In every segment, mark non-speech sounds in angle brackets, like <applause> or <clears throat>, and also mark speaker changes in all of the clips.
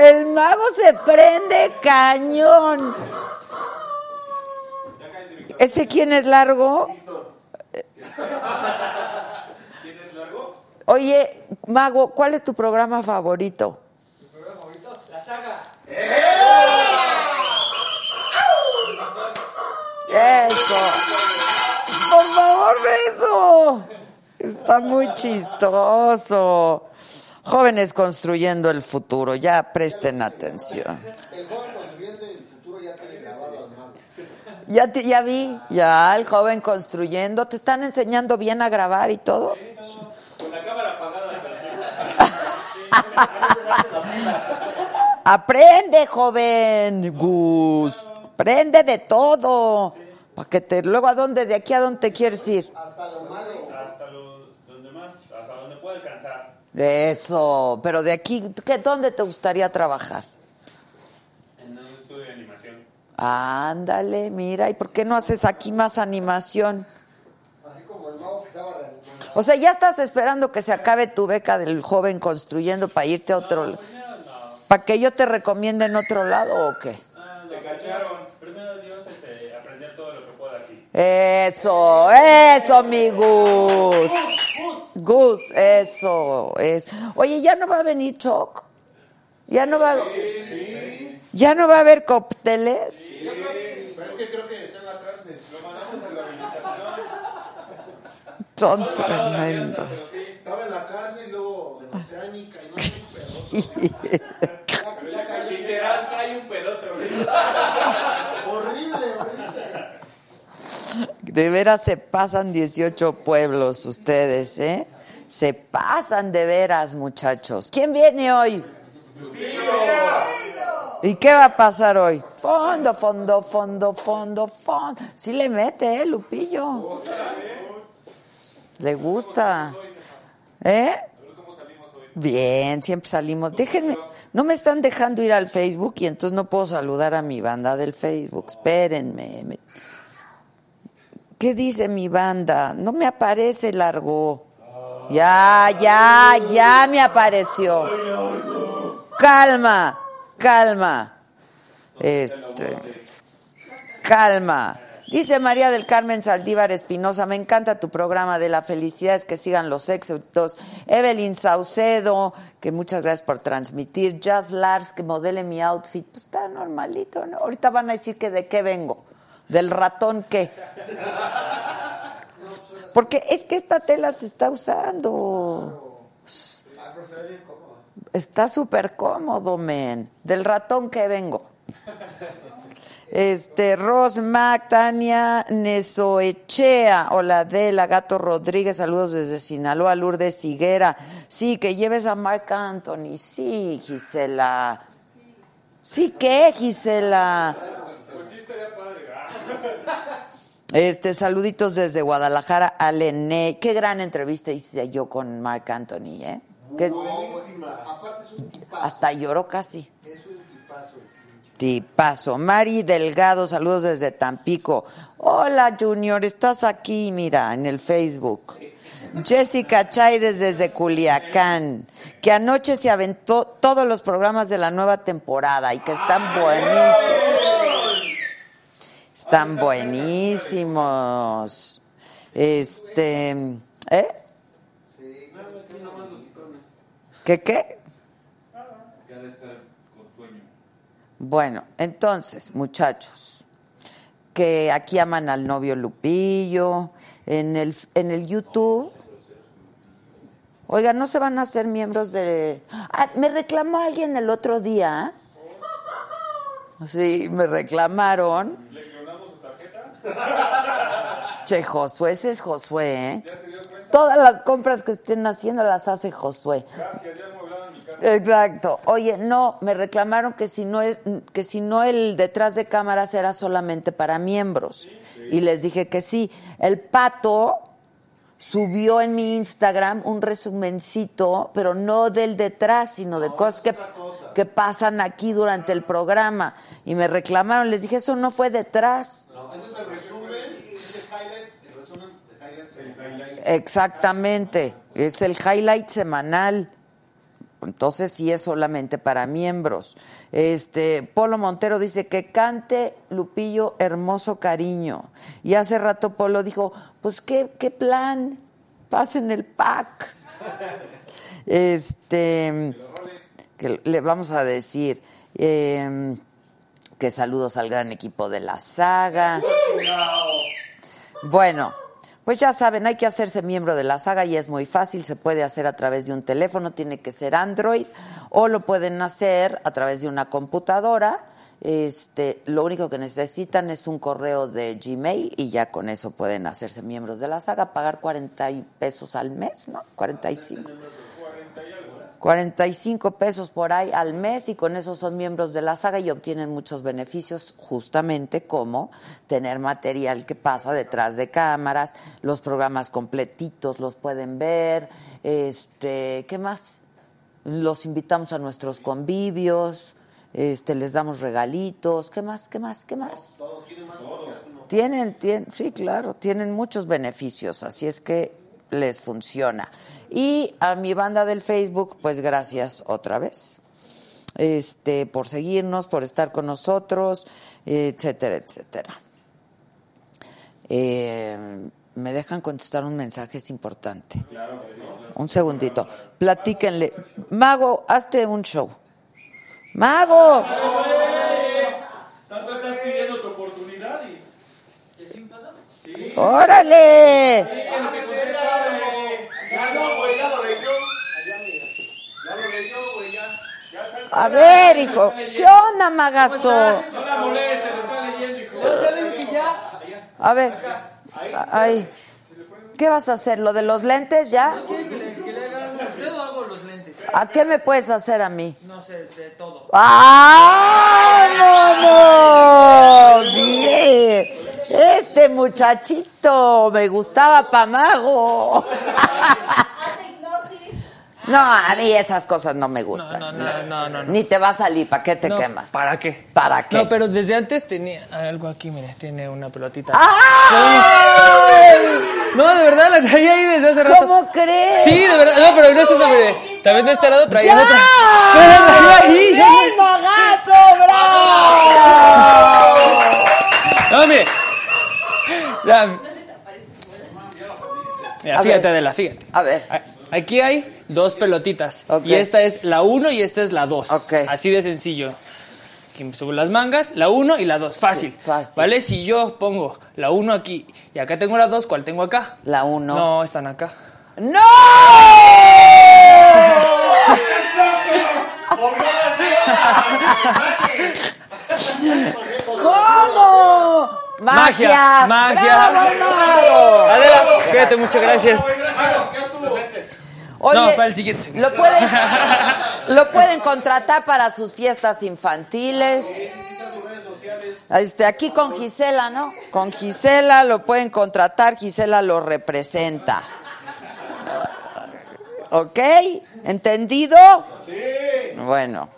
Speaker 1: El mago se prende cañón. ¿Ese quién es largo? Oye, mago, ¿cuál es tu programa favorito? Eso. Por favor, beso. Está muy chistoso. Jóvenes construyendo el futuro, ya presten atención. Ya, te- ya vi, ya el joven construyendo. ¿Te están enseñando bien a grabar y todo? Aprende, joven Gus. Aprende de todo. Para que te luego a dónde, de aquí a dónde te quieres ir.
Speaker 2: Hasta lo, donde más, hasta donde pueda alcanzar.
Speaker 1: Eso, pero de aquí, ¿qué, ¿dónde te gustaría trabajar?
Speaker 2: En un estudio de animación.
Speaker 1: Ándale, mira, ¿y por qué no haces aquí más animación? O sea, ya estás esperando que se acabe tu beca del joven construyendo para irte a otro lado. ¿Para que yo te recomiende en otro lado o qué?
Speaker 2: Ah, Te cacharon. Primero Dios, este, aprender todo lo que pueda aquí.
Speaker 1: Eso, eso, mi Gus. Gus, eso, es. Oye, ¿ya no va a venir Choc? ¿Ya no va a... ¿Ya no va a haber cócteles? Son tremendos.
Speaker 3: Estaba en la cárcel y luego en Oceánica y no sé,
Speaker 2: Literal, trae un pedote <laughs>
Speaker 3: horrible, horrible.
Speaker 1: De veras se pasan 18 pueblos ustedes, ¿eh? Se pasan de veras, muchachos. ¿Quién viene hoy? ¿Y qué va a pasar hoy? Fondo, fondo, fondo, fondo, fondo. Sí le mete, ¿eh, Lupillo? Le gusta. ¿Eh? Bien, siempre salimos. Déjenme, no me están dejando ir al Facebook y entonces no puedo saludar a mi banda del Facebook. Espérenme. ¿Qué dice mi banda? No me aparece largo. Ya, ya, ya me apareció. Calma, calma. Este. Calma. Dice María del Carmen Saldívar Espinosa, me encanta tu programa de la felicidad, es que sigan los éxitos. Evelyn Saucedo, que muchas gracias por transmitir. Jazz Lars, que modele mi outfit. Pues está normalito, ¿no? Ahorita van a decir que de qué vengo. ¿Del ratón qué? Porque es que esta tela se está usando. Está súper cómodo, men. Del ratón que vengo. Este, Ros Mac, Tania Nesoechea, hola Adela, Gato Rodríguez, saludos desde Sinaloa, Lourdes Higuera, sí, que lleves a Marc Anthony, sí, Gisela, Sí, ¿qué, Gisela? Este, saluditos desde Guadalajara a Lené. Qué gran entrevista hice yo con Mark Anthony, ¿eh? Que-
Speaker 3: Aparte es un tipazo.
Speaker 1: hasta lloró casi.
Speaker 3: Es un tipazo.
Speaker 1: Tipazo. Mari Delgado, saludos desde Tampico. Hola, Junior, estás aquí, mira, en el Facebook. Jessica Chaides desde Culiacán, que anoche se aventó todos los programas de la nueva temporada y que están buenísimos. Están buenísimos. Este, ¿eh? ¿Qué qué? Bueno, entonces, muchachos, que aquí aman al novio Lupillo, en el, en el YouTube. Oiga, ¿no se van a hacer miembros de...? Ah, me reclamó alguien el otro día. Sí, me reclamaron. ¿Le clonamos su tarjeta? <laughs> Che, Josué, ese es Josué, ¿eh? Todas las compras que estén haciendo las hace Josué. Exacto. Oye, no, me reclamaron que si no el, que si no el detrás de cámaras era solamente para miembros. Y les dije que sí. El pato subió en mi Instagram un resumencito, pero no del detrás, sino de cosas que, que pasan aquí durante el programa. Y me reclamaron, les dije, eso no fue detrás.
Speaker 3: No, ese es el resumen, es el highlights, el resumen de highlights.
Speaker 1: Exactamente, es el highlight semanal. Entonces sí es solamente para miembros. Este Polo Montero dice que cante Lupillo hermoso cariño. Y hace rato Polo dijo, pues qué, qué plan, pasen el pack. <laughs> Este que le vamos a decir eh, que saludos al gran equipo de la saga. Bueno, pues ya saben, hay que hacerse miembro de la saga y es muy fácil, se puede hacer a través de un teléfono, tiene que ser Android, o lo pueden hacer a través de una computadora. Este, lo único que necesitan es un correo de Gmail y ya con eso pueden hacerse miembros de la saga, pagar 40 y pesos al mes, ¿no? 45. 45 pesos por ahí al mes y con eso son miembros de la saga y obtienen muchos beneficios justamente como tener material que pasa detrás de cámaras, los programas completitos los pueden ver, este, ¿qué más? Los invitamos a nuestros convivios, este, les damos regalitos, ¿qué más? ¿Qué más? ¿Qué más? Tienen, tienen, sí, claro, tienen muchos beneficios, así es que les funciona. Y a mi banda del Facebook, pues gracias otra vez. Este, por seguirnos, por estar con nosotros, etcétera, etcétera. Eh, me dejan contestar un mensaje, es importante. Un segundito. Platíquenle. Mago, hazte un show. Mago.
Speaker 2: Tanto estás pidiendo tu oportunidad y.
Speaker 1: Órale.
Speaker 3: Lo leyó. Ya lo leyó.
Speaker 1: A ver, hijo. ¿Qué onda, magazo?
Speaker 2: No la molestes, está leyendo, hijo.
Speaker 1: A ver. Ahí. ¿Qué vas a hacer? ¿Lo de los lentes ya?
Speaker 4: ¿Quiere que le, que le hagan usted o hago los lentes?
Speaker 1: ¿A qué me puedes hacer a mí?
Speaker 4: No sé, de todo.
Speaker 1: ¡Ah, no, no! Bien. Este muchachito me gustaba Pamago. No, a mí esas cosas no me gustan.
Speaker 4: No, no, no, no, no. no.
Speaker 1: Ni te va a salir, ¿para qué te
Speaker 4: No,
Speaker 1: quemas?
Speaker 4: ¿Para qué?
Speaker 1: ¿Para qué?
Speaker 4: No, pero desde antes tenía algo aquí, mire, tiene una pelotita.
Speaker 1: ¡Ay!
Speaker 4: No, de verdad, la traía ahí desde hace rato.
Speaker 1: ¿Cómo crees?
Speaker 4: Sí, de verdad, no, pero no es eso, mire. También de este lado traía
Speaker 1: ¡Ya!
Speaker 4: otra. Pero la traía ahí,
Speaker 1: ¡Bien, magazo, bravo!
Speaker 4: No, mire. La- Mira,
Speaker 1: A
Speaker 4: fíjate,
Speaker 1: ver.
Speaker 4: Adela, fíjate.
Speaker 1: A ver.
Speaker 4: Aquí hay dos pelotitas.
Speaker 1: Ok.
Speaker 4: Y esta es la 1 y esta es la 2.
Speaker 1: Ok.
Speaker 4: Así de sencillo. Aquí me subo las mangas, la 1 y la 2. Fácil.
Speaker 1: fácil.
Speaker 4: ¿Vale? Si yo pongo la 1 aquí y acá tengo la 2, ¿cuál tengo acá?
Speaker 1: La uno.
Speaker 4: No, están acá.
Speaker 1: ¡No! <laughs> ¿Cómo?
Speaker 4: Magia, magia.
Speaker 1: ¡Bravo, mago!
Speaker 4: Adela, cuídate mucho, gracias.
Speaker 1: Oye,
Speaker 4: No, para el siguiente.
Speaker 1: Lo pueden, <laughs> Lo pueden contratar para sus fiestas infantiles. Este, aquí con Gisela, ¿no? Con Gisela lo pueden contratar, Gisela lo representa. ¿Ok? ¿Entendido? Sí. Bueno.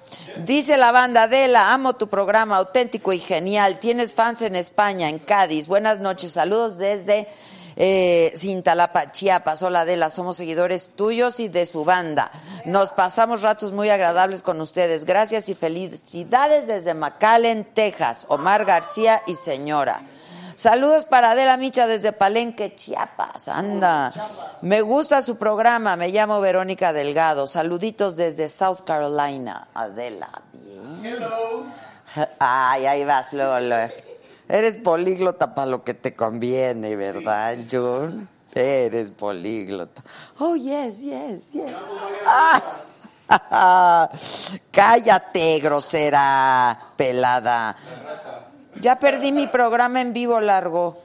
Speaker 1: Dice la banda Adela, amo tu programa, auténtico y genial. Tienes fans en España, en Cádiz. Buenas noches, saludos desde eh, Cintalapa, Chiapas. Hola Adela, somos seguidores tuyos y de su banda. Nos pasamos ratos muy agradables con ustedes. Gracias y felicidades desde McAllen, Texas. Omar García y señora. Saludos para Adela Micha desde Palenque, Chiapas. Anda. Me gusta su programa. Me llamo Verónica Delgado. Saluditos desde South Carolina. Adela. Bien. Ay, ahí vas, Lolo. Eres políglota para lo que te conviene, ¿verdad, John? Eres políglota. Oh, yes, yes, yes. Ah. <laughs> Cállate, grosera, pelada. Ya perdí mi programa en vivo largo.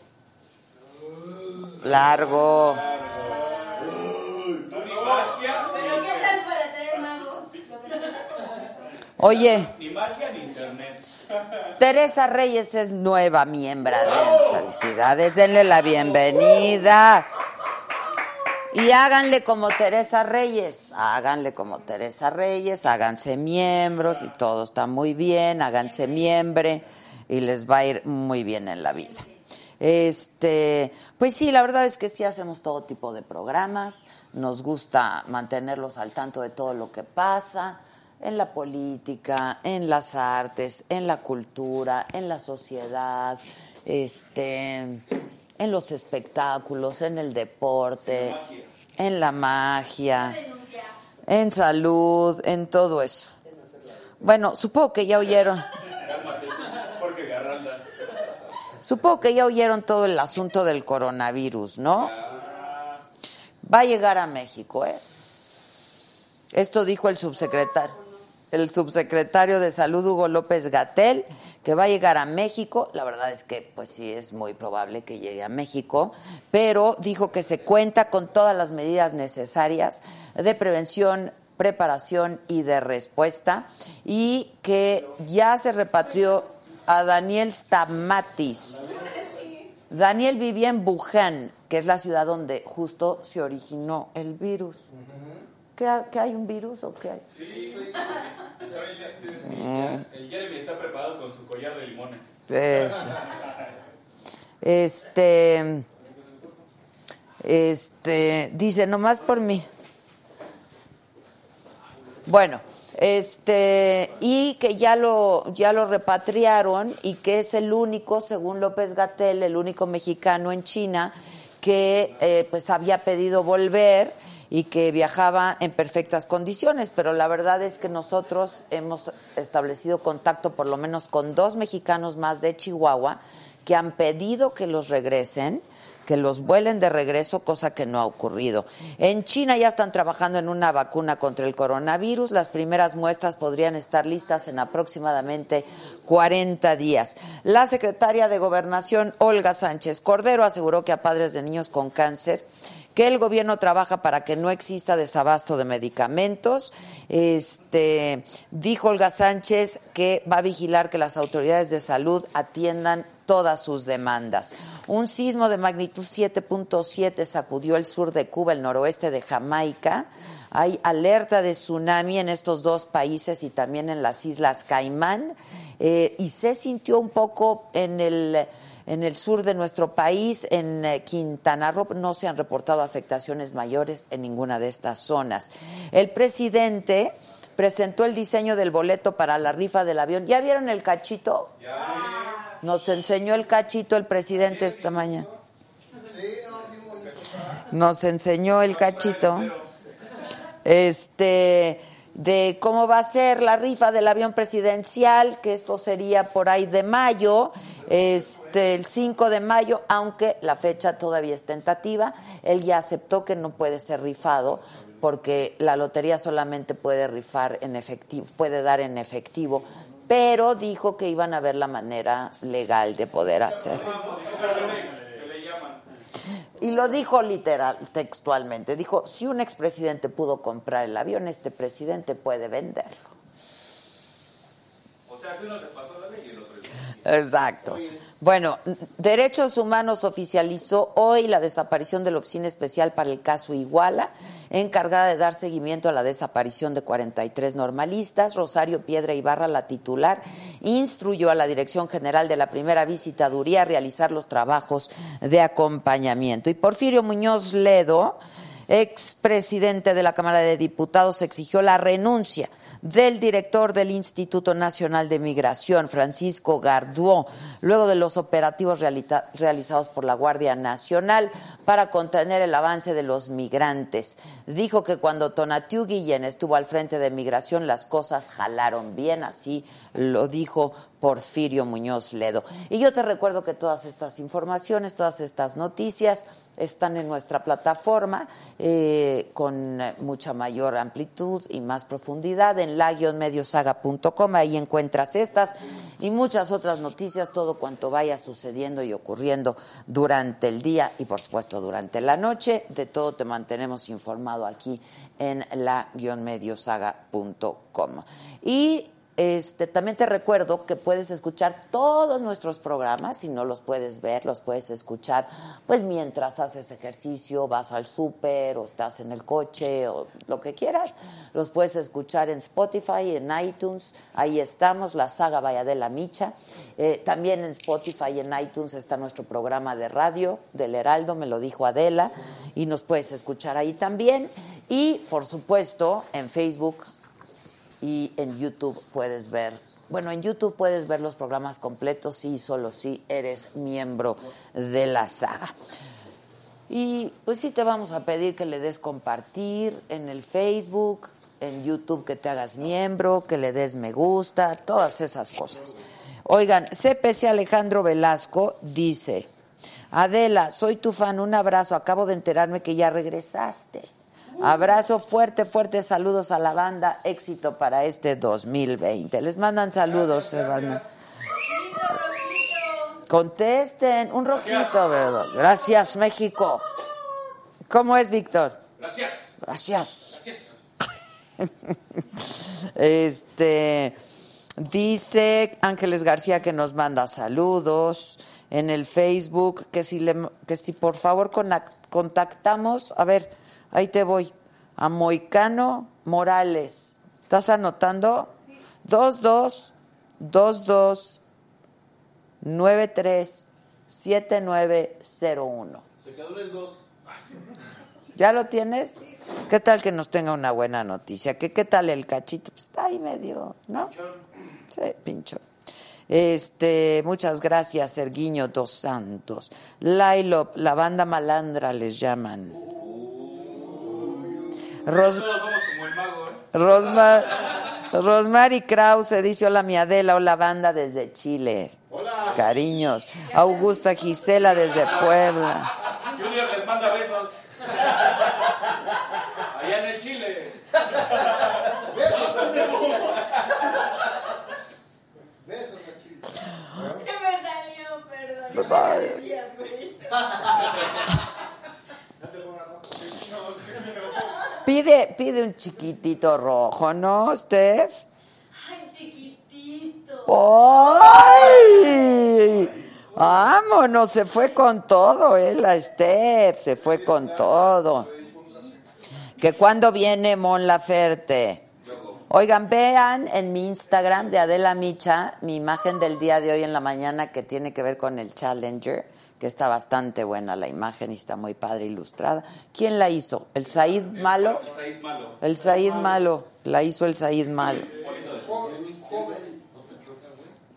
Speaker 1: Largo. Oye. Teresa Reyes es nueva miembro. Felicidades, denle la bienvenida. Y háganle como Teresa Reyes, háganle como Teresa Reyes, háganse miembros y todo está muy bien, háganse miembre y les va a ir muy bien en la vida. Este, pues sí, la verdad es que sí hacemos todo tipo de programas, nos gusta mantenerlos al tanto de todo lo que pasa en la política, en las artes, en la cultura, en la sociedad, este, en los espectáculos, en el deporte, en la magia, en salud, en todo eso. Bueno, supongo que ya oyeron. Supongo que ya oyeron todo el asunto del coronavirus, ¿no? Va a llegar a México, ¿eh? Esto dijo el subsecretario, el subsecretario de Salud Hugo López Gatel, que va a llegar a México. La verdad es que, pues sí, es muy probable que llegue a México, pero dijo que se cuenta con todas las medidas necesarias de prevención preparación y de respuesta y que ya se repatrió a Daniel Stamatis. Daniel vivía en Wuhan, que es la ciudad donde justo se originó el virus. ¿Qué, hay un virus o qué hay?
Speaker 2: Sí, El Jeremy está preparado con su collar de limones.
Speaker 1: Este, este, dice, nomás por mí. Bueno, este y que ya lo ya lo repatriaron y que es el único según López Gatel el único mexicano en China que eh, pues había pedido volver y que viajaba en perfectas condiciones. Pero la verdad es que nosotros hemos establecido contacto por lo menos con dos mexicanos más de Chihuahua que han pedido que los regresen que los vuelen de regreso, cosa que no ha ocurrido. En China ya están trabajando en una vacuna contra el coronavirus. Las primeras muestras podrían estar listas en aproximadamente 40 días. La secretaria de Gobernación, Olga Sánchez Cordero, aseguró que a padres de niños con cáncer que el gobierno trabaja para que no exista desabasto de medicamentos. Este, dijo Olga Sánchez que va a vigilar que las autoridades de salud atiendan todas sus demandas. Un sismo de magnitud 7.7 sacudió el sur de Cuba, el noroeste de Jamaica. Hay alerta de tsunami en estos dos países y también en las islas Caimán. Eh, y se sintió un poco en el en el sur de nuestro país, en eh, Quintana Roo, no se han reportado afectaciones mayores en ninguna de estas zonas. El presidente presentó el diseño del boleto para la rifa del avión. ¿Ya vieron el cachito? Nos enseñó el cachito el presidente esta mañana. Nos enseñó el cachito. Este de cómo va a ser la rifa del avión presidencial, que esto sería por ahí de mayo, este el 5 de mayo, aunque la fecha todavía es tentativa. Él ya aceptó que no puede ser rifado porque la lotería solamente puede rifar en efectivo, puede dar en efectivo, pero dijo que iban a ver la manera legal de poder hacerlo. Y lo dijo literal, textualmente. Dijo, si un expresidente pudo comprar el avión, este presidente puede venderlo.
Speaker 2: O sea, si uno se pasó la ley y el otro
Speaker 1: Exacto. Bueno, Derechos Humanos oficializó hoy la desaparición de la Oficina Especial para el caso Iguala, encargada de dar seguimiento a la desaparición de 43 normalistas. Rosario Piedra Ibarra, la titular, instruyó a la Dirección General de la Primera Visitaduría a realizar los trabajos de acompañamiento. Y Porfirio Muñoz Ledo, expresidente de la Cámara de Diputados, exigió la renuncia del director del Instituto Nacional de Migración, Francisco Garduó, luego de los operativos realizados por la Guardia Nacional para contener el avance de los migrantes. Dijo que cuando Tonatiu Guillén estuvo al frente de migración, las cosas jalaron bien, así lo dijo Porfirio Muñoz Ledo. Y yo te recuerdo que todas estas informaciones, todas estas noticias están en nuestra plataforma eh, con mucha mayor amplitud y más profundidad en la-mediosaga.com. Ahí encuentras estas y muchas otras noticias, todo cuanto vaya sucediendo y ocurriendo durante el día y por supuesto durante la noche. De todo te mantenemos informado aquí en la-mediosaga.com. Y este, también te recuerdo que puedes escuchar todos nuestros programas, si no los puedes ver, los puedes escuchar pues mientras haces ejercicio, vas al súper o estás en el coche o lo que quieras, los puedes escuchar en Spotify, en iTunes, ahí estamos, la saga Vaya de la Micha, Eh, también en Spotify y en iTunes está nuestro programa de radio del Heraldo, me lo dijo Adela, y nos puedes escuchar ahí también, y por supuesto en Facebook, y en YouTube puedes ver, bueno, en YouTube puedes ver los programas completos, sí, solo si eres miembro de la saga. Y pues sí te vamos a pedir que le des compartir en el Facebook, en YouTube que te hagas miembro, que le des me gusta, todas esas cosas. Oigan, CPC Alejandro Velasco dice, Adela, soy tu fan, un abrazo, acabo de enterarme que ya regresaste. Abrazo fuerte, fuerte, saludos a la banda, éxito para este 2020. Les mandan saludos, van. Contesten, un rojito, ¿verdad? Gracias, México. ¿Cómo es, Víctor?
Speaker 2: Gracias.
Speaker 1: Gracias. <laughs> Este dice Ángeles García que nos manda saludos en el Facebook, que si le que si por favor contactamos, a ver, ahí te voy, a Moicano Morales. ¿Estás anotando? 22 22 93 7901.
Speaker 3: Se quedó el 2.
Speaker 1: ¿Ya lo tienes? ¿Qué tal que nos tenga una buena noticia? ¿Qué, qué tal el cachito? Pues está ahí medio, ¿no? Sí, pincho. Este, muchas gracias, Serguiño Dos Santos. Lailop, la banda malandra les llaman. Ros-
Speaker 2: Todos somos como el mago, ¿eh?
Speaker 1: Rosmar, Rosmary Krause dice: Hola, mi Adela, hola, banda desde Chile. Hola. Cariños. Augusta Gisela desde Puebla.
Speaker 2: Junior les manda besos. Allá en el Chile.
Speaker 3: Besos a Chile. Besos a Chile.
Speaker 5: Se me salió, perdón. Días, güey.
Speaker 1: Pide, pide un chiquitito rojo, ¿no, Steph?
Speaker 5: Ay, chiquitito.
Speaker 1: ¡Ay! Vámonos, se fue con todo, ¿eh? La Steph, se fue con todo. Que cuando viene Mon Laferte. Oigan, vean en mi Instagram de Adela Micha mi imagen del día de hoy en la mañana que tiene que ver con el Challenger, que está bastante buena la imagen y está muy padre ilustrada. ¿Quién la hizo? ¿El Said Malo?
Speaker 2: El Said Malo.
Speaker 1: El Said Malo, la hizo el Said Malo.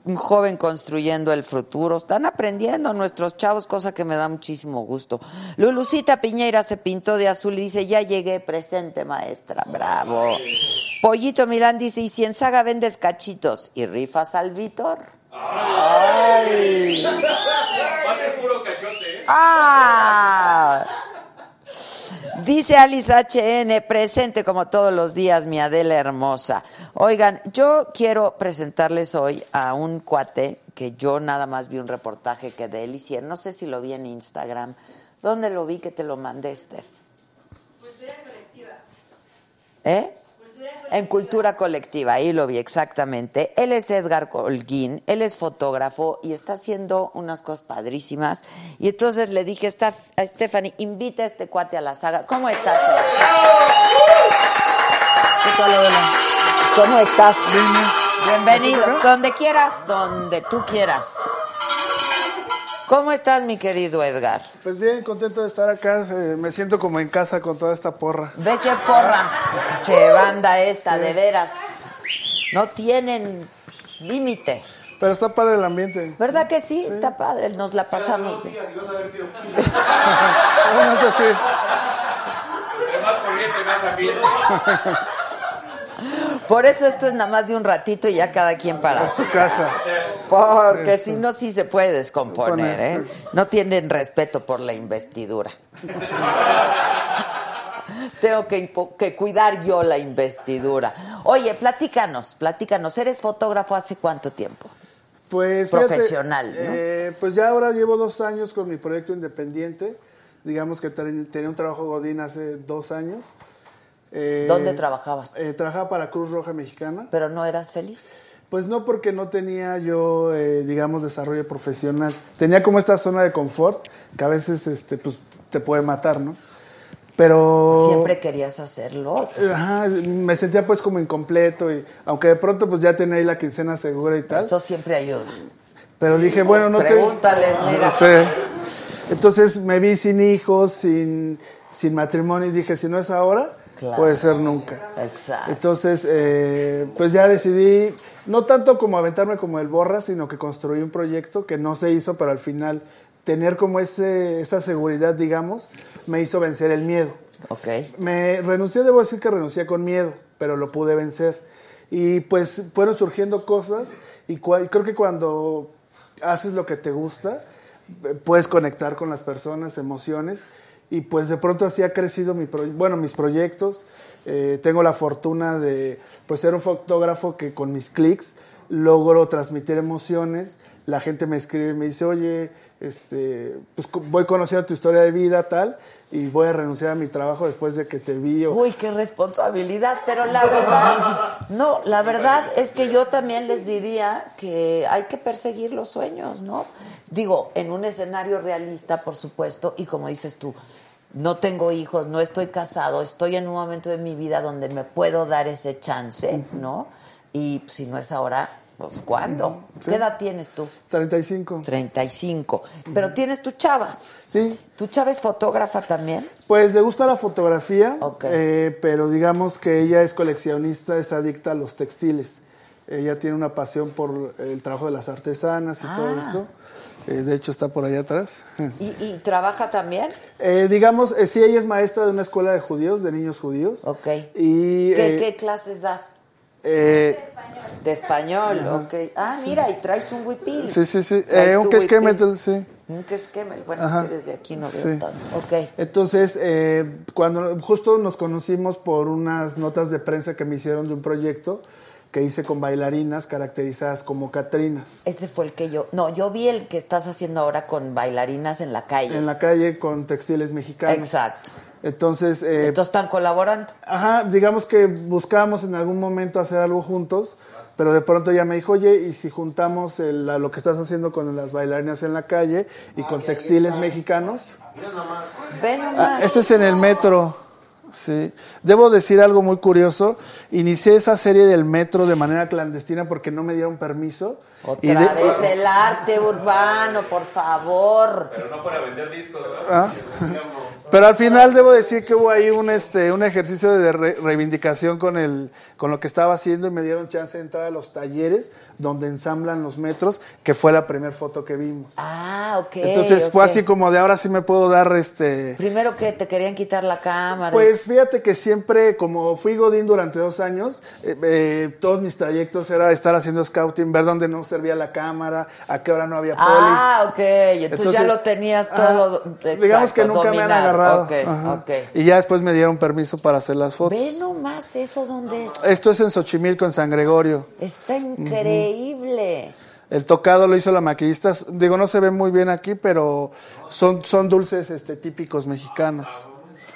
Speaker 1: Un joven construyendo el futuro. Están aprendiendo nuestros chavos, cosa que me da muchísimo gusto. Lulucita Piñeira se pintó de azul y dice, ya llegué, presente maestra, bravo. Pollito Milán dice, y si en Saga vendes cachitos y rifas al Víctor. Ay.
Speaker 2: Va a ser puro cachote, ¿eh?
Speaker 1: ¡Ah! Dice Alice HN, presente como todos los días, mi Adela hermosa. Oigan, yo quiero presentarles hoy a un cuate que yo nada más vi un reportaje que de él hicieron. No sé si lo vi en Instagram, ¿Dónde lo vi que te lo mandé, Steph? ¿Eh? En cultura colectiva, ahí lo vi exactamente. Él es Edgar Colguín, él es fotógrafo y está haciendo unas cosas padrísimas. Y entonces le dije a Stephanie, invita a este cuate a la saga. ¿Cómo estás? ¿Qué tal? ¿Cómo estás? Bienvenido. Donde quieras, donde tú quieras. ¿Cómo estás, mi querido Edgar?
Speaker 6: Pues bien, contento de estar acá. eh, me siento como en casa con toda esta porra.
Speaker 1: Ve qué porra. Che, banda esta, de veras. No tienen límite.
Speaker 6: Pero está padre el ambiente.
Speaker 1: ¿Verdad que sí? Está padre, nos la pasamos bien. <laughs>
Speaker 6: Bueno, es así.
Speaker 2: Entre más corriente, más ambiente. <laughs>
Speaker 1: Por eso esto es nada más de un ratito y ya cada quien para
Speaker 6: A su casa.
Speaker 1: Porque si no, sí se puede descomponer, ¿eh? No tienen respeto por la investidura. <laughs> Tengo que, cuidar yo la investidura. Oye, platícanos, platícanos. ¿Eres fotógrafo hace cuánto tiempo?
Speaker 6: Pues fíjate,
Speaker 1: Profesional, ¿no?
Speaker 6: eh, pues ya ahora llevo dos años con mi proyecto independiente. Digamos que ten- tenía un trabajo Godín hace dos años. Eh,
Speaker 1: ¿Dónde trabajabas?
Speaker 6: eh, trabajaba para Cruz Roja Mexicana.
Speaker 1: ¿Pero no eras feliz?
Speaker 6: Pues no porque no tenía yo, eh, digamos, desarrollo profesional. Tenía como esta zona de confort que a veces este, pues, te puede matar, ¿no? Pero...
Speaker 1: Siempre querías hacerlo.
Speaker 6: Ajá, me sentía pues como incompleto y aunque de pronto pues ya tenía ahí la quincena segura y tal,
Speaker 1: Eso siempre ayuda.
Speaker 6: pero dije, bueno, no te...
Speaker 1: Pregúntales, mira.
Speaker 6: Sí. Entonces me vi sin hijos, sin, sin matrimonio y dije, si no es ahora,
Speaker 1: Claro.
Speaker 6: puede ser nunca.
Speaker 1: Exacto.
Speaker 6: Entonces, eh, pues ya decidí, no tanto como aventarme como el borra, sino que construí un proyecto que no se hizo, pero al final tener como ese, esa seguridad, digamos, me hizo vencer el miedo.
Speaker 1: Ok.
Speaker 6: Me renuncié, debo decir que renuncié con miedo, pero lo pude vencer. Y pues fueron surgiendo cosas y creo que cuando haces lo que te gusta, eh, puedes conectar con las personas, emociones. Y pues de pronto así ha crecido mi bueno, mis proyectos. Eh, tengo la fortuna de pues, ser un fotógrafo que con mis clics logro transmitir emociones. La gente me escribe y me dice, oye, este, pues voy conociendo tu historia de vida, tal, y voy a renunciar a mi trabajo después de que te vi. o-
Speaker 1: Uy, qué responsabilidad, pero la verdad, no, la verdad es que yo también les diría que hay que perseguir los sueños, ¿no? Digo, en un escenario realista, por supuesto, y como dices tú, no tengo hijos, no estoy casado, estoy en un momento de mi vida donde me puedo dar ese chance, ¿no? Y si no es ahora, pues ¿cuándo?
Speaker 6: Sí.
Speaker 1: ¿Qué edad tienes tú?
Speaker 6: 35.
Speaker 1: 35. Pero tienes tu chava.
Speaker 6: Sí,
Speaker 1: ¿Tu chava es fotógrafa también?
Speaker 6: pues le gusta la fotografía, eh, pero digamos que ella es coleccionista, es adicta a los textiles. Ella tiene una pasión por el trabajo de las artesanas y todo
Speaker 1: Ah.
Speaker 6: esto. Eh, de hecho, está por allá atrás.
Speaker 1: ¿Y, y trabaja también?
Speaker 6: Eh, digamos, eh, sí, ella es maestra de una escuela de judíos, de niños judíos.
Speaker 1: Ok.
Speaker 6: Y,
Speaker 1: ¿Qué,
Speaker 6: eh,
Speaker 1: qué clases das?
Speaker 6: eh,
Speaker 1: De español, ok. Ah, mira, y traes un huipil.
Speaker 6: sí, sí, sí. Eh, un quesquemetel, sí.
Speaker 1: Un quesquemel. Bueno,
Speaker 6: Ajá.
Speaker 1: es que desde aquí no veo
Speaker 6: Sí.
Speaker 1: tanto. Ok.
Speaker 6: Entonces, eh, cuando justo nos conocimos por unas notas de prensa que me hicieron de un proyecto que hice con bailarinas caracterizadas como Catrinas.
Speaker 1: Ese fue el que yo... No, yo vi el que estás haciendo ahora con bailarinas en la calle.
Speaker 6: En la calle con textiles mexicanos.
Speaker 1: Exacto.
Speaker 6: Entonces, eh,
Speaker 1: Entonces están colaborando.
Speaker 6: ajá, digamos que buscábamos en algún momento hacer algo juntos, pero de pronto ya me dijo, oye, ¿y si juntamos el- lo que estás haciendo con las bailarinas en la calle y con textiles mexicanos?
Speaker 1: Ven
Speaker 6: Ah,
Speaker 1: nomás.
Speaker 6: ese es en el metro. Sí. Debo decir algo muy curioso. Inicié esa serie del metro de manera clandestina porque no me dieron permiso.
Speaker 1: Otra
Speaker 6: Y de-
Speaker 1: vez el arte urbano, por favor.
Speaker 2: Pero no fuera a vender discos, ¿verdad?
Speaker 6: Ah. <laughs> Pero al final debo decir que hubo ahí un este un ejercicio de re- reivindicación con el con lo que estaba haciendo y me dieron chance de entrar a los talleres donde ensamblan los metros, que fue la primera foto que vimos.
Speaker 1: Ah, ok.
Speaker 6: Entonces fue así como de ahora sí me puedo dar este
Speaker 1: Primero que te querían quitar la cámara.
Speaker 6: Pues fíjate que siempre, como fui Godín durante dos años, eh, eh, todos mis trayectos era estar haciendo scouting, ver dónde no servía la cámara, a qué hora no había poli.
Speaker 1: Ah, ok. Entonces, ya lo tenías
Speaker 6: ajá,
Speaker 1: todo.
Speaker 6: digamos que nunca me han agarrado.
Speaker 1: Ok,
Speaker 6: Ajá.
Speaker 1: ok.
Speaker 6: Y ya después me dieron permiso para hacer las fotos.
Speaker 1: Ve nomás eso dónde es.
Speaker 6: Esto es en Xochimilco, en San Gregorio.
Speaker 1: Está increíble.
Speaker 6: El tocado lo hizo la maquillista. Digo, no se ve muy bien aquí, pero son, son dulces este, típicos mexicanos.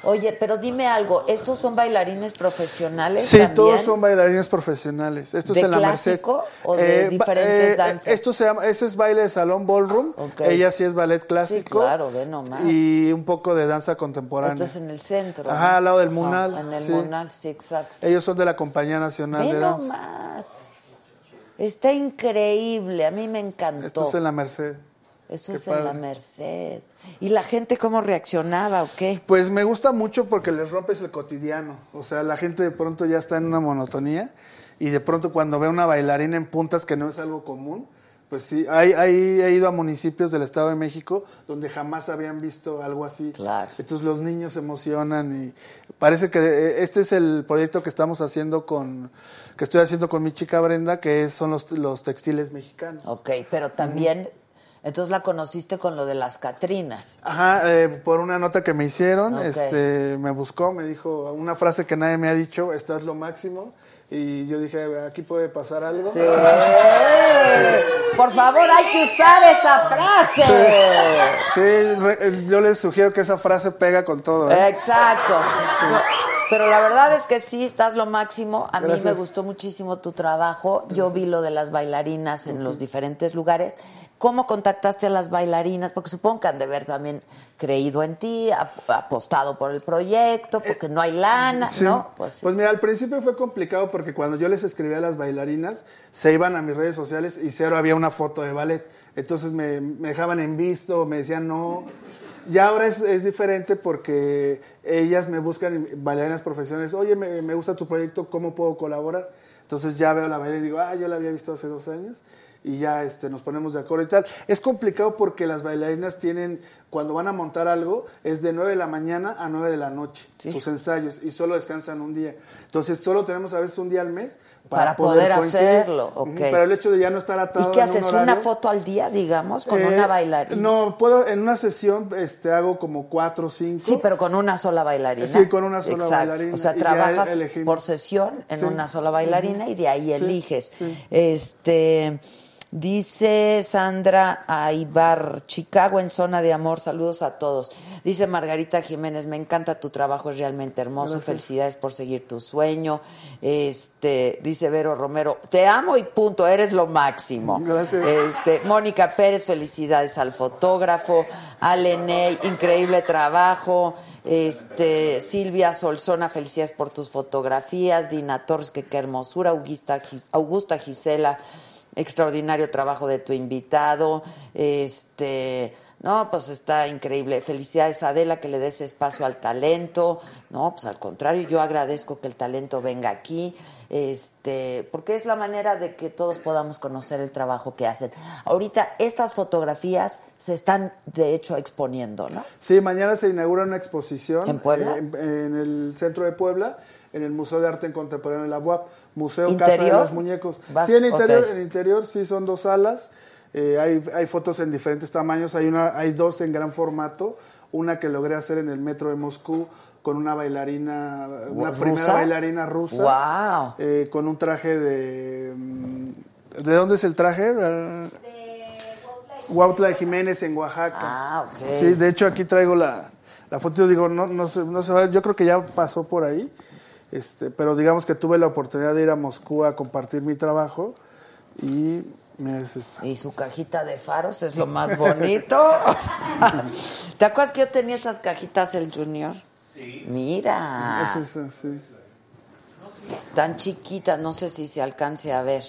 Speaker 1: Oye, pero dime algo, ¿estos son bailarines profesionales
Speaker 6: Sí,
Speaker 1: también?
Speaker 6: todos son bailarines profesionales. Esto
Speaker 1: ¿De
Speaker 6: es en la Merced.
Speaker 1: clásico o de
Speaker 6: ba-
Speaker 1: diferentes danzas?
Speaker 6: Esto se llama, ese es baile de salón ballroom.
Speaker 1: Ok.
Speaker 6: Ella sí es ballet clásico.
Speaker 1: claro, ve nomás.
Speaker 6: Y un poco de danza contemporánea.
Speaker 1: Esto es en el centro.
Speaker 6: Ajá,
Speaker 1: ¿no?
Speaker 6: al lado del
Speaker 1: Ajá,
Speaker 6: Munal,
Speaker 1: En el
Speaker 6: sí.
Speaker 1: Munal, sí, exacto.
Speaker 6: Ellos son de la Compañía Nacional
Speaker 1: Ve
Speaker 6: de Danza.
Speaker 1: nomás. Está increíble, a mí me encantó.
Speaker 6: Esto es en la Merced.
Speaker 1: Eso
Speaker 6: Qué
Speaker 1: es en la. Merced. ¿Y la gente cómo reaccionaba o qué?
Speaker 6: Pues me gusta mucho porque les rompes el cotidiano. O sea, la gente de pronto ya está en una monotonía y de pronto cuando ve una bailarina en puntas que no es algo común, pues sí, hay, hay- he ido a municipios del Estado de México donde jamás habían visto algo así.
Speaker 1: Claro.
Speaker 6: Entonces los niños se emocionan y parece que eh, este es el proyecto que estamos haciendo con, que estoy haciendo con mi chica Brenda, que son los, los textiles mexicanos.
Speaker 1: Ok, pero también, entonces la conociste con lo de las Catrinas.
Speaker 6: Ajá, eh, por una nota que me hicieron,
Speaker 1: Ok.
Speaker 6: este, me buscó, me dijo una frase que nadie me ha dicho, estás lo máximo, y yo dije, aquí puede pasar algo.
Speaker 1: Sí. Por favor, hay que usar esa frase.
Speaker 6: Sí, re- yo les sugiero que esa frase pega con todo. ¿eh?
Speaker 1: Exacto. No, Pero la verdad es que sí, estás lo máximo. A mí
Speaker 6: Gracias.
Speaker 1: me gustó muchísimo tu trabajo. Yo vi lo de las bailarinas en los diferentes lugares. ¿Cómo contactaste a las bailarinas? Porque supongo que han de haber también creído en ti, ap- apostado por el proyecto, porque no hay lana,
Speaker 6: Sí.
Speaker 1: ¿no? Pues sí.
Speaker 6: mira, al principio fue complicado porque cuando yo les escribía a las bailarinas, se iban a mis redes sociales y cero había una foto de ballet. Entonces me, me dejaban en visto, me decían no. Ya ahora es, es diferente porque ellas me buscan bailarinas profesionales. Oye, me, me gusta tu proyecto, ¿cómo puedo colaborar? Entonces ya veo la bailarina y digo, ah, yo la había visto hace dos años y ya este, nos ponemos de acuerdo y tal. Es complicado porque las bailarinas tienen, cuando van a montar algo, es de 9 de la mañana a 9 de la noche, sus ensayos, y solo descansan un día. Entonces solo tenemos a veces un día al mes
Speaker 1: Para poder
Speaker 6: coincidir.
Speaker 1: hacerlo,
Speaker 6: Ujú,
Speaker 1: ok.
Speaker 6: Pero el hecho de ya no estar atado
Speaker 1: ¿Y qué
Speaker 6: un
Speaker 1: haces? ¿Una foto al día, digamos, con
Speaker 6: Eh,
Speaker 1: una bailarina?
Speaker 6: No, puedo, en una sesión este, hago como cuatro o cinco.
Speaker 1: Sí, pero con una sola bailarina.
Speaker 6: Sí, con una sola
Speaker 1: Exacto.
Speaker 6: bailarina,
Speaker 1: O sea, trabajas por sesión en
Speaker 6: Sí.
Speaker 1: una sola bailarina y de ahí
Speaker 6: Sí,
Speaker 1: eliges.
Speaker 6: sí.
Speaker 1: Este. Dice Sandra Aibar, Chicago en zona de amor, saludos a todos. Dice Margarita Jiménez, me encanta tu trabajo, es realmente hermoso, felicidades por seguir tu sueño. Este, dice Vero Romero, te amo y punto, eres lo máximo.
Speaker 6: Gracias.
Speaker 1: Este, Mónica Pérez, felicidades al fotógrafo. Ale Ney, increíble trabajo. Este, Silvia Solzona, felicidades por tus fotografías. Dina Torres, que qué hermosura. Augusta, Augusta Gisela, extraordinario trabajo de tu invitado. Este, no, pues está increíble. Felicidades a Adela que le des espacio al talento. No, pues al contrario, yo agradezco que el talento venga aquí. Este, porque es la manera de que todos podamos conocer el trabajo que hacen. Ahorita estas fotografías se están de hecho exponiendo, ¿no?
Speaker 6: Sí, mañana se inaugura una exposición.
Speaker 1: ¿En Puebla?
Speaker 6: eh, En, en el centro de Puebla, en el Museo de Arte Contemporáneo de la UAP. Museo Casa de
Speaker 1: ¿Interior?
Speaker 6: los Muñecos.
Speaker 1: Vas-
Speaker 6: Sí, en interior, en interior sí son dos salas. Eh, hay, hay fotos en diferentes tamaños. Hay, una, hay dos en gran formato. Una que logré hacer en el metro de Moscú con una bailarina, una
Speaker 1: ¿Rusa?
Speaker 6: primera bailarina rusa.
Speaker 1: Wow.
Speaker 6: eh, con un traje de... mm, ¿De dónde es el traje? Huautla de Jiménez en Oaxaca.
Speaker 1: Ah, ok.
Speaker 6: Sí, de hecho aquí traigo la, la foto. Yo digo, no, no, se, no se va, yo creo que ya pasó por ahí. Este, pero digamos que tuve la oportunidad de ir a Moscú a compartir mi trabajo y mira, es esta.
Speaker 1: Y su cajita de faros es lo más <laughs> bonito. <laughs> ¿Te acuerdas que yo tenía esas cajitas el Junior? Sí. Mira,
Speaker 6: Es esa, sí.
Speaker 1: tan chiquitas, no sé si se alcance a ver.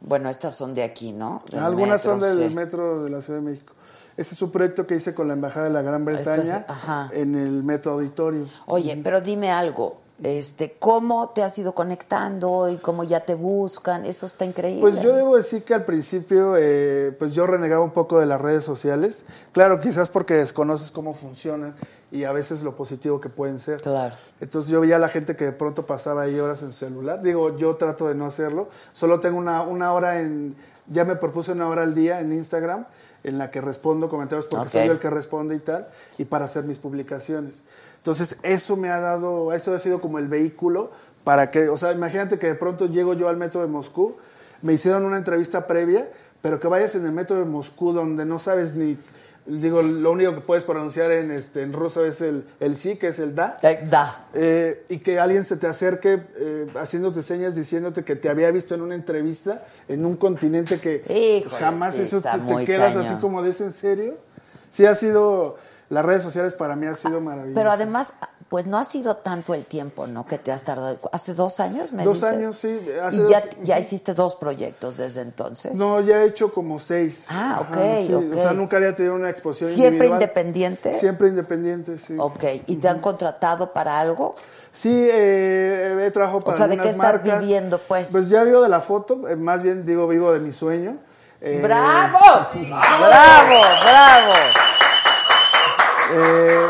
Speaker 1: Bueno, estas son de aquí, ¿no? Del
Speaker 6: Algunas son del
Speaker 1: sí.
Speaker 6: metro de la Ciudad de México. Este es un proyecto que hice con la Embajada de la Gran
Speaker 1: es-
Speaker 6: Bretaña en el Metro Auditorio.
Speaker 1: Oye, pero dime algo, este, ¿cómo te has ido conectando y cómo ya te buscan? Eso está increíble.
Speaker 6: Pues yo debo decir que al principio, eh, pues yo renegaba un poco de las redes sociales. Claro, quizás porque desconoces cómo funcionan y a veces lo positivo que pueden ser.
Speaker 1: Claro.
Speaker 6: Entonces yo veía a la gente que de pronto pasaba ahí horas en su celular. Digo, yo trato de no hacerlo. Solo tengo una, una hora en, ya me propuse una hora al día en Instagram en la que respondo comentarios porque soy yo el que responde y tal, y para hacer mis publicaciones. Entonces eso me ha dado, eso ha sido como el vehículo para que, o sea, imagínate que de pronto llego yo al metro de Moscú, me hicieron una entrevista previa, pero que vayas en el metro de Moscú donde no sabes ni, digo, lo único que puedes pronunciar en, este, en ruso es el, el sí, que es el da.
Speaker 1: Eh, da.
Speaker 6: Eh, y que alguien se te acerque eh, haciéndote señas diciéndote que te había visto en una entrevista en un continente que
Speaker 1: Híjole,
Speaker 6: jamás
Speaker 1: sí,
Speaker 6: eso te, quedas así como de ¿es en serio? Sí ha sido, las redes sociales para mí han sido maravillosas.
Speaker 1: Pero además, pues no ha sido tanto el tiempo, ¿no? Que te has tardado. ¿Hace dos años, me
Speaker 6: Dos
Speaker 1: dices?
Speaker 6: años, sí, hace
Speaker 1: y ya,
Speaker 6: dos-
Speaker 1: ya hiciste dos proyectos desde entonces.
Speaker 6: No, ya he hecho como seis.
Speaker 1: Ah, ok,
Speaker 6: sí.
Speaker 1: ok.
Speaker 6: O sea, nunca había tenido una exposición
Speaker 1: ¿Siempre
Speaker 6: individual.
Speaker 1: independiente?
Speaker 6: Siempre independiente, sí.
Speaker 1: Ok, ¿y te han contratado para algo?
Speaker 6: Sí, eh, he trabajado para
Speaker 1: sea, ¿de qué estás
Speaker 6: marcas.
Speaker 1: viviendo, pues?
Speaker 6: Pues ya vivo de la foto, eh, más bien digo vivo de mi sueño. Eh,
Speaker 1: ¡Bravo! <laughs> ¡Bravo! ¡Bravo!
Speaker 6: Eh,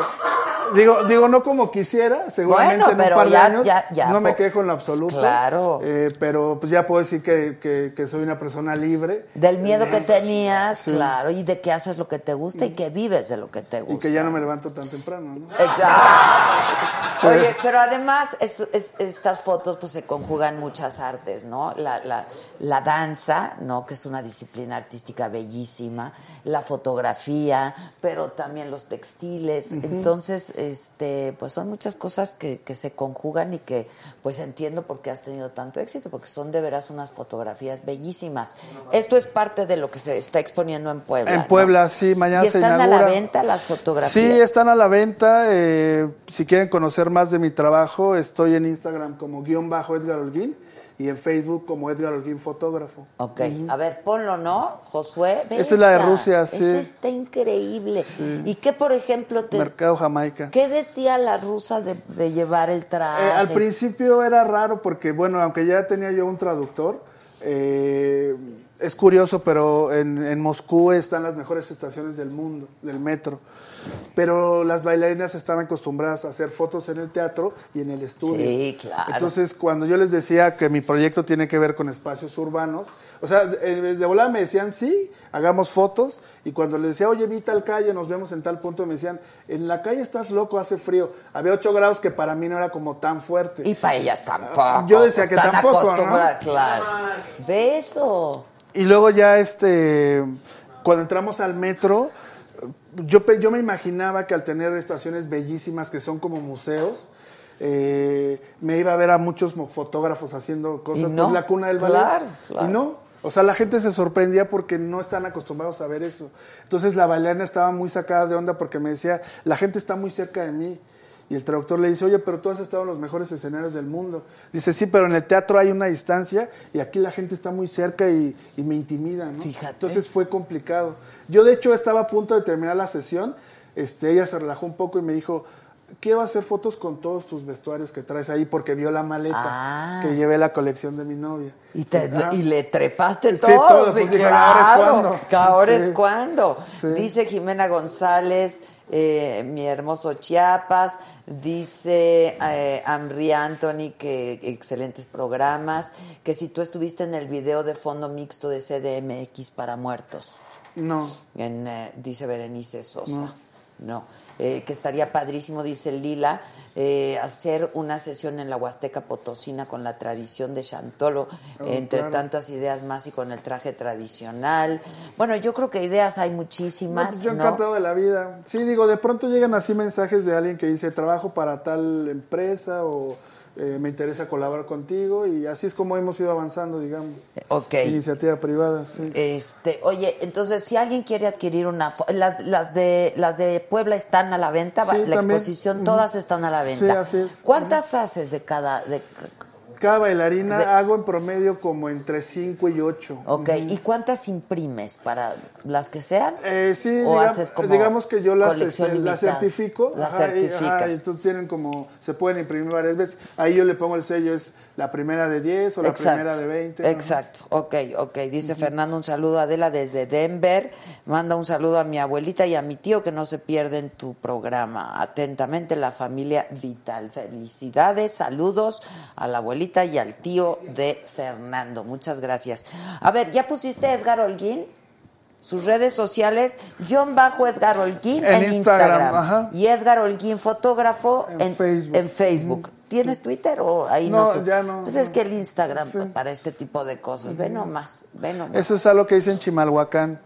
Speaker 6: digo, digo, no como quisiera, seguramente
Speaker 1: Bueno,
Speaker 6: en un
Speaker 1: pero
Speaker 6: par de
Speaker 1: ya-
Speaker 6: años.
Speaker 1: ya- ya,
Speaker 6: no me quejo en lo absoluto.
Speaker 1: Claro.
Speaker 6: eh, pero pues ya puedo decir que, que- que soy una persona libre.
Speaker 1: Del miedo que
Speaker 6: Eh,
Speaker 1: tenías,
Speaker 6: sí.
Speaker 1: claro, y de que haces lo que te gusta y que vives de lo que te gusta.
Speaker 6: Y que ya no me levanto tan temprano, ¿no?
Speaker 1: Exacto. <laughs> Oye, pero además es- es- estas fotos pues se conjugan muchas artes, ¿no? La, la- la danza, ¿no? Que es una disciplina artística bellísima, la fotografía, pero también los textiles. Entonces, este, pues son muchas cosas que, que se conjugan y que pues entiendo por qué has tenido tanto éxito, porque son de veras unas fotografías bellísimas. Esto es parte de lo que se está exponiendo en Puebla.
Speaker 6: En
Speaker 1: ¿no?
Speaker 6: Puebla, sí, mañana
Speaker 1: ¿Y
Speaker 6: se
Speaker 1: están
Speaker 6: inaugura.
Speaker 1: a la venta las fotografías?
Speaker 6: Sí, están a la venta. eh, si quieren conocer más de mi trabajo, estoy en Instagram como guion bajo Edgar Holguín y en Facebook como Edgar Holguín Fotógrafo.
Speaker 1: Ok, a ver, ponlo, ¿no? Josué, ve
Speaker 6: Esa es la de
Speaker 1: esa.
Speaker 6: Rusia, sí.
Speaker 1: Esa está increíble. ¿Y qué, por ejemplo, te,
Speaker 6: Mercado Jamaica.
Speaker 1: qué decía la rusa de, de llevar el traje?
Speaker 6: Eh, al principio era raro porque, bueno, aunque ya tenía yo un traductor, eh, es curioso, pero en, en Moscú están las mejores estaciones del mundo, del metro. Pero las bailarinas estaban acostumbradas a hacer fotos en el teatro y en el estudio.
Speaker 1: Sí, claro.
Speaker 6: Entonces, cuando yo les decía que mi proyecto tiene que ver con espacios urbanos, o sea, de, de volada me decían, sí, hagamos fotos. Y cuando les decía, oye, vi tal calle, nos vemos en tal punto, me decían, en la calle estás loco, hace frío. Había 8 grados que para mí no era como tan fuerte.
Speaker 1: Y para ellas tampoco.
Speaker 6: Yo decía
Speaker 1: pues,
Speaker 6: que
Speaker 1: están
Speaker 6: tampoco, ¿no?
Speaker 1: claro. Beso.
Speaker 6: Y luego ya, este, cuando entramos al metro, yo, yo me imaginaba que al tener estaciones bellísimas que son como museos, eh, me iba a ver a muchos fotógrafos haciendo cosas.
Speaker 1: No,
Speaker 6: pues, la cuna del ballet.
Speaker 1: claro, claro.
Speaker 6: Y no. O sea, la gente se sorprendía porque no están acostumbrados a ver eso. Entonces la bailarina estaba muy sacada de onda porque me decía, la gente está muy cerca de mí. Y el traductor le dice, oye, pero tú has estado en los mejores escenarios del mundo. Dice, sí, pero en el teatro hay una distancia y aquí la gente está muy cerca y, y me intimida, ¿no?
Speaker 1: Fíjate.
Speaker 6: Entonces fue complicado. Yo, de hecho, estaba a punto de terminar la sesión. Este, ella se relajó un poco y me dijo, quiero hacer fotos con todos tus vestuarios que traes ahí porque vio la maleta
Speaker 1: Ah.
Speaker 6: que llevé la colección de mi novia.
Speaker 1: Y, te-
Speaker 6: Ah.
Speaker 1: y le trepaste
Speaker 6: Sí,
Speaker 1: todo.
Speaker 6: todo, pues, dije, ahora es
Speaker 1: claro,
Speaker 6: cuando.
Speaker 1: ahora
Speaker 6: Sí.
Speaker 1: es cuando.
Speaker 6: Sí.
Speaker 1: Dice Jimena González, eh, mi hermoso Chiapas. Dice eh, Amri Anthony que excelentes programas. Que si tú estuviste en el video de fondo mixto de CDMX para muertos.
Speaker 6: No.
Speaker 1: En, eh, dice Berenice Sosa. No. Eh, que estaría padrísimo, dice Lila, eh, hacer una sesión en la Huasteca Potosina con la tradición de Chantolo, entre
Speaker 6: claro.
Speaker 1: tantas ideas más y con el traje tradicional. Bueno, yo creo que ideas hay
Speaker 6: No,
Speaker 1: muchísimas.
Speaker 6: pues yo
Speaker 1: ¿no?
Speaker 6: encantado de la vida. Sí, digo, de pronto llegan así mensajes de alguien que dice trabajo para tal empresa o eh, me interesa colaborar contigo y así es como hemos ido avanzando, digamos.
Speaker 1: Ok.
Speaker 6: Iniciativa privada, sí.
Speaker 1: Este, oye, entonces si alguien quiere adquirir una las, las de las de Puebla están a la venta,
Speaker 6: Sí,
Speaker 1: la
Speaker 6: también.
Speaker 1: exposición todas están a la
Speaker 6: Sí,
Speaker 1: venta.
Speaker 6: así es.
Speaker 1: ¿Cuántas haces de cada de
Speaker 6: Cada bailarina
Speaker 1: De-
Speaker 6: hago en promedio como entre 5 y 8.
Speaker 1: Ok, ¿y cuántas imprimes para las que sean?
Speaker 6: Eh, sí,
Speaker 1: ¿O
Speaker 6: diga-
Speaker 1: haces como
Speaker 6: digamos que yo las, este, las certifico.
Speaker 1: Las
Speaker 6: ajá, y-
Speaker 1: certificas.
Speaker 6: ajá, y entonces tienen como, se pueden imprimir varias veces. Ahí yo le pongo el sello, es la primera de 10 o la primera de 20. ajá.
Speaker 1: Exacto, ok, ok. Dice Fernando, un saludo a Adela desde Denver. Manda un saludo a mi abuelita y a mi tío que no se pierden tu programa. Atentamente, la familia Vital. Felicidades, saludos a la abuelita y al tío de Fernando. Muchas gracias. A ver, ¿ya pusiste Edgar Holguín? Sus redes sociales, guion bajo Edgar Holguín en,
Speaker 6: En Instagram.
Speaker 1: Y Edgar Holguín, fotógrafo
Speaker 6: En
Speaker 1: en,
Speaker 6: Facebook.
Speaker 1: en Facebook. ¿Tienes Twitter o ahí
Speaker 6: No,
Speaker 1: no?
Speaker 6: ya no,
Speaker 1: Pues es que el Instagram
Speaker 6: Sí.
Speaker 1: para este tipo de cosas. Ve nomás, ve nomás.
Speaker 6: Eso es algo que dice en Chimalhuacán.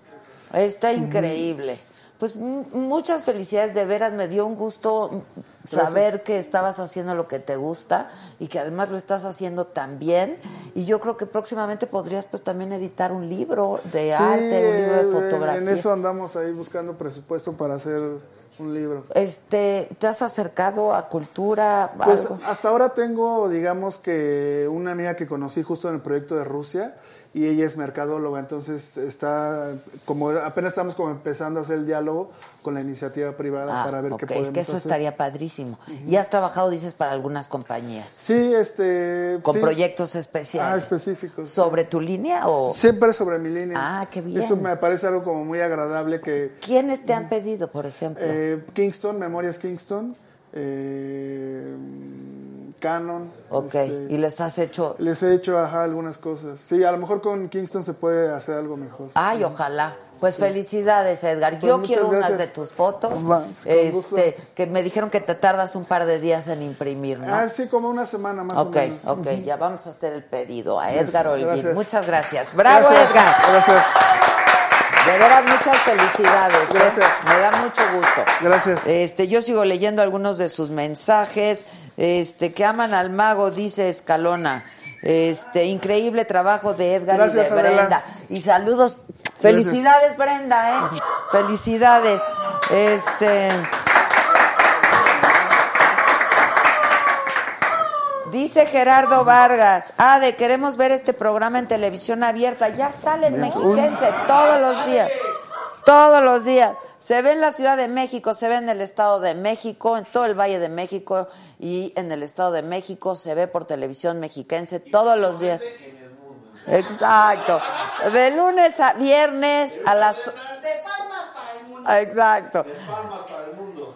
Speaker 1: Está increíble. Pues m- muchas felicidades, de veras me dio un gusto saber que estabas haciendo lo que te gusta y que además lo estás haciendo tan bien. Y yo creo que próximamente podrías pues también editar un libro de
Speaker 6: Sí,
Speaker 1: arte, un libro de fotografía.
Speaker 6: En eso andamos ahí buscando presupuesto para hacer un libro.
Speaker 1: Este, ¿te has acercado a cultura?
Speaker 6: Pues
Speaker 1: algo?
Speaker 6: hasta ahora tengo, digamos que una amiga que conocí justo en el proyecto de Rusia y ella es mercadóloga, entonces está como apenas estamos como empezando a hacer el diálogo con la iniciativa privada
Speaker 1: Ah,
Speaker 6: para ver qué podemos
Speaker 1: es que eso
Speaker 6: hacer.
Speaker 1: estaría padrísimo. Y has trabajado, dices, para algunas compañías,
Speaker 6: Sí, este
Speaker 1: con
Speaker 6: sí.
Speaker 1: proyectos especiales.
Speaker 6: Ah, específicos.
Speaker 1: ¿Sobre tu línea o
Speaker 6: Siempre sobre mi línea.
Speaker 1: Ah, qué bien.
Speaker 6: Eso me parece algo como muy agradable que
Speaker 1: quiénes te han pedido, por ejemplo?
Speaker 6: eh, Kingston, Memorias Kingston, eh, Canon.
Speaker 1: ok,
Speaker 6: este,
Speaker 1: y les has hecho...
Speaker 6: Les he hecho ajá, algunas cosas. Sí, a lo mejor con Kingston se puede hacer algo mejor.
Speaker 1: Ay, ojalá. Pues felicidades, Edgar.
Speaker 6: Pues
Speaker 1: Yo quiero unas de tus fotos.
Speaker 6: Gusto.
Speaker 1: este, que me dijeron que te tardas un par de días en imprimir, ¿no?
Speaker 6: Ah, sí, como una semana más
Speaker 1: ok,
Speaker 6: o menos.
Speaker 1: ok, ya vamos a hacer el pedido a Edgar Holguín.
Speaker 6: gracias.
Speaker 1: Muchas gracias. Bravo,
Speaker 6: Gracias,
Speaker 1: Edgar.
Speaker 6: Gracias,
Speaker 1: De veras, muchas felicidades. ¿eh?
Speaker 6: Gracias.
Speaker 1: Me da mucho gusto.
Speaker 6: gracias.
Speaker 1: Este, yo sigo leyendo algunos de sus mensajes. Este, que aman al mago, dice Escalona. Este, increíble trabajo de Edgar
Speaker 6: Gracias,
Speaker 1: y de
Speaker 6: Adela.
Speaker 1: Brenda. Y saludos. Felicidades, Brenda, ¿eh? Felicidades. Este. Dice Gerardo Vargas, ah, de queremos ver este programa en televisión abierta. Ya sale en Mexiquense todos los días. Todos los días. Se ve en la Ciudad de México, se ve en el Estado de México, en todo el Valle de México y en el Estado de México se ve por televisión mexiquense todos los días. Exacto. De lunes a viernes a las...
Speaker 5: De palmas para el mundo.
Speaker 1: Exacto.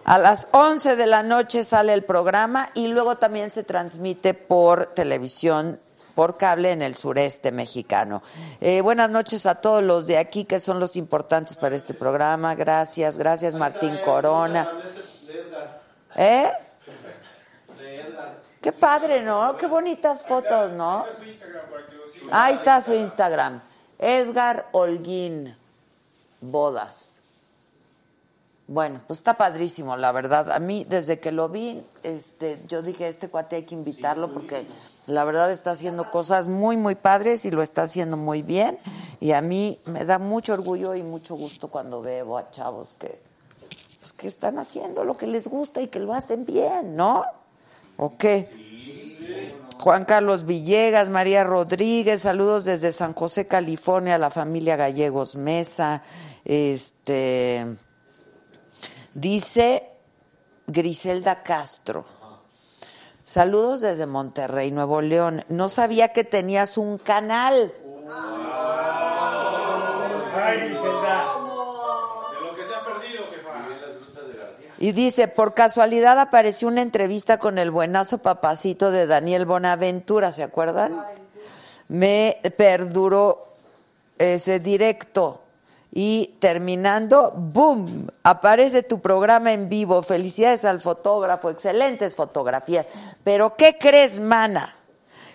Speaker 1: A las 11 de la noche sale el programa y luego también se transmite por televisión, por cable en el sureste mexicano. Eh, buenas noches a todos los de aquí que son los importantes para este programa. Gracias, gracias Martín Corona. ¿Eh? Qué padre, ¿no? Qué bonitas fotos, ¿no? Ahí está su Instagram. Edgar Holguín Bodas. Bueno, pues está padrísimo, la verdad. A mí, desde que lo vi, este, yo dije, este cuate hay que invitarlo porque la verdad está haciendo cosas muy, muy padres y lo está haciendo muy bien. Y a mí me da mucho orgullo y mucho gusto cuando veo a chavos que, pues, que están haciendo lo que les gusta y que lo hacen bien, ¿no? ¿O qué? Juan Carlos Villegas, María Rodríguez, saludos desde San José, California, a la familia Gallegos Mesa. Este dice Griselda Castro. Saludos desde Monterrey, Nuevo León. No sabía que tenías un canal.
Speaker 2: Ay, Griselda. De lo que se ha perdido, jefa.
Speaker 1: Y dice, por casualidad apareció una entrevista con el buenazo papacito de Daniel Bonaventura, ¿se acuerdan? Me perduró ese directo. Y terminando, ¡boom! Aparece tu programa en vivo. Felicidades al fotógrafo, excelentes fotografías. Pero ¿qué crees, mana?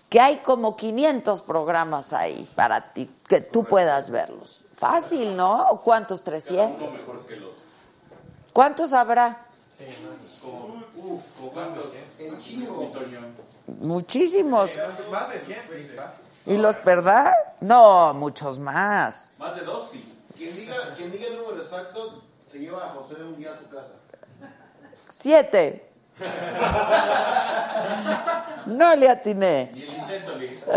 Speaker 1: Que hay como 500 programas ahí para ti, que tú puedas verlos. Fácil, ¿no? ¿O ¿Cuántos? ¿300? ¿Cuántos habrá? Muchísimos.
Speaker 2: Más de 100, sí, fácil.
Speaker 1: ¿Y los verdad? No, muchos más.
Speaker 2: Más de dos, sí.
Speaker 3: Quien diga, quien diga el número exacto se lleva a José un día a su casa.
Speaker 1: Siete. No le atiné.
Speaker 2: Y el intento, listo.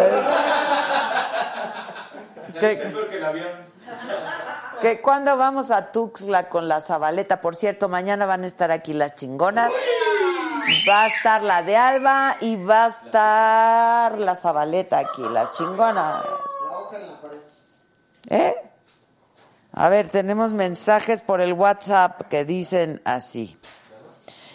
Speaker 1: ¿Qué?
Speaker 2: Es peor que el avión.
Speaker 1: Que cuando vamos a Tuxtla con la Zabaleta, por cierto, mañana van a estar aquí las chingonas. Va a estar la de Alba y va a estar la Zabaleta aquí, la chingona. ¿Eh? A ver, tenemos mensajes por el WhatsApp que dicen así.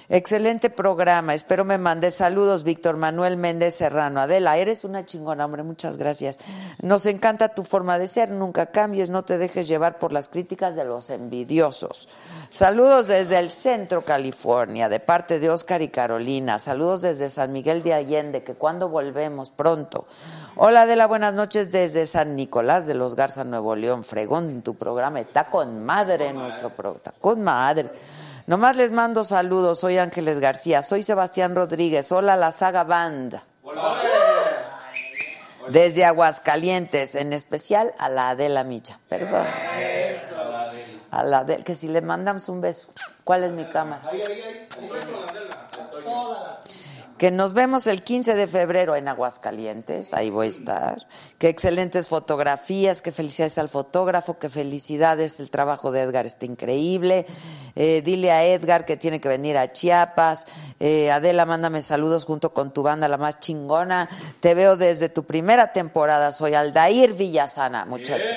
Speaker 1: Excelente programa. Espero me mandes saludos, Víctor Manuel Méndez Serrano. Adela, eres una chingona, hombre. Muchas gracias. Nos encanta tu forma de ser. Nunca cambies. No te dejes llevar por las críticas de los envidiosos. Saludos desde el centro, California, de parte de Oscar y Carolina. Saludos desde San Miguel de Allende, que cuando volvemos pronto. Hola, Adela, buenas noches desde San Nicolás de los Garza, Nuevo León. Fregón, tu programa está con madre, nuestro programa. Está con madre. Nomás les mando saludos. Soy Ángeles García. Soy Sebastián Rodríguez. Hola, la saga Band. Desde Aguascalientes, en especial a la Adela Micha. Perdón. A la Adela, que si le mandamos un beso. ¿Cuál es mi cámara? Que nos vemos el 15 de febrero en Aguascalientes, ahí voy a estar. Que excelentes fotografías, que felicidades al fotógrafo, que felicidades, el trabajo de Edgar está increíble. Eh, dile a Edgar que tiene que venir a Chiapas. Eh, Adela, mándame saludos junto con tu banda, la más chingona. Te veo desde tu primera temporada, soy Aldair Villasana, muchachos.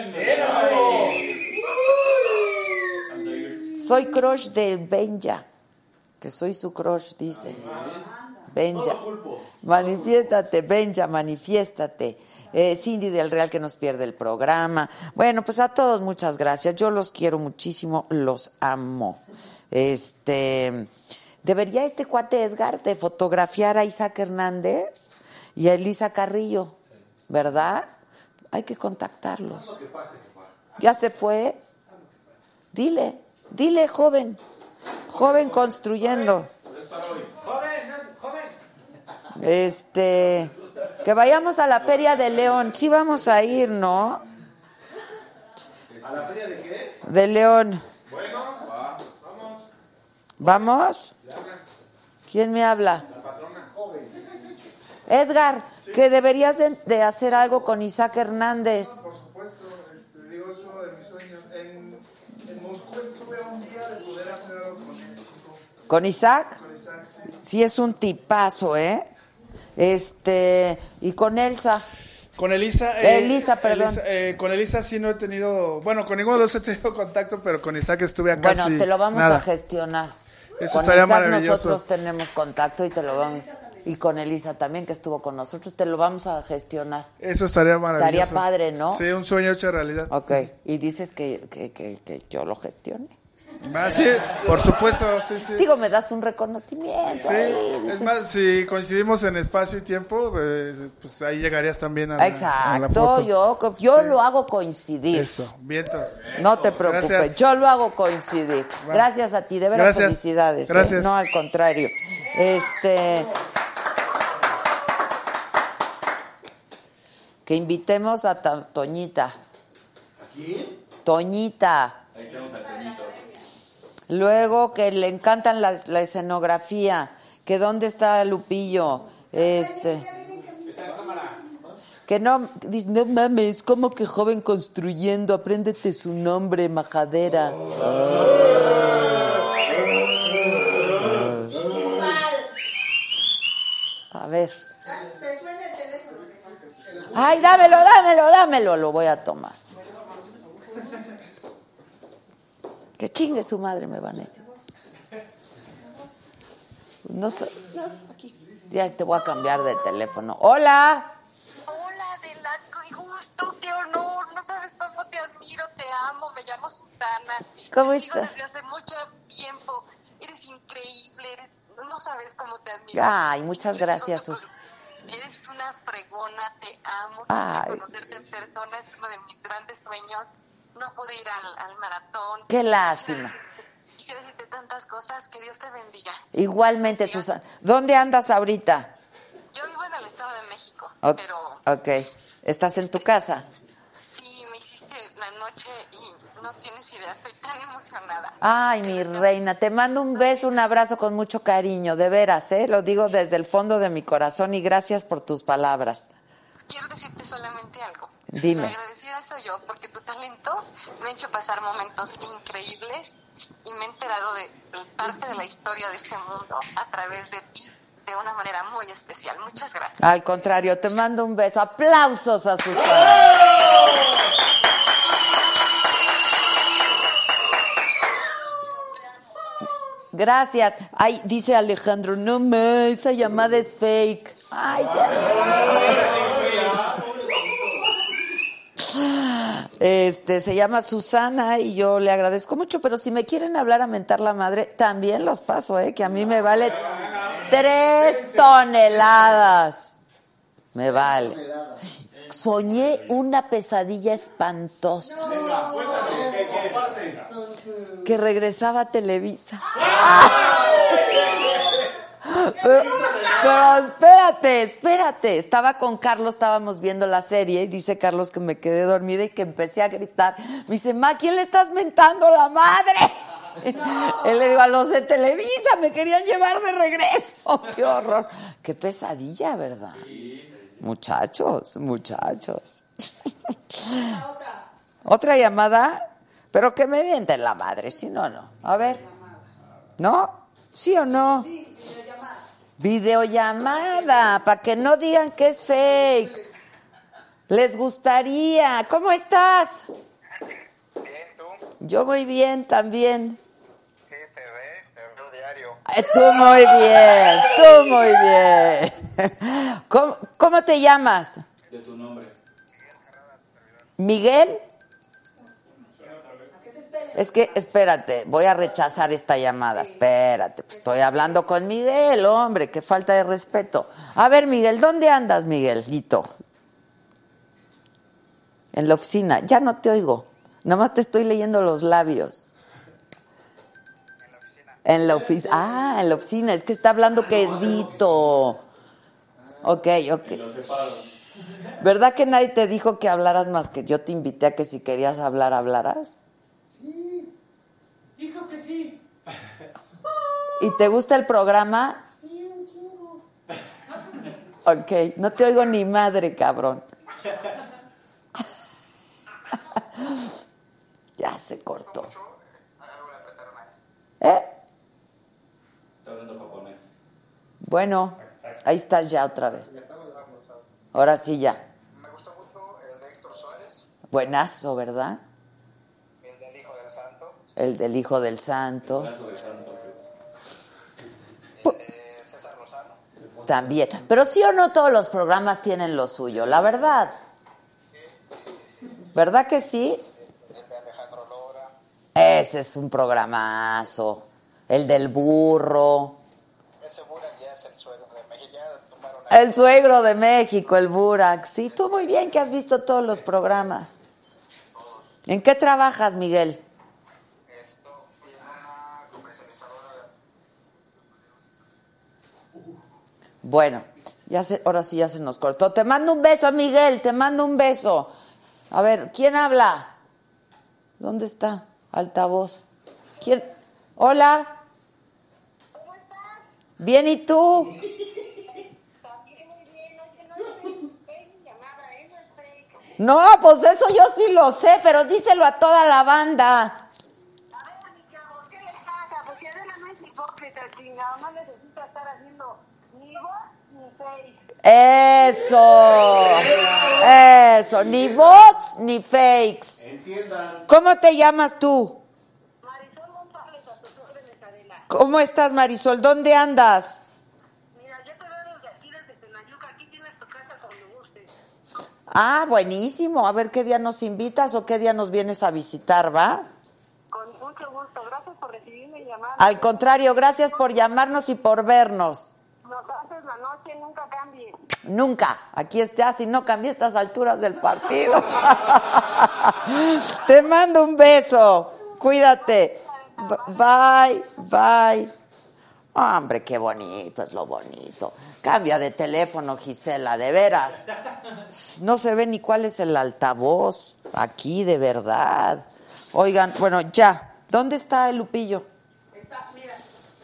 Speaker 1: Soy crush de Benja, que soy su crush, dice. Benja. Manifiéstate, Benja, manifiéstate. Eh, Cindy del Real que nos pierde el programa. Bueno, pues a todos muchas gracias. Yo los quiero muchísimo, los amo. Este, debería este cuate Edgar de fotografiar a Isaac Hernández y a Elisa Carrillo, ¿verdad? Hay que contactarlos. Ya se fue. Dile, dile, joven, joven construyendo. Este, que vayamos a la Feria de León. Sí vamos a ir, ¿no?
Speaker 3: ¿A la feria de qué?
Speaker 1: De León. ¿Vamos? ¿Quién me habla? Edgar, que deberías de, de hacer algo con Isaac Hernández.
Speaker 6: Por supuesto, este, digo, es uno de mis sueños. En, en Moscú estuve un día de poder hacer algo con él. ¿Con
Speaker 1: Isaac?
Speaker 6: con Isaac, sí.
Speaker 1: Sí, es un tipazo, ¿eh? Este, y con Elsa.
Speaker 6: Con Elisa.
Speaker 1: Elisa, perdón.
Speaker 6: Elisa, eh, con Elisa sí no he tenido. Bueno, con ninguno de los he tenido <laughs> contacto, pero con Isaac estuve acá.
Speaker 1: Bueno, te lo vamos a gestionar.
Speaker 6: Eso
Speaker 1: con
Speaker 6: estaría
Speaker 1: Isaac
Speaker 6: maravilloso.
Speaker 1: nosotros tenemos contacto y te lo vamos. Y con Elisa también, que estuvo con nosotros, te lo vamos a gestionar.
Speaker 6: Eso estaría maravilloso.
Speaker 1: Estaría padre, ¿no?
Speaker 6: Sí, un sueño hecho realidad.
Speaker 1: Ok, y dices que, que, que, que yo lo gestione.
Speaker 6: Ah, sí, por supuesto, sí, sí.
Speaker 1: Digo, me das un reconocimiento.
Speaker 6: Sí,
Speaker 1: ahí,
Speaker 6: es más, si coincidimos en espacio y tiempo, eh, pues ahí llegarías también a la, a la
Speaker 1: Exacto,
Speaker 6: foto.
Speaker 1: yo, yo
Speaker 6: Sí.
Speaker 1: lo hago coincidir.
Speaker 6: Eso, vientos.
Speaker 1: No te preocupes,
Speaker 6: Gracias.
Speaker 1: yo lo hago coincidir. Gracias a ti, de veras
Speaker 6: Gracias.
Speaker 1: felicidades. ¿eh?
Speaker 6: Gracias.
Speaker 1: No, al contrario. Este. Que invitemos a Ta- Toñita. ¿A quién? Toñita. Luego que le encantan las- la escenografía. Que dónde está Lupillo. Este. Que no, no mames, como que joven construyendo, apréndete su nombre, majadera. A ver. Ay, dámelo, dámelo, dámelo, lo voy a tomar. Que chingue su madre, me van a decir. No sé. Ya te voy a cambiar de teléfono. Hola.
Speaker 5: Hola, Adela, qué gusto, qué honor. No sabes cómo te admiro, te amo. Me llamo Susana.
Speaker 1: ¿Cómo
Speaker 5: Te sigo
Speaker 1: estás?
Speaker 5: desde hace mucho tiempo. Eres increíble, eres... no sabes cómo te admiro.
Speaker 1: Ay, muchas gracias,
Speaker 5: sigo
Speaker 1: Sus.
Speaker 5: con- Eres una fregona, te amo.
Speaker 1: Ay.
Speaker 5: Conocerte en persona, es uno de mis grandes sueños. No pude ir al, al maratón.
Speaker 1: Qué lástima.
Speaker 5: Quisiera decirte tantas cosas. Que Dios te bendiga.
Speaker 1: Igualmente, Susana. ¿Dónde andas ahorita?
Speaker 5: Yo vivo en el Estado de México,
Speaker 1: O-
Speaker 5: pero
Speaker 1: ok. ¿Estás en tu casa?
Speaker 5: Sí, me hiciste la noche y no tienes idea, estoy tan emocionada.
Speaker 1: Ay, mi reina, te mando un beso, un abrazo con mucho cariño, de veras, ¿eh? Lo digo desde el fondo de mi corazón y gracias por tus palabras.
Speaker 5: Quiero decirte solamente algo.
Speaker 1: Dime.
Speaker 5: La agradecida soy yo porque tu talento me ha hecho pasar momentos increíbles y me he enterado de parte de la historia de este mundo a través de ti de una manera muy especial. Muchas gracias.
Speaker 1: Al contrario, te mando un beso. Aplausos a Susana. Gracias. Ay, dice Alejandro, no me, esa llamada es fake. Ay, ya. Este, se llama Susana y yo le agradezco mucho, pero si me quieren hablar a mentar la madre, también los paso, ¿eh? Que a mí me vale tres toneladas. Me vale. Soñé una pesadilla espantosa. Que regresaba a Televisa. Pero, pero espérate, espérate. Estaba con Carlos, estábamos viendo la serie y dice Carlos que me quedé dormida y que empecé a gritar. Me dice, Ma, ¿quién le estás mentando la madre? <laughs> Él le digo a los de Televisa, me querían llevar de regreso. <laughs> Qué horror. Qué pesadilla, ¿verdad? Muchachos, muchachos. <laughs> Otra llamada, pero que me mienten la madre, si no, no. A ver. ¿No? ¿Sí o no? Videollamada, para que no digan que es fake. Les gustaría. ¿Cómo estás?
Speaker 7: Bien, tú.
Speaker 1: Yo muy bien también.
Speaker 7: Sí, se ve, te veo diario.
Speaker 1: Ay, Tú muy bien, tú muy bien. <laughs> ¿Cómo, cómo te llamas?
Speaker 2: De tu nombre.
Speaker 1: ¿Miguel? Es que, espérate, voy a rechazar esta llamada. Espérate, pues estoy hablando con Miguel, hombre, qué falta de respeto. A ver, Miguel, ¿dónde andas, Miguelito? En la oficina. Ya no te oigo. Nomás te estoy leyendo los labios. En la oficina. Ah, en la oficina. Es que está hablando quedito. Ok, ok. ¿Verdad que nadie te dijo que hablaras más que yo te invité a que si querías hablar, hablaras?
Speaker 2: Dijo que sí.
Speaker 1: ¿Y te gusta el programa? Ok, no te oigo ni madre, cabrón. <laughs> ya se cortó. ¿Eh?
Speaker 2: Está hablando japonés.
Speaker 1: Bueno, ahí estás ya otra vez. Ahora sí ya.
Speaker 7: Me gustó mucho el de Héctor Suárez,
Speaker 1: Buenazo, ¿verdad?
Speaker 7: el del Hijo del Santo,
Speaker 1: El del Hijo del Santo.
Speaker 2: De santo.
Speaker 7: el de César Lozano.
Speaker 1: También. Pero sí o no todos los programas tienen lo suyo, la verdad. ¿Verdad que sí?
Speaker 7: el de Alejandro Lora,
Speaker 1: Ese es un programazo. El del burro.
Speaker 7: ese Burak ya es el suegro de México, ya tumbaron a
Speaker 1: El suegro de México, el Burak. Sí, tú muy bien que has visto todos los programas. ¿En qué trabajas, Miguel? Bueno, ya se, ahora sí ya se nos cortó. Te mando un beso, Miguel, te mando un beso. A ver, ¿quién habla? ¿Dónde está? Altavoz. ¿Quién? Hola. Bien, ¿y tú? No, pues eso yo sí lo sé, pero díselo a toda la banda.
Speaker 8: A ver, mi chavo, ¿qué les pasa? Porque Adela no es hipócrita, chingado. No necesita estar haciendo
Speaker 1: Eso. Eso. Ni bots ni fakes.
Speaker 3: Entiendan.
Speaker 1: ¿Cómo te llamas tú?
Speaker 8: Marisol González, a tus órdenes, Adela.
Speaker 1: ¿Cómo estás, Marisol? ¿Dónde andas?
Speaker 8: Mira, yo te veo desde aquí, desde Tenayuca. Aquí tienes tu casa cuando gustes.
Speaker 1: Ah, buenísimo. A ver qué día nos invitas o qué día nos vienes a visitar, ¿va?
Speaker 8: Con mucho gusto. Gracias por recibirme y llamar.
Speaker 1: Al contrario, gracias por llamarnos y por vernos.
Speaker 8: La noche, nunca cambies.
Speaker 1: Nunca. Aquí estás y no cambié estas alturas del partido. <laughs> Te mando un beso. Cuídate. Bye, bye. Hombre, qué bonito es lo bonito. Cambia de teléfono, Gisela, de veras. No se ve ni cuál es el altavoz. Aquí, de verdad. Oigan, bueno, ya. ¿Dónde está el Lupillo?
Speaker 9: Está, mira,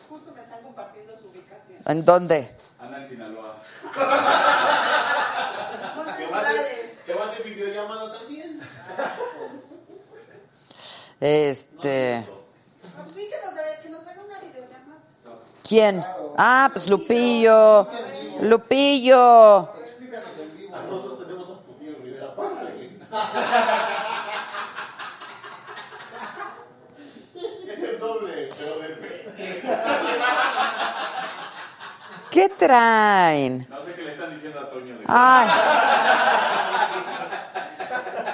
Speaker 9: justo me están compartiendo su ubicación.
Speaker 1: ¿En dónde?
Speaker 2: Anda en Sinaloa.
Speaker 9: Montes
Speaker 3: ¿Te vas de, vas de videollamada también?
Speaker 1: Este.
Speaker 9: Pues sí, que nos, debe- que nos haga una videollamada.
Speaker 1: ¿Quién? Ah, pues Lupillo. Lupillo.
Speaker 3: Nosotros tenemos a Putillo Rivera. Pásale. Es el doble, pero de <laughs> pene.
Speaker 1: traen?
Speaker 2: No sé qué le están diciendo a Toño.
Speaker 1: Ay.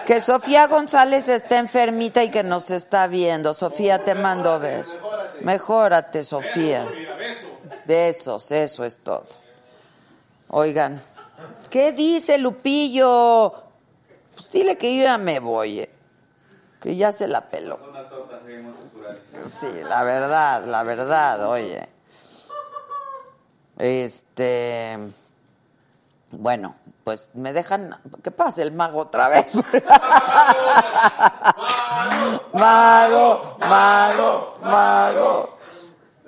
Speaker 1: Que Sofía González está enfermita y que nos está viendo. Sofía, te mando besos. Mejórate, Sofía. Besos, eso es todo. Oigan, ¿qué dice Lupillo? Pues dile que yo ya me voy, eh, que ya se la peló. Sí, la verdad, la verdad, oye. Este. Bueno, pues me dejan. ¿Qué pasa el mago otra vez? <laughs> mago, mago, mago.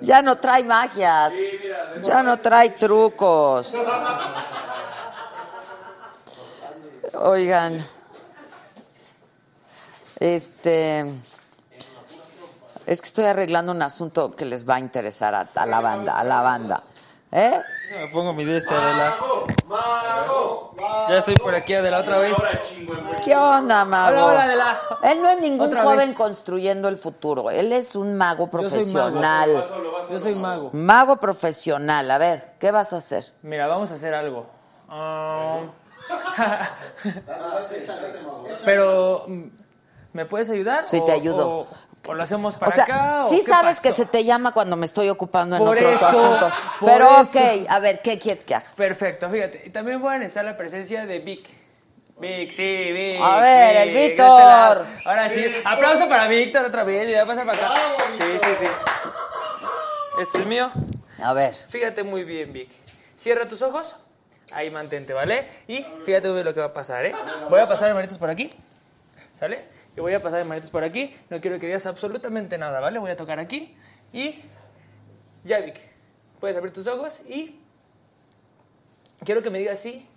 Speaker 1: Ya no trae magias. Ya no trae trucos. Oigan. Este. Es que estoy arreglando un asunto que les va a interesar a, a la banda, a la banda. ¿Eh?
Speaker 4: Me pongo mi de esta, Adela. Ya estoy por aquí, Adela, otra vez.
Speaker 1: ¿Qué onda, mago?
Speaker 4: Hola, hola, Adela.
Speaker 1: Él no es ningún
Speaker 4: Otra
Speaker 1: joven
Speaker 4: vez.
Speaker 1: construyendo el futuro. Él es un mago
Speaker 4: Yo soy mago.
Speaker 1: profesional.
Speaker 4: Yo soy mago.
Speaker 1: Mago profesional. A ver, ¿qué vas a hacer?
Speaker 4: Mira, vamos a hacer algo. Um, <laughs> Pero, ¿me puedes ayudar?
Speaker 1: Sí,
Speaker 4: O-
Speaker 1: te ayudo.
Speaker 4: O, o lo hacemos para
Speaker 1: o sea,
Speaker 4: acá? o
Speaker 1: sí sabes
Speaker 4: pasó?
Speaker 1: que se te llama cuando me estoy ocupando en
Speaker 4: Por
Speaker 1: otros
Speaker 4: eso,
Speaker 1: asuntos. Pero
Speaker 4: eso.
Speaker 1: ok, a ver, ¿qué quieres que haga?
Speaker 4: Perfecto, fíjate. Y también voy a necesitar la presencia de Vic. Vic, sí, Vic.
Speaker 1: A ver, el
Speaker 4: Vic,
Speaker 1: Víctor.
Speaker 4: este lado. Ahora sí, aplauso para Víctor otra vez. Y voy a pasar para acá. Sí, sí, sí. Este es mío.
Speaker 1: A ver.
Speaker 4: Fíjate muy bien, Vic. Cierra tus ojos. Ahí mantente, ¿vale? Y fíjate muy bien lo que va a pasar, ¿eh? Voy a pasar manitas por aquí. ¿Sale? Y voy a pasar manitas por aquí. No quiero que digas absolutamente nada, ¿vale? Voy a tocar aquí. Y. Ya, Vic. Puedes abrir tus ojos y. Quiero que me digas si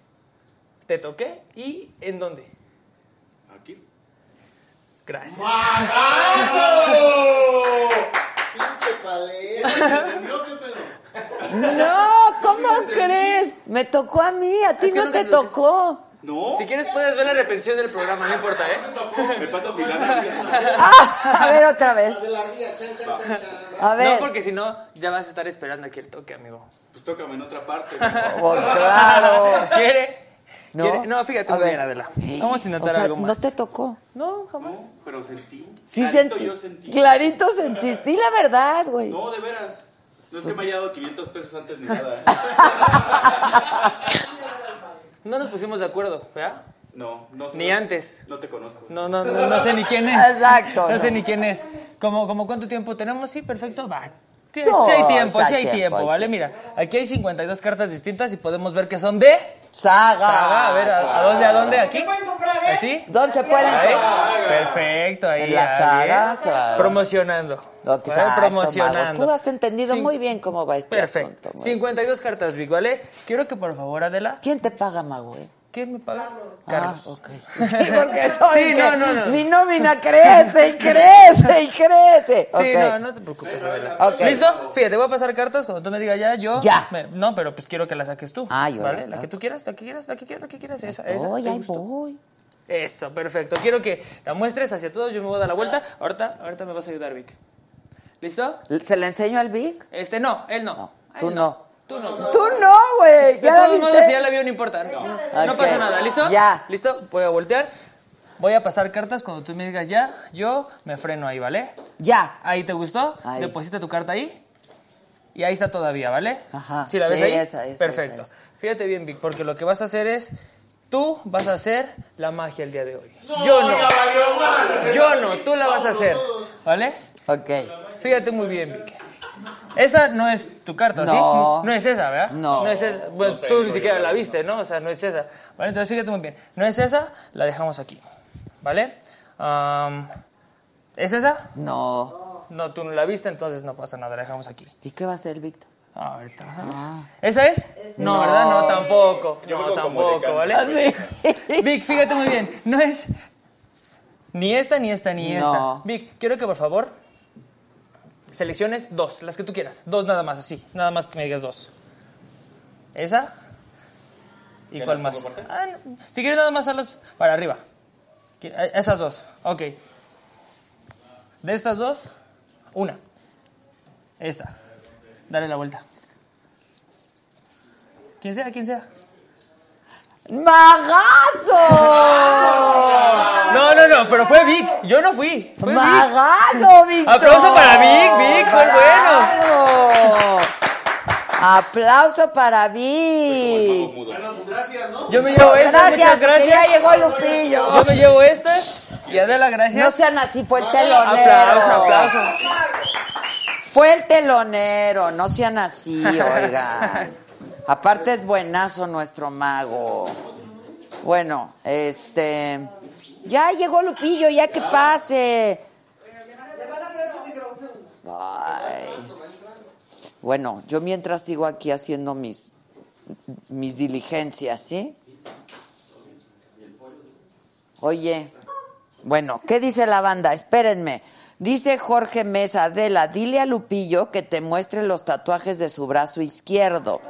Speaker 4: te toqué y en dónde.
Speaker 2: Aquí.
Speaker 4: Gracias.
Speaker 3: Pinche paleta. ¿Entendió qué pedo?
Speaker 1: No, ¿cómo crees? Me tocó a mí, a ti no te tocó.
Speaker 2: No.
Speaker 4: Si quieres puedes ver la repetición del programa, no importa, ¿eh?
Speaker 2: Me pasas mi lana.
Speaker 1: Ah, a ver otra vez.
Speaker 3: De la ardilla, chan, chan, chan, chan.
Speaker 1: A ver.
Speaker 4: No, porque si no, ya vas a estar esperando aquí el toque, amigo.
Speaker 2: Pues tócame en otra parte. <laughs>
Speaker 1: Pues claro.
Speaker 4: ¿Quiere?
Speaker 1: No.
Speaker 4: ¿Quiere? No, fíjate
Speaker 1: A
Speaker 4: muy
Speaker 1: ver.
Speaker 4: bien, Adela. Vamos a intentar
Speaker 1: O sea,
Speaker 4: algo
Speaker 1: no
Speaker 4: más.
Speaker 1: te tocó.
Speaker 4: No, jamás.
Speaker 2: No, pero sentí.
Speaker 1: Sí
Speaker 2: Clarito
Speaker 1: sentí.
Speaker 2: yo sentí.
Speaker 1: Clarito sentiste. Di la verdad, güey.
Speaker 2: No, de veras. No es que me haya dado 500 pesos antes ni nada, ¿eh? <laughs>
Speaker 4: No nos pusimos de acuerdo, ¿verdad?
Speaker 2: No, no sé.
Speaker 4: Ni antes.
Speaker 2: No te conozco.
Speaker 4: No, no, no, no sé ni quién es.
Speaker 1: Exacto,
Speaker 4: No,
Speaker 1: no.
Speaker 4: sé ni quién es. ¿Cómo, cómo cuánto tiempo tenemos? Sí, perfecto. Va. Sí, sí hay tiempo, sí hay
Speaker 1: tiempo,
Speaker 4: ¿vale? Mira, aquí hay 52 cartas distintas y podemos ver que son de
Speaker 1: Saga.
Speaker 4: saga. A ver, ¿a, a dónde, a dónde? ¿Aquí?
Speaker 9: pueden comprar, ¿eh?
Speaker 4: ¿Así?
Speaker 1: ¿Dónde se pueden comprar?
Speaker 4: Perfecto, ahí.
Speaker 1: En la saga,
Speaker 4: bien.
Speaker 1: claro.
Speaker 4: Promocionando.
Speaker 1: Lo que
Speaker 4: ¿vale?
Speaker 1: exacto,
Speaker 4: Promocionando.
Speaker 1: Tú has entendido
Speaker 4: Cin-
Speaker 1: muy bien cómo va este
Speaker 4: Perfecto.
Speaker 1: asunto. Muy-
Speaker 4: 52 cartas, Vic, ¿vale? Quiero que por favor, Adela.
Speaker 1: ¿Quién te paga, mago? eh?
Speaker 4: ¿Quién me paga?
Speaker 1: Ah,
Speaker 4: Carlos.
Speaker 1: ok. <laughs> Sí, porque <laughs> soy
Speaker 4: Sí,
Speaker 1: que
Speaker 4: no, no, no.
Speaker 1: Mi nómina crece y crece y crece.
Speaker 4: Sí, no, no te preocupes, Adela.
Speaker 1: Ok.
Speaker 4: ¿Listo? Fíjate, voy a pasar cartas. Cuando tú me digas ya, yo.
Speaker 1: Ya.
Speaker 4: me- no, pero pues quiero que la saques tú.
Speaker 1: Ah, yo
Speaker 4: ¿Vale?
Speaker 1: la
Speaker 4: La que tú quieras, la que quieras, la que quieras, la que quieras. Esa, esa.
Speaker 1: Voy,
Speaker 4: ¿te
Speaker 1: ahí
Speaker 4: gustó?
Speaker 1: voy.
Speaker 4: Eso, perfecto. Quiero que la muestres hacia todos. Yo me voy a dar la vuelta. Ahorita, ahorita me vas a ayudar, Vic. ¿Listo?
Speaker 1: ¿Se la enseño al Vic?
Speaker 4: Este no, él no.
Speaker 1: Tú
Speaker 4: él
Speaker 1: no.
Speaker 4: Tú no.
Speaker 1: Tú no, güey.
Speaker 4: De
Speaker 1: ¿Ya la
Speaker 4: todos modos, si ya la vio, no importa. No, no
Speaker 1: Ok.
Speaker 4: pasa nada. ¿Listo?
Speaker 1: Ya.
Speaker 4: ¿Listo? Voy a voltear. Voy a pasar cartas. Cuando tú me digas ya, yo me freno ahí, ¿vale?
Speaker 1: Ya.
Speaker 4: Ahí te gustó.
Speaker 1: Ahí.
Speaker 4: Deposita tu carta ahí. Y ahí está todavía, ¿vale?
Speaker 1: Ajá.
Speaker 4: ¿Sí la ves
Speaker 1: Sí,
Speaker 4: ahí?
Speaker 1: esa, esa,
Speaker 4: Perfecto.
Speaker 1: esa, esa.
Speaker 4: Fíjate bien, Vic, porque lo que vas a hacer es. Tú vas a hacer la magia el día de hoy. yo no. Yo no, tú la vas a hacer. ¿Vale?
Speaker 1: Ok.
Speaker 4: Fíjate muy bien, Vic. Esa no es tu carta, ¿sí?
Speaker 1: No.
Speaker 4: No es esa, ¿verdad?
Speaker 1: No.
Speaker 4: No es esa. Bueno, tú ni siquiera la viste, ¿no? O sea, no es esa. Vale, entonces fíjate muy bien. No es esa, la dejamos aquí. ¿Vale? Am, ¿Es esa?
Speaker 1: No.
Speaker 4: No, tú no la viste, entonces no pasa nada, la dejamos aquí.
Speaker 1: ¿Y qué va a hacer, Víctor?
Speaker 4: Ah, ahorita vas a ver.
Speaker 1: Ah.
Speaker 4: ¿Esa es? No,
Speaker 1: No.
Speaker 4: ¿verdad? No, tampoco.
Speaker 2: Yo
Speaker 4: no,
Speaker 2: vengo como de
Speaker 4: tampoco. ¿vale? Vic, fíjate muy bien. No es ni esta, ni esta, ni
Speaker 1: No.
Speaker 4: esta. Vic, quiero que por favor selecciones dos, las que tú quieras. Dos nada más, así. Nada más que me digas dos. ¿Esa? ¿Y
Speaker 2: ¿Ya
Speaker 4: cuál más? Ah, no. Si quieres nada más hazlas para arriba. Eh, Esas dos. Ok. De estas dos, una. Esta. Dale la vuelta. Quien sea, quien sea.
Speaker 1: ¡Magazo!
Speaker 4: No, no, no, pero fue Vic. Yo no fui. Fue Vic.
Speaker 1: ¡Magazo, Víctor!
Speaker 4: Aplauso para Vic, Vic, fue bueno.
Speaker 1: Aplauso para Vic.
Speaker 4: Yo me llevo estas,
Speaker 1: Gracias,
Speaker 4: muchas gracias.
Speaker 1: ya llegó Lupillo.
Speaker 4: Yo me llevo estas. Y Adela, gracias.
Speaker 1: No sean así, fue el telonero.
Speaker 4: Aplauso, aplauso.
Speaker 1: Fue el telonero, no sean así, oigan. Aparte es buenazo nuestro mago. Bueno, este. Ya llegó Lupillo, ya que pase. Bueno, yo mientras sigo aquí haciendo mis, mis diligencias, ¿sí? Oye, bueno, ¿qué dice la banda? Espérenme. Dice Jorge Mesa, Adela, dile a Lupillo que te muestre los tatuajes de su brazo izquierdo.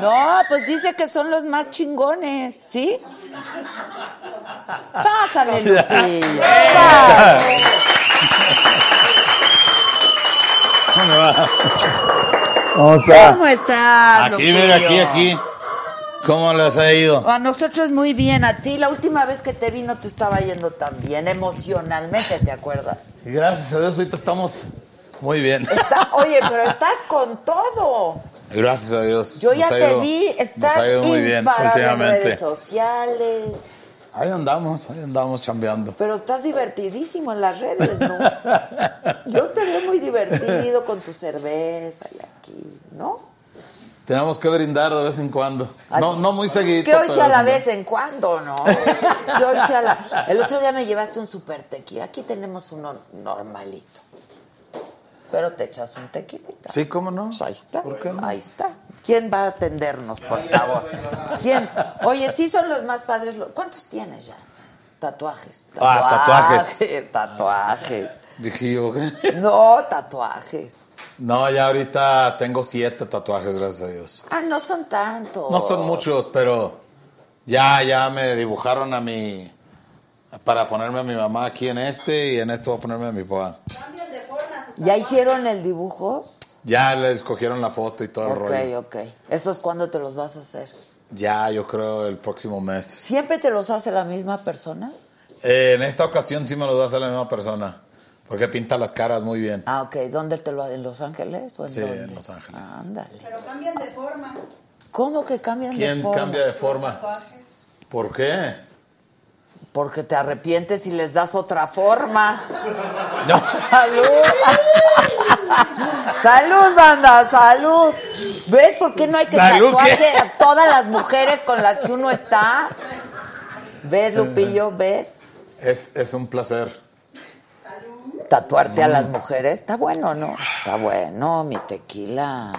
Speaker 1: No, pues dice que son los más chingones, ¿sí? Pásale, <laughs> Lupillo.
Speaker 10: ¿Cómo va?
Speaker 1: ¿Cómo estás,
Speaker 10: Aquí, mira, aquí, aquí. ¿Cómo les ha ido?
Speaker 1: A nosotros muy bien, a ti la última vez que te vi no te estaba yendo tan bien, emocionalmente, ¿te acuerdas?
Speaker 10: Gracias a Dios, ahorita estamos muy bien.
Speaker 1: Está- oye, pero <laughs> estás con todo.
Speaker 10: Gracias a Dios.
Speaker 1: Yo ya
Speaker 10: Nos
Speaker 1: te
Speaker 10: ido-
Speaker 1: vi,
Speaker 10: nos
Speaker 1: estás
Speaker 10: ha ido muy bien
Speaker 1: imparable en redes sociales,
Speaker 10: Ahí andamos, ahí andamos chambeando.
Speaker 1: pero estás divertidísimo en las redes, ¿no? <laughs> Yo te veo muy divertido con tu cerveza y aquí, ¿no?
Speaker 10: Tenemos que brindar de vez en cuando. No, no muy seguido.
Speaker 1: Que hoy sea la
Speaker 10: vez
Speaker 1: vez en cuando, ¿no? Que hoy sea la... El otro día me llevaste un super tequila. Aquí tenemos uno normalito. Pero te echas un tequilita.
Speaker 10: Sí, ¿cómo no?
Speaker 1: Ahí está.
Speaker 10: ¿Por qué no?
Speaker 1: Ahí está. ¿Quién va a atendernos, por favor? ¿Quién? Oye, sí son los más padres. ¿Cuántos tienes ya? Tatuajes.
Speaker 10: Ah, tatuajes.
Speaker 1: Tatuajes. Tatuajes.
Speaker 10: Dije yo.
Speaker 1: No, tatuajes.
Speaker 10: No, ya ahorita tengo siete tatuajes, gracias a Dios.
Speaker 1: Ah, no son tantos.
Speaker 10: No son muchos, pero ya, ya me dibujaron a mi... Para ponerme a mi mamá aquí en este y en esto voy a ponerme a mi papá.
Speaker 1: ¿Ya hicieron el dibujo?
Speaker 10: Ya le escogieron la foto y todo el
Speaker 1: Ok,
Speaker 10: rollo.
Speaker 1: ok. ¿Eso es cuando te los vas a hacer?
Speaker 10: Ya, yo creo el próximo mes.
Speaker 1: ¿Siempre te los hace la misma persona?
Speaker 10: Eh, en esta ocasión sí me los va a hacer la misma persona. Porque pinta las caras muy bien.
Speaker 1: Ah, ok. ¿Dónde te lo ¿En Los Ángeles o en
Speaker 10: Sí,
Speaker 1: dónde?
Speaker 10: en Los Ángeles.
Speaker 1: Ándale.
Speaker 9: Pero cambian de forma.
Speaker 1: ¿Cómo que cambian de
Speaker 10: ¿Quién
Speaker 1: forma?
Speaker 10: cambia de forma? ¿Por qué?
Speaker 1: Porque te arrepientes y les das otra forma. <laughs>
Speaker 10: No.
Speaker 1: ¡Salud! <laughs> ¡Salud, banda! ¡Salud! ¿Ves por qué no hay que
Speaker 10: ¿Salud
Speaker 1: tatuarse
Speaker 10: qué?
Speaker 1: a todas las mujeres con las que uno está? ¿Ves, Lupillo? ¿Ves?
Speaker 10: Es, es un placer.
Speaker 1: Tatuarte a las mujeres. Está bueno, ¿no? Está bueno, mi tequila.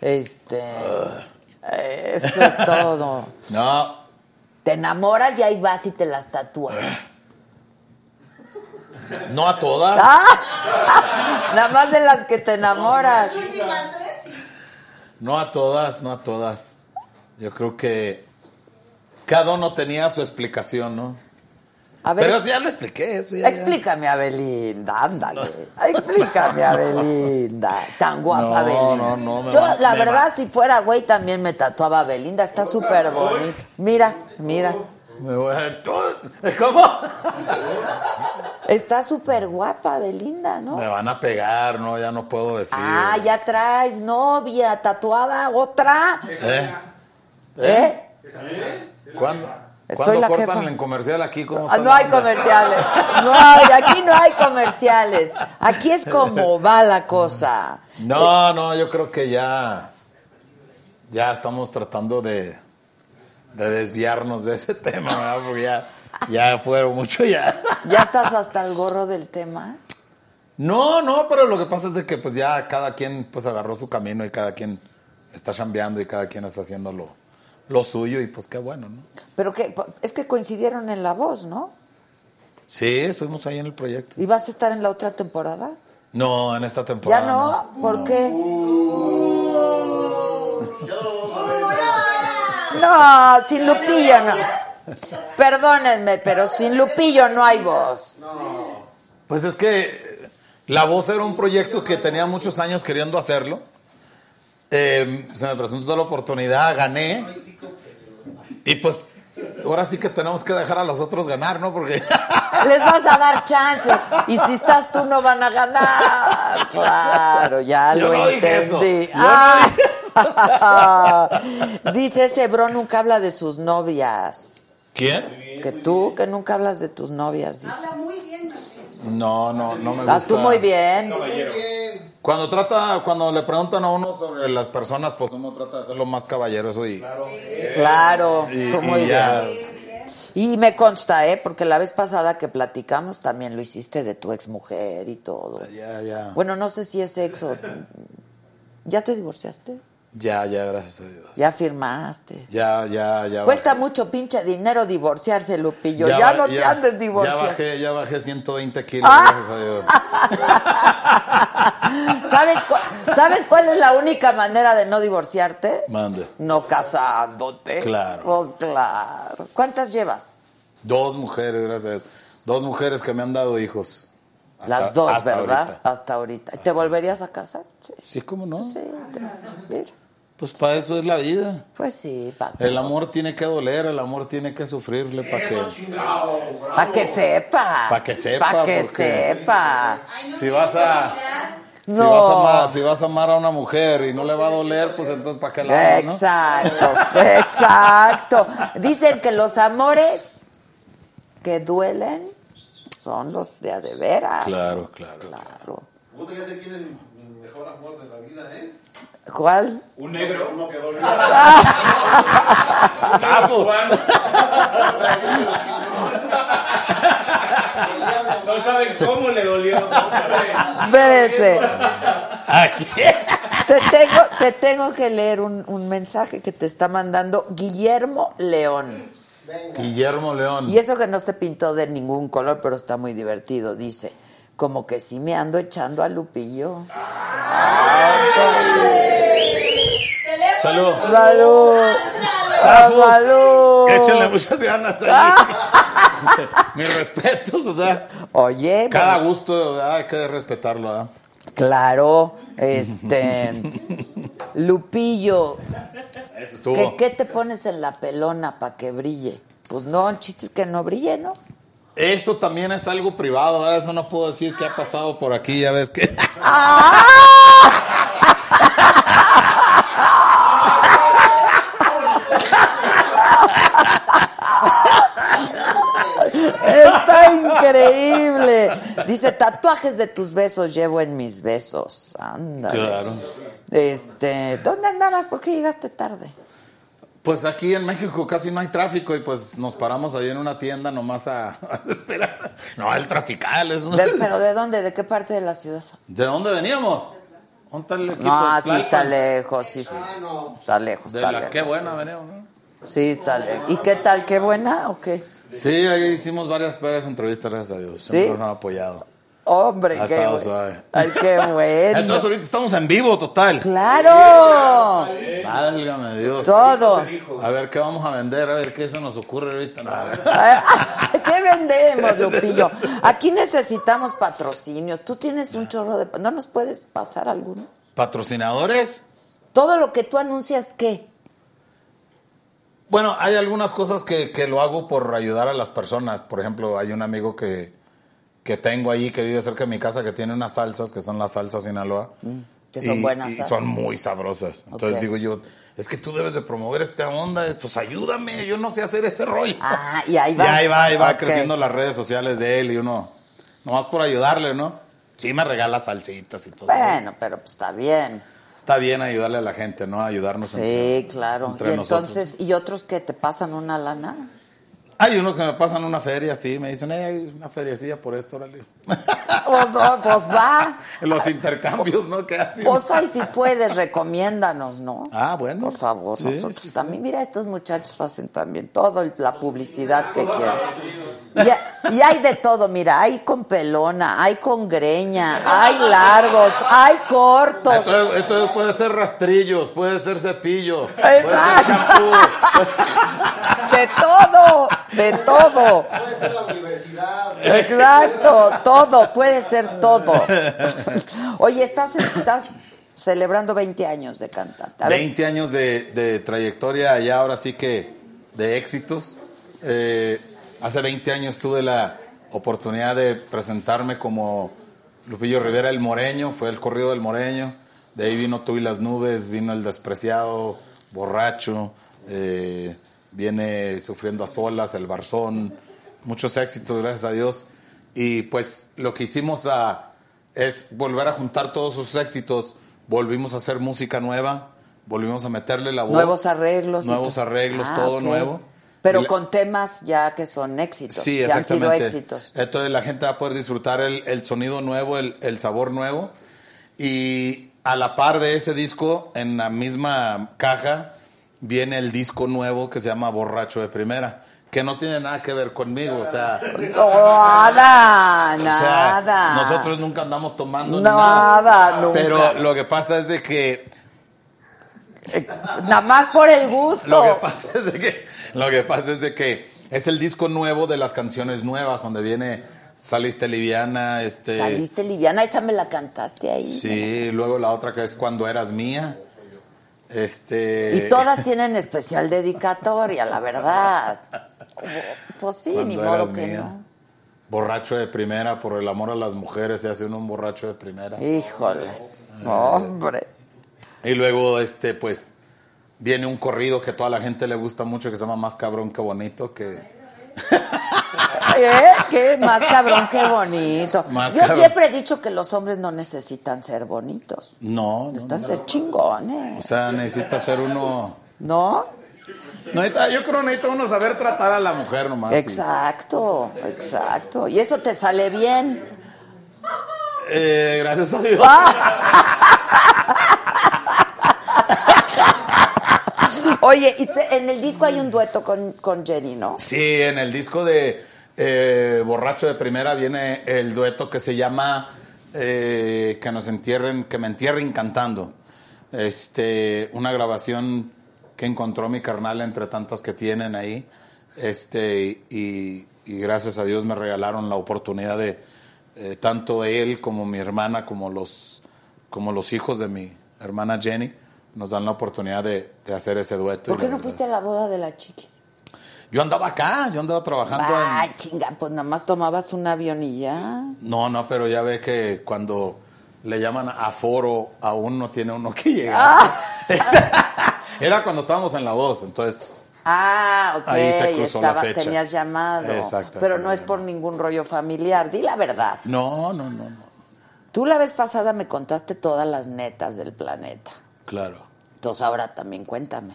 Speaker 1: Este. Eso es todo.
Speaker 10: No,
Speaker 1: Te enamoras y ahí vas y te las tatúas. <laughs>
Speaker 10: no a todas.
Speaker 1: ¡Ah! <laughs> Nada más de las que te enamoras.
Speaker 10: No a todas, no a todas. Yo creo que cada uno tenía su explicación, ¿no?
Speaker 1: A ver,
Speaker 10: Pero eso ya lo expliqué, eso ya. ya.
Speaker 1: explícame a Belinda, ándale. Explícame <laughs> a Belinda. Tan guapa
Speaker 10: No,
Speaker 1: Belinda.
Speaker 10: no, no, me
Speaker 1: Yo,
Speaker 10: va-
Speaker 1: la verdad,
Speaker 10: va.
Speaker 1: si fuera güey, también me tatuaba a Belinda. Está súper bonita. Mira, mira.
Speaker 10: Me voy a- ¿Cómo?
Speaker 1: Está súper guapa Belinda, ¿no?
Speaker 10: Me van a pegar, no, ya no puedo decir.
Speaker 1: Ah, ya traes novia tatuada, otra.
Speaker 10: ¿Eh?
Speaker 1: ¿Eh?
Speaker 10: ¿Cuándo?
Speaker 1: Soy
Speaker 10: ¿Cuándo
Speaker 1: la
Speaker 10: cortan
Speaker 1: jefa.
Speaker 10: en comercial aquí? ¿Cómo
Speaker 1: Ah, no hay
Speaker 10: onda?
Speaker 1: comerciales. <laughs> No hay, aquí no hay comerciales. Aquí es como va la cosa.
Speaker 10: No, no, yo creo que ya, ya estamos tratando de, de desviarnos de ese <laughs> tema, ¿verdad? Porque ya, ya fueron mucho ya.
Speaker 1: ¿Ya estás hasta el gorro del tema?
Speaker 10: No, no, pero lo que pasa es de que pues ya cada quien pues agarró su camino y cada quien está chambeando y cada quien está haciendo lo, suyo y pues qué bueno, ¿no?
Speaker 1: Pero que es que coincidieron en la voz, ¿no?
Speaker 10: Sí, estuvimos ahí en el proyecto.
Speaker 1: ¿Y vas a estar en la otra temporada?
Speaker 10: No, en esta temporada.
Speaker 1: ¿Ya no? ¿Por qué? <laughs> No, sin Lupillo no. Perdónenme, pero sin Lupillo no hay voz.
Speaker 10: Pues es que La Voz era un proyecto que tenía muchos años queriendo hacerlo. eh, se me presentó la oportunidad, gané. Y pues ahora sí que tenemos que dejar a los otros ganar, ¿no? Porque <laughs>
Speaker 1: Les vas a dar chance. Y si estás tú, no van a ganar. Claro, ya
Speaker 10: Yo
Speaker 1: lo
Speaker 10: no
Speaker 1: entendí.
Speaker 10: No
Speaker 1: Ah. <laughs> Dice ese bro nunca habla de sus novias.
Speaker 10: ¿quién?
Speaker 1: Que tú, que nunca hablas de tus novias, dice.
Speaker 9: Habla muy bien,
Speaker 10: No, no, no me gusta.
Speaker 1: Ah, tú muy bien.
Speaker 10: Cuando trata, cuando le preguntan a uno sobre las personas, pues uno trata de hacerlo más caballeroso y,
Speaker 1: Claro,
Speaker 10: y-
Speaker 1: tú muy
Speaker 10: y ya.
Speaker 1: bien. Y me consta, ¿eh? Porque la vez pasada que platicamos también lo hiciste de tu exmujer y todo.
Speaker 10: Ya, ya.
Speaker 1: Bueno, no sé si es sexo. ¿Ya te divorciaste?
Speaker 10: Ya, ya, gracias a Dios.
Speaker 1: ¿Ya firmaste?
Speaker 10: Ya, ya, ya.
Speaker 1: Cuesta mucho pinche dinero divorciarse, Lupillo. Ya, no te andes divorciando.
Speaker 10: Ya bajé, ya bajé 120 kilos,
Speaker 1: Ah.
Speaker 10: gracias a Dios. <laughs>
Speaker 1: ¿Sabes, cu- ¿Sabes cuál es la única manera de no divorciarte?
Speaker 10: Mande.
Speaker 1: No casándote.
Speaker 10: Claro.
Speaker 1: Pues claro. ¿Cuántas llevas?
Speaker 10: Dos mujeres, gracias. Dos mujeres que me han dado hijos. Hasta-
Speaker 1: Las dos,
Speaker 10: hasta
Speaker 1: ¿verdad?
Speaker 10: ahorita.
Speaker 1: Hasta ahorita. ¿Te volverías a casar? Sí.
Speaker 10: Sí, ¿cómo no?
Speaker 1: Sí. te- mira.
Speaker 10: Pues para eso es la vida.
Speaker 1: Pues sí, para
Speaker 10: El amor tiene que doler, el amor tiene que sufrirle para que...
Speaker 1: Pa' que sepa.
Speaker 10: Pa' que sepa,
Speaker 1: Para que
Speaker 10: porque-
Speaker 1: sepa.
Speaker 10: Si vas a... Si,
Speaker 1: No.
Speaker 10: vas a amar, si vas a amar a una mujer y no le va a doler, pues entonces ¿para qué la amas, no?
Speaker 1: Exacto, exacto. Dicen que los amores que duelen son los de a de veras.
Speaker 10: Claro, claro.
Speaker 1: Claro.
Speaker 3: Puta, ya te quieren el mejor amor de la vida, ¿eh?
Speaker 1: ¿Cuál?
Speaker 2: Un negro.
Speaker 3: Uno que dolió. <laughs>
Speaker 2: Sapos. <laughs> No saben cómo le dolió.
Speaker 1: Espérense.
Speaker 10: ¿A quién?
Speaker 1: Te tengo, te tengo que leer un, un mensaje que te está mandando Guillermo León.
Speaker 10: Guillermo León.
Speaker 1: Y eso que no se pintó de ningún color, pero está muy divertido. Dice, como que sí me ando echando a Lupillo.
Speaker 10: Salud.
Speaker 1: ¡Salud!
Speaker 10: Sapos.
Speaker 1: ¡Salud!
Speaker 10: Échenle muchas ganas ahí. <laughs> Mis respetos, o sea,
Speaker 1: Oye,
Speaker 10: cada
Speaker 1: pues,
Speaker 10: gusto ¿verdad? hay que respetarlo, ¿verdad?
Speaker 1: claro, este... Lupillo,
Speaker 10: Eso estuvo.
Speaker 1: ¿qué, qué te pones en la pelona para que brille? Pues no, el chiste es que no brille, ¿no?
Speaker 10: Eso también es algo privado, ¿verdad? Eso no puedo decir que ha pasado por aquí, ya ves que...
Speaker 1: Está <laughs> increíble. Dice, tatuajes de tus besos llevo en mis besos. Ándale.
Speaker 10: Claro.
Speaker 1: Este, ¿dónde andabas? ¿Por qué llegaste tarde?
Speaker 10: Pues aquí en México casi no hay tráfico y pues nos paramos ahí en una tienda nomás a, <laughs> a esperar. No, el trafical es un-
Speaker 1: De- ¿Pero de dónde? ¿De qué parte de la ciudad?
Speaker 10: ¿De dónde veníamos? ¿Dónde está el equipo?
Speaker 1: No, sí está lejos, sí. Está lejos,
Speaker 10: De
Speaker 1: está
Speaker 10: la
Speaker 1: lejos.
Speaker 10: qué buena veníamos, ¿no?
Speaker 1: Sí, está lejos. ¿Y qué tal? ¿Qué buena o qué?
Speaker 10: Sí, ahí hicimos varias, varias entrevistas, gracias a Dios. Siempre
Speaker 1: ¿Sí?
Speaker 10: nos han apoyado.
Speaker 1: Hombre,
Speaker 10: Ha
Speaker 1: qué
Speaker 10: estado
Speaker 1: bueno.
Speaker 10: suave.
Speaker 1: Ay, qué <laughs> bueno.
Speaker 10: Entonces ahorita estamos en vivo, total.
Speaker 1: ¡Claro!
Speaker 10: Válgame Dios.
Speaker 1: Todo.
Speaker 10: A ver qué vamos a vender, a ver qué se nos ocurre ahorita. <laughs> No,
Speaker 1: ¿Qué vendemos, Lupillo? Aquí necesitamos patrocinios. Tú tienes un chorro de... ¿No nos puedes pasar alguno?
Speaker 10: ¿Patrocinadores?
Speaker 1: Todo lo que tú anuncias, ¿qué?
Speaker 10: Bueno, hay algunas cosas que, que lo hago por ayudar a las personas. Por ejemplo, hay un amigo que, que tengo ahí que vive cerca de mi casa que tiene unas salsas, que son las salsas Sinaloa.
Speaker 1: Mm, que son
Speaker 10: y,
Speaker 1: buenas,
Speaker 10: Y
Speaker 1: ¿sabes?
Speaker 10: son muy sabrosas. Entonces digo yo, es que tú debes de promover esta onda, pues ayúdame, yo no sé hacer ese rollo.
Speaker 1: Ah, y ahí <laughs>
Speaker 10: Y
Speaker 1: va.
Speaker 10: ahí va, ahí va creciendo las redes sociales de él y uno, nomás por ayudarle, ¿no? Sí me regala salsitas y todo eso.
Speaker 1: Bueno, pero pues está bien.
Speaker 10: Está bien ayudarle a la gente, ¿no? Ayudarnos
Speaker 1: Sí,
Speaker 10: entre-
Speaker 1: claro.
Speaker 10: entre
Speaker 1: y
Speaker 10: nosotros.
Speaker 1: entonces, ¿y otros que te pasan una lana?
Speaker 10: Hay unos que me pasan una feria, sí, me dicen, "Eh, hay una feriecilla por esto, órale. <laughs>
Speaker 1: Pues, oh, pues va. <laughs>
Speaker 10: Los intercambios, ¿no? ¿Qué hacen?
Speaker 1: Pues ahí si puedes, recomiéndanos, ¿no?
Speaker 10: Ah, bueno.
Speaker 1: Por favor,
Speaker 10: Sí,
Speaker 1: nosotros
Speaker 10: sí, sí.
Speaker 1: también. Mira, estos muchachos hacen también todo el- la publicidad que quieren. Y, y hay de todo, mira, hay con pelona, hay con greña, hay largos, hay cortos.
Speaker 10: Entonces, entonces puede ser rastrillos, puede ser cepillo, puede ser
Speaker 1: Exacto. <laughs> De todo, de todo.
Speaker 3: Puede ser la universidad.
Speaker 1: Exacto, todo, puede ser todo. Oye, estás, estás celebrando 20 años de cantante. A ver,
Speaker 10: 20 años de, de trayectoria, ya ahora sí que de éxitos. Eh, hace 20 años tuve la oportunidad de presentarme como Lupillo Rivera el Moreño, fue el corrido del Moreño. De ahí vino Tú y las Nubes, vino El Despreciado, Borracho, eh, viene Sufriendo a Solas, El Barzón, muchos éxitos, gracias a Dios. Y pues lo que hicimos a, es volver a juntar todos esos éxitos, volvimos a hacer música nueva, volvimos a meterle la voz.
Speaker 1: nuevos arreglos.
Speaker 10: Nuevos arreglos,
Speaker 1: Ah,
Speaker 10: todo nuevo.
Speaker 1: Pero
Speaker 10: la-
Speaker 1: con temas ya que son éxitos.
Speaker 10: Sí,
Speaker 1: que han sido éxitos.
Speaker 10: Entonces la gente va a poder disfrutar el, el sonido nuevo, el, el sabor nuevo. Y a la par de ese disco, en la misma caja, viene el disco nuevo que se llama Borracho de Primera, que no tiene nada que ver conmigo. O sea,
Speaker 1: Nada,
Speaker 10: o sea,
Speaker 1: nada.
Speaker 10: nosotros nunca andamos tomando
Speaker 1: Nada,
Speaker 10: nada.
Speaker 1: nunca.
Speaker 10: Pero lo que pasa es de que
Speaker 1: Nada más por el gusto.
Speaker 10: Lo que pasa es de que, lo que pasa es de que es el disco nuevo de las canciones nuevas, donde viene Saliste Liviana, este.
Speaker 1: Saliste liviana, esa me la cantaste ahí.
Speaker 10: Sí, luego la otra que es Cuando eras mía. Este.
Speaker 1: Y todas tienen especial dedicatoria, la verdad. Pues sí,
Speaker 10: Cuando
Speaker 1: ni modo que
Speaker 10: mía.
Speaker 1: no.
Speaker 10: Borracho de primera, por el amor a las mujeres, se hace uno un borracho de primera.
Speaker 1: Híjoles. Hombre.
Speaker 10: Y luego, este, pues, viene un corrido que a toda la gente le gusta mucho, que se llama Más cabrón que bonito, que <laughs>
Speaker 1: ¿Eh? ¿Qué? Más cabrón que bonito.
Speaker 10: Más
Speaker 1: Yo
Speaker 10: cabrón.
Speaker 1: siempre he dicho que los hombres no necesitan ser bonitos.
Speaker 10: no,
Speaker 1: Necesitan
Speaker 10: no.
Speaker 1: ser chingones.
Speaker 10: O sea, necesita ser uno...
Speaker 1: ¿No?
Speaker 10: Yo creo que necesita uno saber tratar a la mujer nomás.
Speaker 1: Exacto, exacto. Y eso te sale bien.
Speaker 10: Eh, gracias a Dios. <laughs>
Speaker 1: Oye, y te- en el disco hay un dueto con, con Jenny, ¿no?
Speaker 10: Sí, en el disco de eh, Borracho de Primera viene el dueto que se llama eh, Que nos entierren, que me entierren cantando. Este, una grabación que encontró mi carnal entre tantas que tienen ahí. Este, y, gracias a Dios me regalaron la oportunidad de eh, tanto él como mi hermana, como los, como los hijos de mi hermana Jenny, nos dan la oportunidad de, de hacer ese dueto.
Speaker 1: ¿Por qué
Speaker 10: la
Speaker 1: no
Speaker 10: verdad-
Speaker 1: fuiste a la boda de la chiquis?
Speaker 10: Yo andaba acá, yo andaba trabajando en...
Speaker 1: Ay, chinga, pues nada más tomabas un avión y ya.
Speaker 10: No, no, pero ya ve que cuando le llaman aforo, aún no tiene uno que llegar.
Speaker 1: Ah. <laughs>
Speaker 10: Era cuando estábamos en La Voz, entonces...
Speaker 1: Ah, ok.
Speaker 10: Ahí se cruzó la
Speaker 1: estaba-
Speaker 10: fecha.
Speaker 1: Tenías llamado.
Speaker 10: Exacto,
Speaker 1: Pero no es por ningún rollo familiar. Di la verdad.
Speaker 10: No, no, no, no,
Speaker 1: Tú la vez pasada me contaste todas las netas del planeta.
Speaker 10: claro.
Speaker 1: Entonces ahora también cuéntame.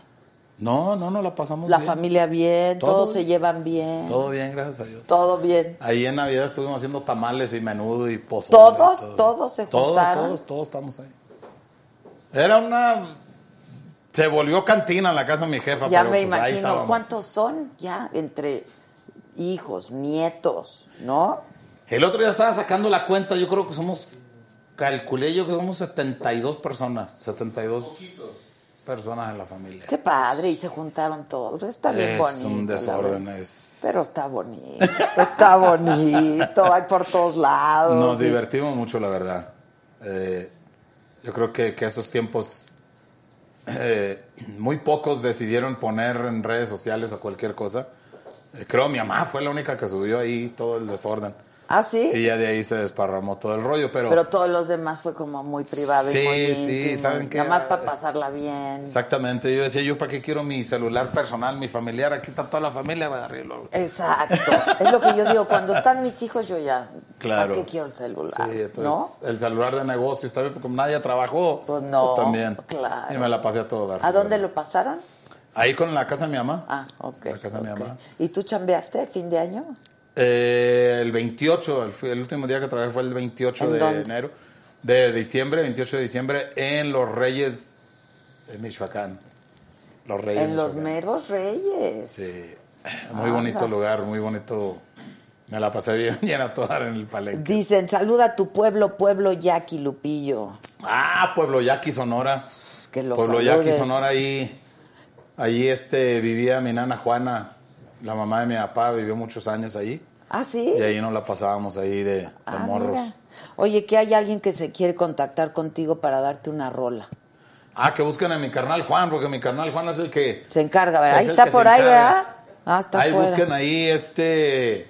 Speaker 10: No, no, no la pasamos
Speaker 1: La
Speaker 10: bien.
Speaker 1: familia bien,
Speaker 10: Todo
Speaker 1: todos se llevan bien.
Speaker 10: Todo bien, gracias a Dios.
Speaker 1: Todo bien.
Speaker 10: Ahí en Navidad estuvimos haciendo tamales y menudo y pozole.
Speaker 1: ¿Todos?
Speaker 10: y todo.
Speaker 1: ¿Todos se
Speaker 10: Todos,
Speaker 1: juntaron?
Speaker 10: todos, todos estamos ahí. Era una... Se volvió cantina en la casa de mi jefa.
Speaker 1: Ya
Speaker 10: pero,
Speaker 1: me
Speaker 10: pues,
Speaker 1: imagino. ¿Cuántos son ya entre hijos, nietos, no?
Speaker 10: El otro día estaba sacando la cuenta, yo creo que somos, calculé yo que somos 72 personas, 72 personas en la familia.
Speaker 1: Qué padre, y se juntaron todos. Está bien
Speaker 10: es
Speaker 1: bonito.
Speaker 10: un
Speaker 1: la
Speaker 10: desorden, es...
Speaker 1: Pero está bonito, está bonito, hay por todos lados.
Speaker 10: Nos
Speaker 1: y-
Speaker 10: divertimos mucho, la verdad. Eh, yo creo que, que esos tiempos, eh, muy pocos decidieron poner en redes sociales o cualquier cosa. Eh, creo mi mamá fue la única que subió ahí todo el desorden.
Speaker 1: Ah, sí.
Speaker 10: Y ya de ahí se desparramó todo el rollo, pero...
Speaker 1: Pero todos los demás fue como muy privado
Speaker 10: Sí,
Speaker 1: y muy
Speaker 10: sí,
Speaker 1: íntimo.
Speaker 10: ¿saben qué?
Speaker 1: Nada más para pasarla bien.
Speaker 10: Exactamente, yo decía, yo para qué quiero mi celular personal, mi familiar, aquí está toda la familia, agarrarlo.
Speaker 1: Exacto. es lo que yo digo. Cuando están mis hijos, yo ya.
Speaker 10: Claro.
Speaker 1: ¿Para qué quiero el celular?
Speaker 10: Sí, entonces el celular de negocio, está bien, porque como nadie trabajó,
Speaker 1: Pues no,
Speaker 10: también.
Speaker 1: claro.
Speaker 10: Y me la pasé a todo dar.
Speaker 1: ¿no? ¿A dónde lo pasaron?
Speaker 10: Ahí con la casa de mi mamá.
Speaker 1: Ah, ok.
Speaker 10: La casa de mi mamá.
Speaker 1: ¿Y tú chambeaste fin de año?
Speaker 10: Eh, el 28, el, último día que trabajé fue el 28
Speaker 1: ¿En
Speaker 10: de
Speaker 1: dónde?
Speaker 10: enero, de diciembre, 28 de diciembre, en Los Reyes de Michoacán. Los Reyes.
Speaker 1: en los meros reyes.
Speaker 10: Sí, muy
Speaker 1: Ah,
Speaker 10: bonito lugar, muy bonito. Me la pasé bien, <laughs> bien a toda en el palenque.
Speaker 1: Dicen, saluda a tu pueblo, pueblo Yaqui Lupillo.
Speaker 10: Ah, Pueblo Yaqui, Sonora.
Speaker 1: Que lo
Speaker 10: Pueblo Yaqui. Sonora, ahí, ahí este, vivía mi nana Juana, la mamá de mi papá, vivió muchos años ahí.
Speaker 1: ¿Ah, sí?
Speaker 10: Y ahí nos la pasábamos ahí de, de
Speaker 1: Ah,
Speaker 10: morros.
Speaker 1: mira. Oye, que hay alguien que se quiere contactar contigo para darte una rola.
Speaker 10: Ah, que busquen a mi carnal Juan, porque mi carnal Juan es el que...
Speaker 1: Se encarga, ¿verdad?
Speaker 10: Es
Speaker 1: Ahí está por ahí,
Speaker 10: encarga.
Speaker 1: ¿verdad? Ah, está
Speaker 10: ahí
Speaker 1: fuera.
Speaker 10: busquen ahí este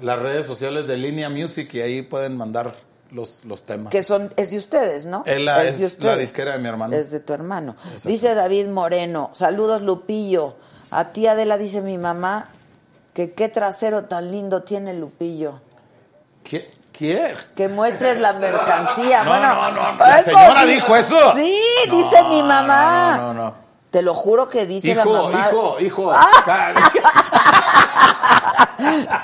Speaker 10: las redes sociales de Línea Music y ahí pueden mandar los, los temas.
Speaker 1: Que son, es de ustedes, ¿no?
Speaker 10: Es la- es
Speaker 1: ustedes.
Speaker 10: disquera de mi hermano.
Speaker 1: Es de tu hermano. Dice David Moreno, saludos Lupillo. A ti Adela dice mi mamá que qué trasero tan lindo tiene Lupillo.
Speaker 10: ¿Qué? ¿Qué?
Speaker 1: Que muestres la mercancía.
Speaker 10: No,
Speaker 1: bueno,
Speaker 10: no, no, la
Speaker 1: eso
Speaker 10: señora
Speaker 1: di-
Speaker 10: dijo eso.
Speaker 1: Sí, dice mi mamá.
Speaker 10: No, no, no.
Speaker 1: Te lo juro que dice la
Speaker 10: Hijo,
Speaker 1: mamá.
Speaker 10: hijo, hijo. <laughs>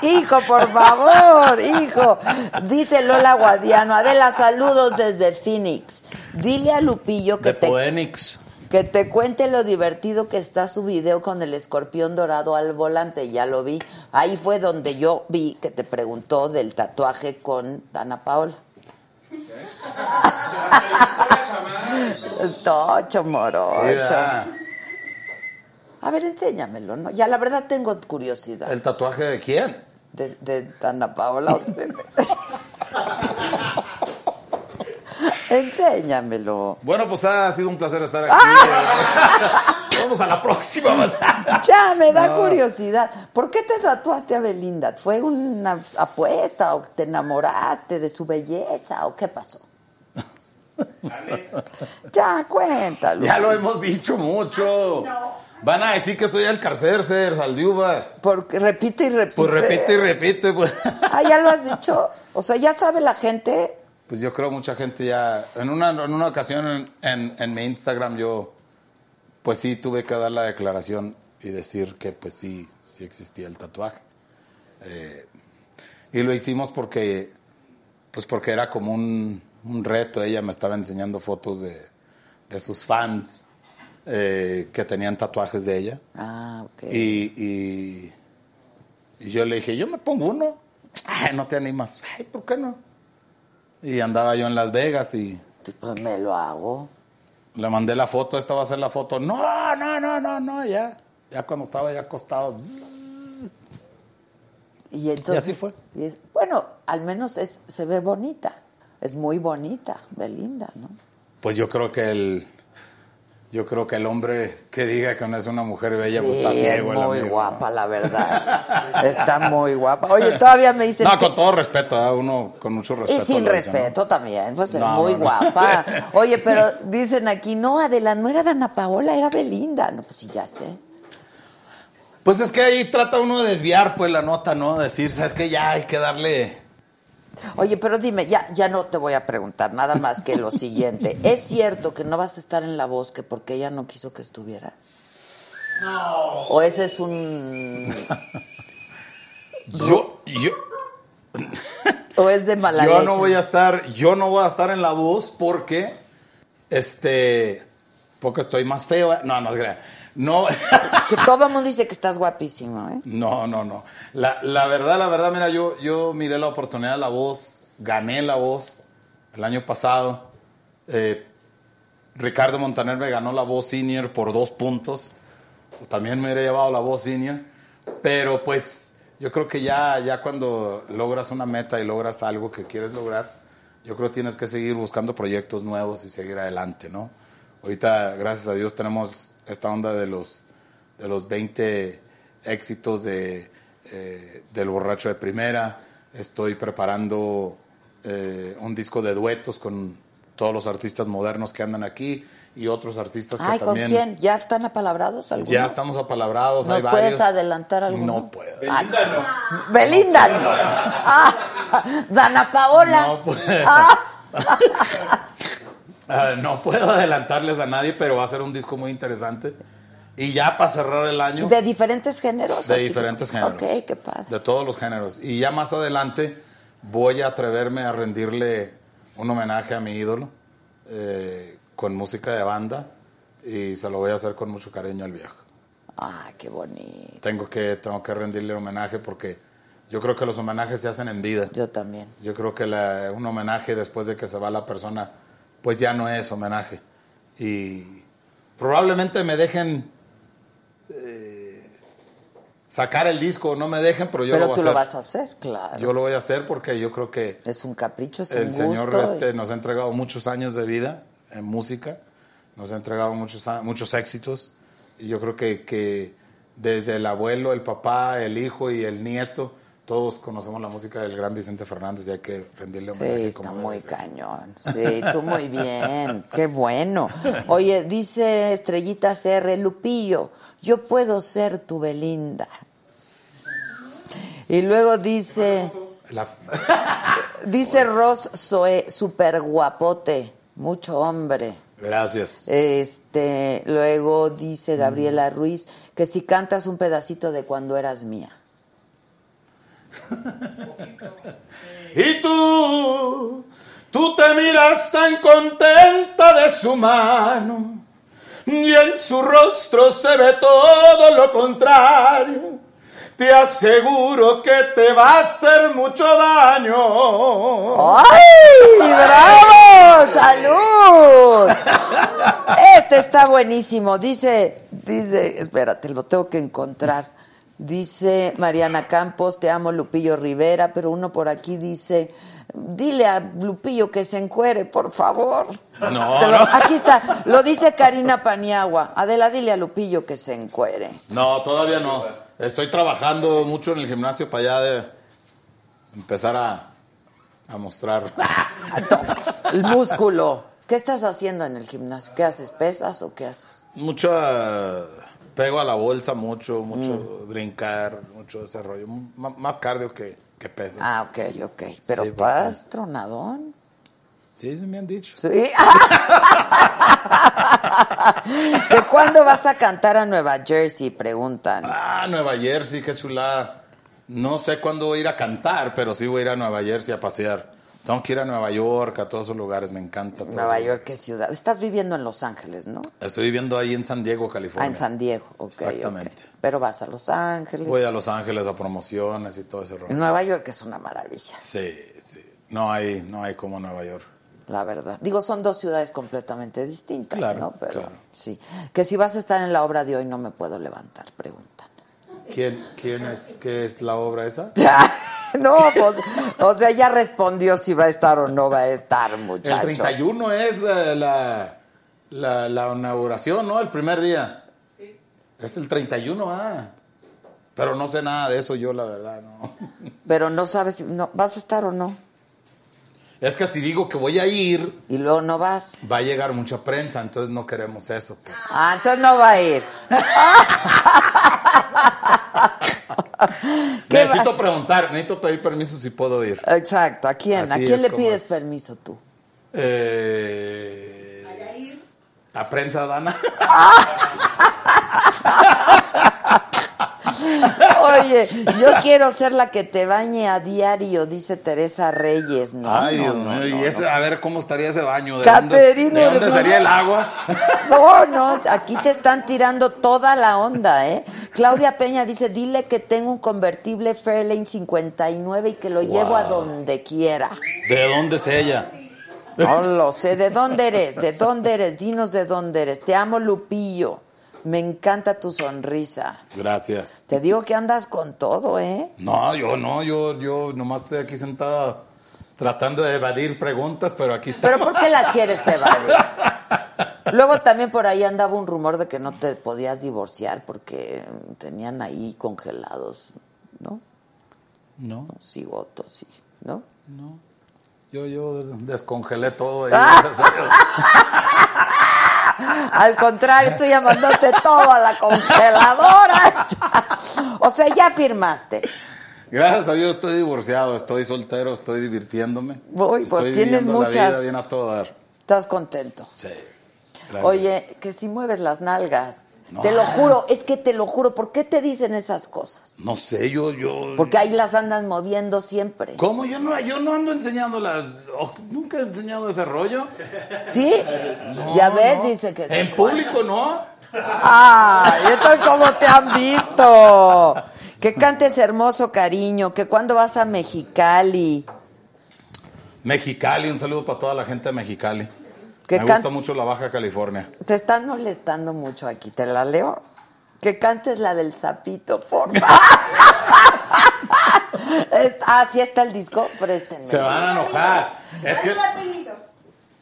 Speaker 1: Hijo, por favor, hijo. Dice Lola Guadiano, Adela, saludos desde Phoenix. Dile a Lupillo que
Speaker 10: De
Speaker 1: te,
Speaker 10: Poenix.
Speaker 1: Que te cuente lo divertido que está su video con el escorpión dorado al volante. Ya lo vi. Ahí fue donde yo vi que te preguntó del tatuaje con Dana Paola. <laughs> Tocho morocho. A ver, enséñamelo, ¿no? Ya la verdad tengo curiosidad.
Speaker 10: ¿El tatuaje de quién?
Speaker 1: De, de Ana Paola. <laughs> Enséñamelo.
Speaker 10: Bueno, pues ha sido un placer estar aquí.
Speaker 1: ¡Ah! <laughs>
Speaker 10: Vamos a la próxima.
Speaker 1: Ya, me da
Speaker 10: No.
Speaker 1: curiosidad. ¿Por qué te tatuaste a Belinda? ¿Fue una apuesta o te enamoraste de su belleza o qué pasó? <laughs> Ya, cuéntalo.
Speaker 10: Ya lo hemos dicho mucho. Van a decir que soy el carcercer, Saldiuba.
Speaker 1: Porque repite y repite.
Speaker 10: Pues repite y repite, pues.
Speaker 1: Ah, ya lo has dicho. O sea, ya sabe la gente.
Speaker 10: Pues yo creo mucha gente ya. En una, en una ocasión en, en- en mi Instagram yo, pues sí tuve que dar la declaración y decir que pues sí, sí existía el tatuaje. Eh, y lo hicimos porque, pues porque era como un, un reto. Ella me estaba enseñando fotos de, de sus fans eh, que tenían tatuajes de ella.
Speaker 1: Ah, ok.
Speaker 10: Y, y, y yo le dije, yo me pongo uno. <laughs> Ay, no te animas. Ay, ¿por qué no? Y andaba yo en Las Vegas y
Speaker 1: Pues me lo hago.
Speaker 10: le mandé la foto, esta va a ser la foto. No, no, no, no, no, ya. Ya cuando estaba ya acostado. bzzz.
Speaker 1: Y, entonces,
Speaker 10: así fue.
Speaker 1: y es- bueno, al menos es, se ve bonita. Es muy bonita, Belinda, ¿no?
Speaker 10: Pues yo creo que el yo creo que el hombre que diga que no es una mujer bella, pues
Speaker 1: Sí,
Speaker 10: está
Speaker 1: es
Speaker 10: ciego el
Speaker 1: muy
Speaker 10: amigo,
Speaker 1: guapa, la verdad. <laughs> Está muy guapa. Oye, todavía me dicen...
Speaker 10: No,
Speaker 1: que-
Speaker 10: con todo respeto, ¿eh? uno con mucho respeto.
Speaker 1: Y sin
Speaker 10: lo dice, ¿no?
Speaker 1: respeto también, pues es muy
Speaker 10: no, no.
Speaker 1: guapa. <laughs> Oye, pero dicen aquí, no, Adela, no era Dana Paola, era Belinda. No, pues sí, ya esté.
Speaker 10: Pues es que ahí trata uno de desviar pues la nota, ¿no? Decir, sabes que ya hay que darle
Speaker 1: Oye, pero dime, ya, ya no te voy a preguntar nada más que lo siguiente. <laughs> ¿Es cierto que no vas a estar en la bosque porque ella no quiso que estuvieras? No. ¿O ese es un... <laughs>
Speaker 10: yo yo <laughs>
Speaker 1: o es de mala
Speaker 10: yo
Speaker 1: leche?
Speaker 10: no voy a estar, yo no voy a estar en la voz porque este porque estoy más feo. ¿eh? No, no es grave. No,
Speaker 1: Que <laughs> todo el mundo dice que estás guapísimo, ¿eh?
Speaker 10: no, no, no. La, la verdad, la verdad, mira, yo, yo miré la oportunidad de la voz, gané la voz el año pasado. Eh, Ricardo Montaner me ganó la voz senior por dos puntos. También me hubiera llevado la voz senior. Pero pues yo creo que ya, ya cuando logras una meta y logras algo que quieres lograr, yo creo que tienes que seguir buscando proyectos nuevos y seguir adelante, ¿no? Ahorita, gracias a Dios, tenemos esta onda de los, de los 20 éxitos de, eh, del borracho de primera. Estoy preparando eh, un disco de duetos con todos los artistas modernos que andan aquí y otros artistas que
Speaker 1: Ay, ¿con
Speaker 10: también...
Speaker 1: quién? ¿Ya están apalabrados algunos?
Speaker 10: Ya estamos apalabrados,
Speaker 1: ¿Nos
Speaker 10: hay
Speaker 1: puedes adelantar alguno?
Speaker 10: No puedo.
Speaker 1: Ah, Belinda no. Ah, Dana Paola.
Speaker 10: No puedo.
Speaker 1: Ah. <laughs>
Speaker 10: Ah, no puedo adelantarles a nadie, pero va a ser un disco muy interesante. Y ya para cerrar el año,
Speaker 1: ¿De diferentes géneros?
Speaker 10: de
Speaker 1: así?
Speaker 10: diferentes géneros.
Speaker 1: Ok, qué padre.
Speaker 10: De todos los géneros. Y ya más adelante voy a atreverme a rendirle un homenaje a mi ídolo eh, con música de banda y se lo voy a hacer con mucho cariño al viejo.
Speaker 1: Ah, qué bonito.
Speaker 10: Tengo que, tengo que rendirle homenaje porque yo creo que los homenajes se hacen en vida.
Speaker 1: Yo también.
Speaker 10: Yo creo que la- un homenaje después de que se va la persona, pues ya no es homenaje. Y probablemente me dejen eh, sacar el disco, no me dejen, pero yo
Speaker 1: Pero
Speaker 10: lo voy
Speaker 1: tú
Speaker 10: a
Speaker 1: lo
Speaker 10: hacer.
Speaker 1: vas a hacer, claro.
Speaker 10: Yo lo voy a hacer porque yo creo que
Speaker 1: Es un capricho, es un
Speaker 10: el
Speaker 1: gusto.
Speaker 10: Señor este, nos ha entregado muchos años de vida en música, nos ha entregado muchos, muchos éxitos y yo creo que, que desde el abuelo, el papá, el hijo y el nieto, todos conocemos la música del gran Vicente Fernández y hay que rendirle
Speaker 1: Sí,
Speaker 10: homenaje
Speaker 1: está
Speaker 10: como debe
Speaker 1: muy cañón. Sí, tú muy bien. Qué bueno. Oye, dice Estrellita CR, Lupillo, yo puedo ser tu Belinda. Y luego dice,
Speaker 10: La-
Speaker 1: dice Ross Zoe, super guapote, mucho hombre.
Speaker 10: Gracias.
Speaker 1: Este, luego dice Gabriela Ruiz que si cantas un pedacito de cuando eras mía. <laughs>
Speaker 10: Y tú, tú te miras tan contenta de su mano, y en su rostro se ve todo lo contrario. Te aseguro que te va a hacer mucho daño.
Speaker 1: ¡Ay! ¡Bravo! <laughs> ¡Salud! Este está buenísimo. Dice, dice, espérate, lo tengo que encontrar. Dice Mariana Campos, te amo Lupillo Rivera, pero uno por aquí dice, dile a Lupillo que se encuere, por favor.
Speaker 10: No,
Speaker 1: lo-
Speaker 10: no.
Speaker 1: Aquí está, lo dice Karina Paniagua. Adela, dile a Lupillo que se encuere.
Speaker 10: No, todavía no. Estoy trabajando mucho en el gimnasio para allá de empezar a, a mostrar. <laughs>
Speaker 1: El músculo. ¿Qué estás haciendo en el gimnasio? ¿Qué haces? ¿Pesas o qué haces?
Speaker 10: Mucho eh, pego a la bolsa, mucho, mucho brincar, mucho desarrollo. M- más cardio que, que pesas.
Speaker 1: Ah, ok, ok. Pero
Speaker 10: Sí,
Speaker 1: estás tronadón.
Speaker 10: Sí, sí me han dicho.
Speaker 1: Sí. <laughs> ¿Que cuándo vas a cantar a Nueva Jersey? Preguntan.
Speaker 10: Ah, Nueva Jersey, qué chulada. No sé cuándo voy a ir a cantar, pero sí voy a ir a Nueva Jersey a pasear. Tengo que ir a Nueva York, a todos esos lugares, me encanta. todo
Speaker 1: Nueva. York, qué ciudad. Estás viviendo en Los Ángeles, ¿no?
Speaker 10: Estoy viviendo ahí en San Diego,
Speaker 1: Ah,
Speaker 10: California.
Speaker 1: en San Diego, ok.
Speaker 10: Exactamente.
Speaker 1: Pero vas a Los Ángeles.
Speaker 10: Voy a Los Ángeles a promociones y todo ese rollo.
Speaker 1: Nueva York es una maravilla,
Speaker 10: Sí, sí. No hay, no hay como Nueva York.
Speaker 1: la verdad. Digo, son dos ciudades completamente distintas,
Speaker 10: Claro,
Speaker 1: ¿no? Pero
Speaker 10: claro.
Speaker 1: sí. Que si vas a estar en la obra de hoy no me puedo levantar, preguntan.
Speaker 10: ¿Quién, quién es, qué es la obra esa? <laughs>
Speaker 1: no, pues, o sea, ya respondió si va a estar o no va a estar,
Speaker 10: El
Speaker 1: muchachos.
Speaker 10: 31 es eh, la, la, la inauguración, ¿no? El primer día. Es el 31, ah. Pero no sé nada de eso yo, la verdad, no.
Speaker 1: Pero no sabes si no, vas a estar o no.
Speaker 10: Es que si digo que voy a ir,
Speaker 1: Y luego no vas.
Speaker 10: va a llegar mucha prensa, entonces no queremos eso. pues.
Speaker 1: Ah, entonces no va a ir. <laughs> ¿Qué
Speaker 10: Necesito preguntar, necesito pedir permiso si puedo ir.
Speaker 1: Exacto. ¿A quién? ¿A quién le pides
Speaker 10: es.
Speaker 1: permiso tú?
Speaker 10: Eh, la prensa, Dana. <laughs>
Speaker 1: Oye, yo quiero ser la que te bañe a diario, dice Teresa Reyes. No,
Speaker 10: Ay, Dios
Speaker 1: no,
Speaker 10: mío,
Speaker 1: no,
Speaker 10: y ese, a ver cómo estaría ese baño. ¿De
Speaker 1: Caterina,
Speaker 10: dónde, de dónde sería el agua?
Speaker 1: No, no, aquí te están tirando toda la onda, ¿eh? Claudia Peña dice, dile que tengo un convertible Fairlane 59 y que lo llevo a donde quiera.
Speaker 10: ¿De dónde es ella?
Speaker 1: No lo sé. ¿De dónde eres? ¿De dónde eres? Dinos de dónde eres. Te amo, Lupillo. Me encanta tu sonrisa.
Speaker 10: Gracias.
Speaker 1: Te digo que andas con todo, ¿eh?
Speaker 10: No, yo no, yo, yo nomás estoy aquí sentado tratando de evadir preguntas, pero aquí está.
Speaker 1: ¿Pero por qué las quieres evadir? <laughs> Luego también por ahí andaba un rumor de que no te podías divorciar porque tenían ahí congelados, ¿no?
Speaker 10: No,
Speaker 1: Cigotos, sí, ¿no?
Speaker 10: no. Yo, yo descongelé todo. ahí. <laughs> <laughs>
Speaker 1: Al contrario, tú llamándote todo a la congeladora. o sea, ya firmaste.
Speaker 10: Gracias a Dios estoy divorciado, estoy soltero, estoy divirtiéndome.
Speaker 1: Uy, pues
Speaker 10: Estoy
Speaker 1: tienes
Speaker 10: viviendo la
Speaker 1: muchas-
Speaker 10: vida bien a todo dar.
Speaker 1: ¿Estás contento?
Speaker 10: Sí. gracias.
Speaker 1: Oye, que si mueves las nalgas.
Speaker 10: No.
Speaker 1: Te lo juro, es que te lo juro. ¿Por qué te dicen esas cosas?
Speaker 10: No sé, yo, yo.
Speaker 1: Porque ahí las andas moviendo siempre.
Speaker 10: ¿Cómo? Yo no, yo no ando enseñando las. oh, nunca he enseñado ese rollo.
Speaker 1: ¿Sí?
Speaker 10: No,
Speaker 1: ya ves,
Speaker 10: no.
Speaker 1: dice que sí.
Speaker 10: En público no.
Speaker 1: ¡Ay! Entonces, ¿cómo te han visto? Que cantes hermoso, cariño. Que cuando vas a Mexicali.
Speaker 10: Mexicali, un saludo para toda la gente de Mexicali.
Speaker 1: Que
Speaker 10: Me
Speaker 1: can-
Speaker 10: gusta mucho la Baja California.
Speaker 1: Te están molestando mucho aquí. ¿Te la leo? Que cantes la del sapito, por favor. <laughs> Es- ah, está el disco, préstenme.
Speaker 10: Se van a enojar. Es que,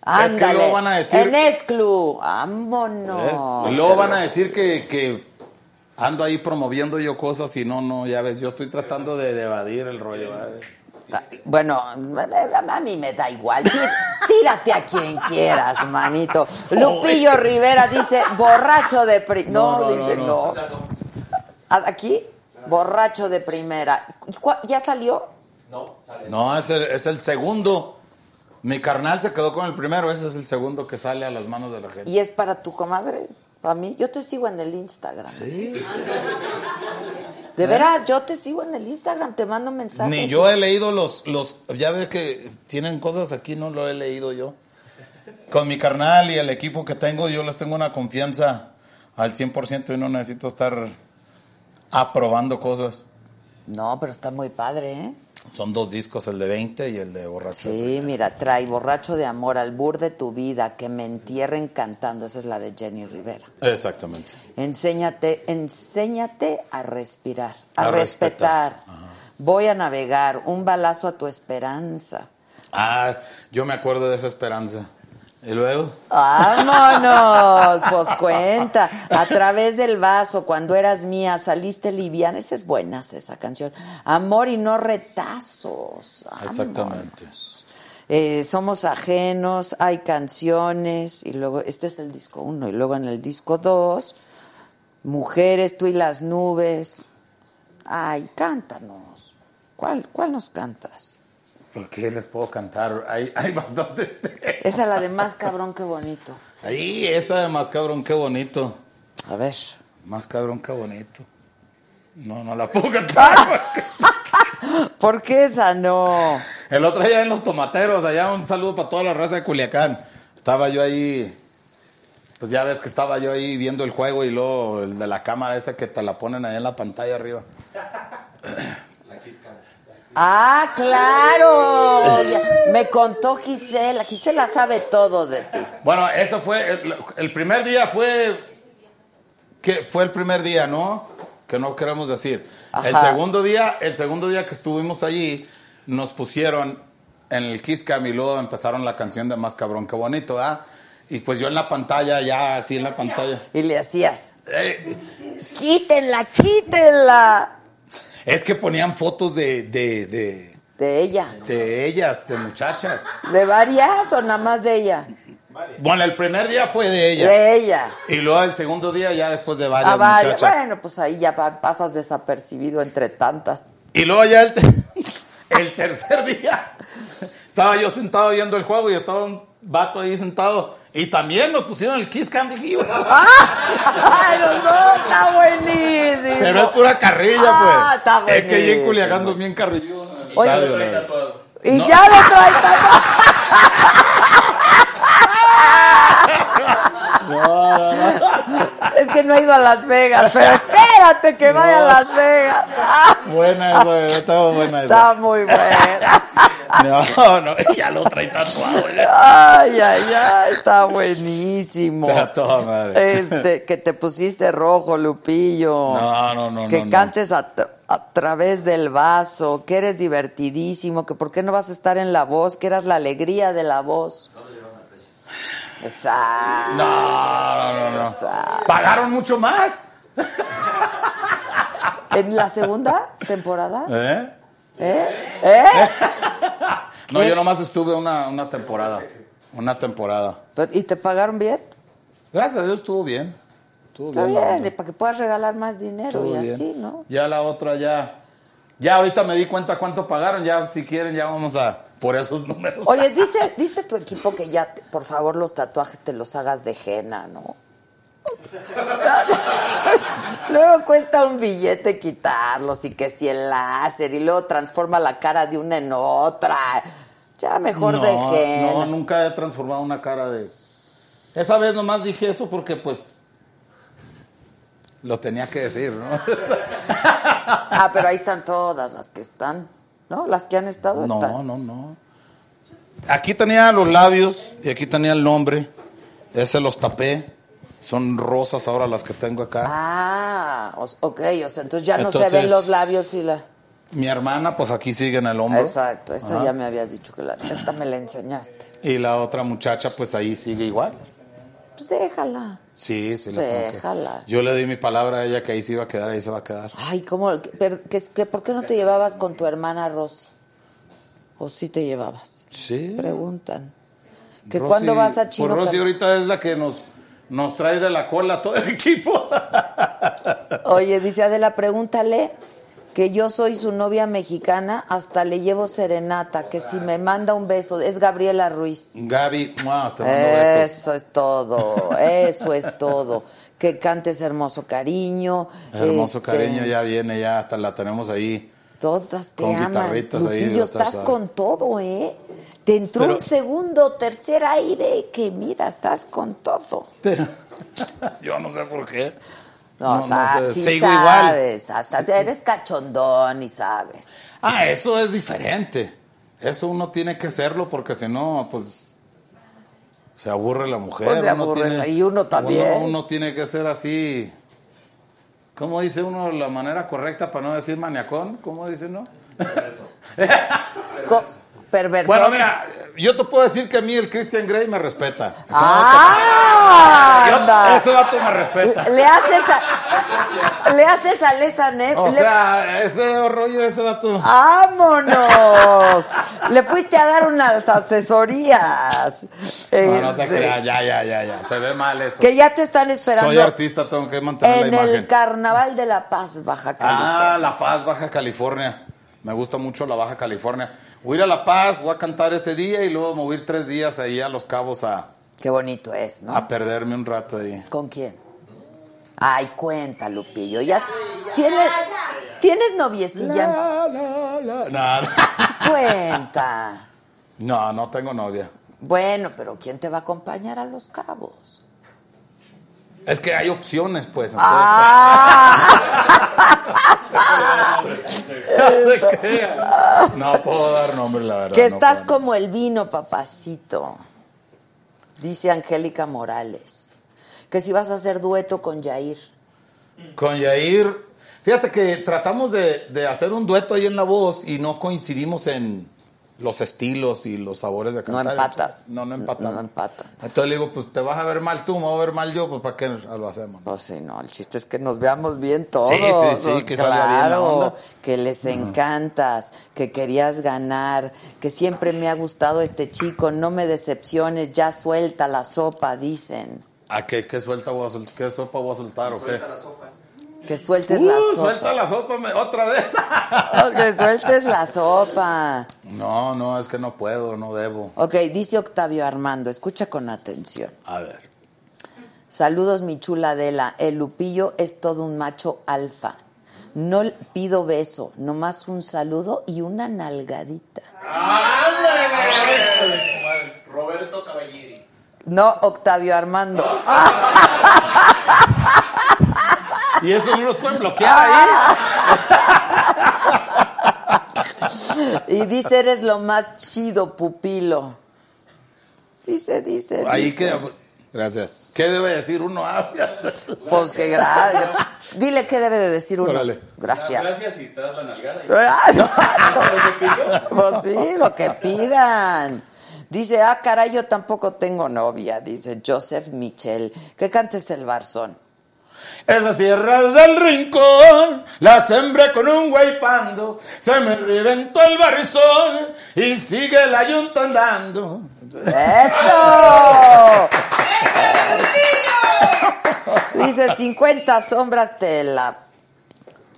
Speaker 1: Ándale.
Speaker 10: luego van a decir-
Speaker 1: En exclu. Vámonos.
Speaker 10: y luego van a decir que, que ando ahí promoviendo yo cosas y no, no, ya ves, yo estoy tratando de, de evadir el rollo. ¿vale?
Speaker 1: Bueno, a mí me da igual. Tí- Tírate a quien quieras, manito. Lupillo Rivera dice, borracho de pri- No,
Speaker 10: No, no,
Speaker 1: dice,
Speaker 10: no,
Speaker 1: no.
Speaker 10: no.
Speaker 1: ¿A- ¿Aquí? Borracho de primera. ¿Y cua- ¿Ya salió?
Speaker 10: No, es el, es el segundo. Mi carnal se quedó con el primero, ese es el segundo que sale a las manos de la gente.
Speaker 1: ¿Y es para tu comadre? ¿Para mí? Yo te sigo en el Instagram.
Speaker 10: Sí.
Speaker 1: De veras, yo te sigo en el Instagram, te mando mensajes.
Speaker 10: Ni yo he leído los, los, ya ves que tienen cosas aquí, no lo he leído yo. Con mi carnal y el equipo que tengo, yo les tengo una confianza al 100% y no necesito estar aprobando cosas.
Speaker 1: No, pero está muy padre, ¿eh?
Speaker 10: Son dos discos, el de 20 y el de borracho.
Speaker 1: Sí, mira, trae borracho de amor al bur de tu vida, que me entierren cantando. Esa es la de Jenny Rivera.
Speaker 10: Exactamente.
Speaker 1: Enséñate, enséñate a respirar, a,
Speaker 10: A
Speaker 1: respetar.
Speaker 10: respetar.
Speaker 1: Voy a navegar, un balazo a tu esperanza.
Speaker 10: Ah, yo me acuerdo de esa esperanza. Y luego,
Speaker 1: ¡Vámonos! Pues cuenta. A través del vaso, cuando eras mía, saliste liviana. Esa es buena, esa canción. Amor y no retazos. Vámonos.
Speaker 10: exactamente.
Speaker 1: Eh, somos ajenos, hay canciones, y luego, este es el disco uno, y luego en el disco dos, Mujeres, tú y las nubes. Ay, cántanos. ¿Cuál, cuál nos cantas?
Speaker 10: ¿Por qué les puedo cantar? Hay, hay bastantes.
Speaker 1: Esa es la de más cabrón que bonito.
Speaker 10: Ahí, esa de más cabrón, qué bonito.
Speaker 1: A ver.
Speaker 10: Más cabrón, qué bonito. No, no la puedo cantar. <laughs>
Speaker 1: ¿Por qué esa no?
Speaker 10: El otro día en los tomateros, allá un saludo para toda la raza de Culiacán. Estaba yo ahí, pues ya ves que estaba yo ahí viendo el juego y luego el de la cámara esa que te la ponen ahí en la pantalla arriba.
Speaker 1: Ah, claro. Me contó Gisela. Gisela sabe todo de ti.
Speaker 10: Bueno, eso fue, el, el primer día fue, que fue el primer día, ¿no? Que no queremos decir. El
Speaker 1: Ajá.
Speaker 10: segundo día, el segundo día que estuvimos allí, nos pusieron en el Kiss Cam y luego empezaron la canción de Más Cabrón, qué bonito, ¿ah? Y pues yo en la pantalla, ya así en la pantalla.
Speaker 1: Y le hacías.
Speaker 10: Eh,
Speaker 1: Quítenla, quítenla.
Speaker 10: Es que ponían fotos de, de, de,
Speaker 1: De ella.
Speaker 10: de ellas, de muchachas.
Speaker 1: ¿De varias o nada más de ella?
Speaker 10: Bueno, el primer día fue de ella.
Speaker 1: De ella.
Speaker 10: Y luego el segundo día ya después de varias
Speaker 1: varias.
Speaker 10: muchachas.
Speaker 1: Bueno, pues ahí ya pa- pasas desapercibido entre tantas.
Speaker 10: Y luego ya el, te- <laughs> el tercer día <laughs> estaba yo sentado viendo el juego y estaba un vato ahí sentado. Y también nos pusieron el Kiss Cam. Dije, <laughs>
Speaker 1: ¡Ah! <laughs> los dos! ¡Está buenísimo!
Speaker 10: Pero es pura carrilla,
Speaker 1: Ah,
Speaker 10: pues.
Speaker 1: está
Speaker 10: es que allí en
Speaker 1: buenísimo.
Speaker 10: Culiacán son bien carrilludos. en el
Speaker 1: Oye,
Speaker 10: estadio, la verdad.
Speaker 1: Y
Speaker 10: No.
Speaker 1: ya lo trae tatuado. <laughs> Es que no he ido a Las Vegas, pero espérate que vaya a Las Vegas.
Speaker 10: Buena esa, estaba buena
Speaker 1: Está
Speaker 10: esa.
Speaker 1: muy buena.
Speaker 10: No, no, ya lo trae tatuado.
Speaker 1: Ay, ay, ay, está buenísimo.
Speaker 10: Está toda madre.
Speaker 1: Este, que te pusiste rojo, Lupillo.
Speaker 10: No, no, no,
Speaker 1: Que
Speaker 10: no, no.
Speaker 1: cantes a, tra- a través del vaso, que eres divertidísimo, que por qué no vas a estar en la voz, que eras la alegría de la voz. Exacto.
Speaker 10: No, no, no, no. Pagaron mucho más.
Speaker 1: ¿En la segunda temporada?
Speaker 10: ¿Eh?
Speaker 1: ¿Eh? ¿Eh? <laughs>
Speaker 10: No,
Speaker 1: ¿Qué?
Speaker 10: yo nomás estuve una, una temporada. Una temporada.
Speaker 1: ¿Y te pagaron bien?
Speaker 10: Gracias a Dios estuvo bien. Estuvo
Speaker 1: Está
Speaker 10: bien.
Speaker 1: para que puedas regalar más dinero
Speaker 10: Estuvo
Speaker 1: y
Speaker 10: bien.
Speaker 1: así, ¿no?
Speaker 10: Ya la otra ya. Ya ahorita me di cuenta cuánto pagaron. Ya si quieren ya vamos a por esos números.
Speaker 1: Oye, dice, dice tu equipo que ya, te- por favor, los tatuajes te los hagas de henna, ¿no? <laughs> luego cuesta un billete quitarlos y que si el láser y luego transforma la cara de una en otra. Ya mejor
Speaker 10: no,
Speaker 1: de henna.
Speaker 10: no, nunca he transformado una cara de. Esa vez nomás dije eso porque pues lo tenía que decir, ¿no?
Speaker 1: Ah, pero ahí están todas las que están, ¿no? Las que han estado
Speaker 10: No,
Speaker 1: están.
Speaker 10: no, no. Aquí tenía los labios y aquí tenía el nombre. Ese los tapé. Son rosas ahora las que tengo acá.
Speaker 1: Ah, ok, o sea, entonces ya no se ven los labios y la...
Speaker 10: Mi hermana, pues aquí sigue en el hombro.
Speaker 1: Exacto, esa
Speaker 10: Ajá.
Speaker 1: ya me habías dicho que la... Esta me la enseñaste.
Speaker 10: Y la otra muchacha, pues ahí sigue igual.
Speaker 1: Pues déjala.
Speaker 10: Sí, sí. la que-
Speaker 1: Déjala.
Speaker 10: Yo le di mi palabra a ella que ahí se iba a quedar, ahí se va a quedar.
Speaker 1: Ay, ¿cómo? que, que- ¿Por qué no te llevabas con tu hermana Rosy? ¿O sí te llevabas?
Speaker 10: Sí.
Speaker 1: Preguntan. ¿Que
Speaker 10: Rosy-
Speaker 1: cuándo vas a Chino?
Speaker 10: Pues Rosy ahorita es la que nos, nos trae de la cola todo el <laughs> equipo.
Speaker 1: Oye, dice Adela, pregúntale que yo soy su novia mexicana, hasta le llevo serenata, que si me manda un beso, es Gabriela Ruiz.
Speaker 10: Gaby, te mando besos.
Speaker 1: Eso es todo, eso es todo. Que cantes hermoso cariño.
Speaker 10: Hermoso
Speaker 1: este,
Speaker 10: cariño, ya viene, ya hasta la tenemos ahí.
Speaker 1: Todas te
Speaker 10: Con
Speaker 1: aman.
Speaker 10: guitarritas ahí,
Speaker 1: Lupillo,
Speaker 10: va a estar
Speaker 1: estás con todo, ¿eh? Te entró
Speaker 10: Pero-
Speaker 1: un segundo, tercer aire, que mira, estás con todo.
Speaker 10: Pero <laughs> yo no sé por qué.
Speaker 1: No,
Speaker 10: No,
Speaker 1: o sea,
Speaker 10: no sé,
Speaker 1: sí
Speaker 10: sigo igual.
Speaker 1: sabes, hasta eres cachondón y sabes.
Speaker 10: Ah, eso es diferente. Eso uno tiene que hacerlo porque si no, pues se aburre la mujer.
Speaker 1: Pues se
Speaker 10: uno
Speaker 1: aburre
Speaker 10: tiene-
Speaker 1: la- y uno también.
Speaker 10: Uno, uno tiene que ser así. ¿Cómo dice uno la manera correcta para no decir maniacón? ¿Cómo dice uno?
Speaker 1: Co- <laughs> perverso.
Speaker 10: Bueno, mira, yo te puedo decir que a mí el Christian Grey me respeta.
Speaker 1: ¡Ah!
Speaker 10: Yo-
Speaker 1: anda.
Speaker 10: ese vato me respeta.
Speaker 1: Le haces a, le haces a Lesa
Speaker 10: O
Speaker 1: le-
Speaker 10: sea, ese rollo, ese vato.
Speaker 1: ¡Vámonos! <laughs> Le fuiste a dar unas asesorías.
Speaker 10: No, no se
Speaker 1: Este,
Speaker 10: crea, ya, ya, ya, ya. Se ve mal eso.
Speaker 1: que ya te están esperando
Speaker 10: Soy artista, tengo que mantener
Speaker 1: en
Speaker 10: la imagen.
Speaker 1: el Carnaval de La Paz, Baja California.
Speaker 10: Ah, La Paz, Baja California. Me gusta mucho la Baja California. Voy a ir a La Paz, voy a cantar ese día y luego me voy a ir tres días ahí a Los Cabos a,
Speaker 1: Qué bonito es, ¿no?
Speaker 10: a perderme un rato ahí.
Speaker 1: ¿Con quién? Ay, cuenta, Lupillo. Ya tienes, ¿tienes noviecilla?
Speaker 10: No, no. <laughs>
Speaker 1: Cuenta.
Speaker 10: No, no tengo novia.
Speaker 1: Bueno, pero ¿quién te va a acompañar a Los Cabos?
Speaker 10: Es que hay opciones, pues. entonces-
Speaker 1: Ah.
Speaker 10: No se. No puedo dar nombre, la verdad.
Speaker 1: Que estás como el vino, papacito. Dice Angélica Morales. Que si vas a hacer dueto con Yair.
Speaker 10: Con Yair, fíjate que tratamos de, de hacer un dueto ahí en la voz y no coincidimos en los estilos y los sabores de
Speaker 1: No
Speaker 10: cantar.
Speaker 1: empata.
Speaker 10: No, no empata.
Speaker 1: No empata.
Speaker 10: Entonces le digo, pues te vas a ver mal tú, me voy a ver mal yo, pues ¿para qué lo hacemos?
Speaker 1: Pues sí, no, el chiste es que nos veamos bien todos.
Speaker 10: Sí, sí, sí,
Speaker 1: pues,
Speaker 10: que salga bien la
Speaker 1: claro,
Speaker 10: onda.
Speaker 1: que les encantas, que querías ganar, que siempre me ha gustado este chico, no me decepciones, ya suelta la sopa, dicen.
Speaker 10: ¿A qué, qué suelta voy a sol- qué sopa voy a soltar o qué?
Speaker 1: Que sueltes
Speaker 10: Uh,
Speaker 1: la sopa.
Speaker 10: suelta la sopa me- otra vez. <laughs>
Speaker 1: Que sueltes la sopa.
Speaker 10: No, no, es que no puedo, no debo.
Speaker 1: Ok, dice Octavio Armando, escucha con atención.
Speaker 10: A ver.
Speaker 1: Saludos, mi chula Adela. El Lupillo es todo un macho alfa. No pido beso, nomás un saludo y una nalgadita.
Speaker 3: Roberto Caballeri.
Speaker 1: No, Octavio Armando. <laughs>
Speaker 10: Y eso no los pueden bloquear ahí. <laughs>
Speaker 1: Y dice, eres lo más chido, pupilo. Dice, dice,
Speaker 10: Ahí
Speaker 1: dice.
Speaker 10: que. Gracias. ¿Qué debe decir uno? Ah.
Speaker 1: Pues que gracias. Dile qué debe de decir uno.
Speaker 10: Órale.
Speaker 1: Gracias.
Speaker 2: Gracias y te das la nalgada.
Speaker 1: Ah, no. <laughs> Pues sí, lo que pidan. Dice, ah, caray, yo tampoco tengo novia, dice Joseph Michel. Que cantes el barzón.
Speaker 10: Esas tierras del rincón las sembré con un guaypando. Se me reventó el barizón y sigue la yunta andando.
Speaker 1: ¡Eso! Dice 50 sombras te la.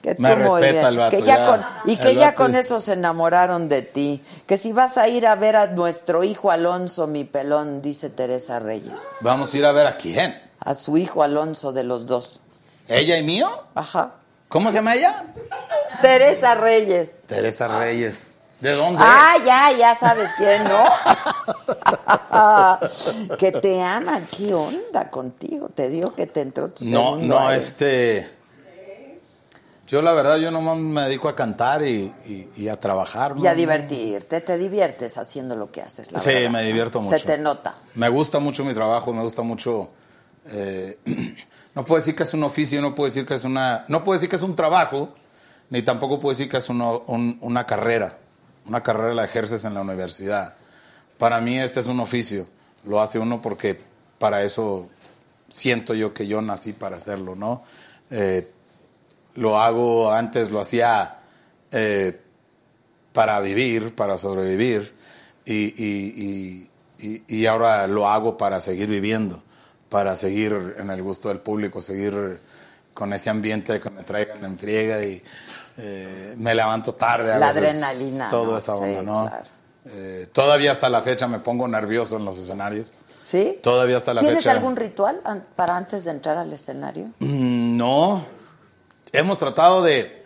Speaker 1: Que
Speaker 10: Me respeta el vato,
Speaker 1: Que ya
Speaker 10: ya.
Speaker 1: con- y que
Speaker 10: El
Speaker 1: ya
Speaker 10: vato-
Speaker 1: con eso se enamoraron de ti. Que si vas a ir a ver a nuestro hijo Alonso, mi pelón, dice Teresa Reyes.
Speaker 10: Vamos a ir a ver a quién.
Speaker 1: A su hijo Alonso de los dos.
Speaker 10: ¿Ella y mío?
Speaker 1: Ajá.
Speaker 10: ¿Cómo se llama ella?
Speaker 1: Teresa Reyes.
Speaker 10: Teresa Reyes. ¿De dónde?
Speaker 1: Ah, ya, ya sabes quién, ¿no? <laughs> que te ama, ¿qué onda contigo? Te digo que te entró tu
Speaker 10: no, no,
Speaker 1: aire.
Speaker 10: este. Yo la verdad, yo nomás me dedico a cantar y, y- y a trabajar.
Speaker 1: Y a
Speaker 10: ¿no?
Speaker 1: divertirte, te diviertes haciendo lo que haces. La
Speaker 10: Sí,
Speaker 1: verdad.
Speaker 10: me divierto mucho.
Speaker 1: Se te nota.
Speaker 10: Me gusta mucho mi trabajo, me gusta mucho eh, <clears throat> no puedo decir que es un oficio, no puedo decir que es una, no puedo decir que es un trabajo, ni tampoco puedo decir que es una carrera. Una carrera la ejerces en la universidad. Para mí este es un oficio. Lo hace uno porque para eso siento yo que yo nací para hacerlo, ¿no? Eh, lo hago antes, lo hacía eh, para vivir, para sobrevivir, y ahora lo hago para seguir viviendo, para seguir en el gusto del público, seguir con ese ambiente que me traigan en friega y eh, me levanto tarde. a
Speaker 1: La
Speaker 10: veces,
Speaker 1: adrenalina,
Speaker 10: Toda
Speaker 1: ¿no?
Speaker 10: esa
Speaker 1: Sí,
Speaker 10: onda, ¿no?
Speaker 1: claro.
Speaker 10: Eh, todavía hasta la fecha me pongo nervioso en los escenarios.
Speaker 1: ¿Sí?
Speaker 10: Todavía hasta la
Speaker 1: ¿Tienes
Speaker 10: fecha.
Speaker 1: algún ritual para antes de entrar al escenario?
Speaker 10: Mm, No. Hemos tratado de,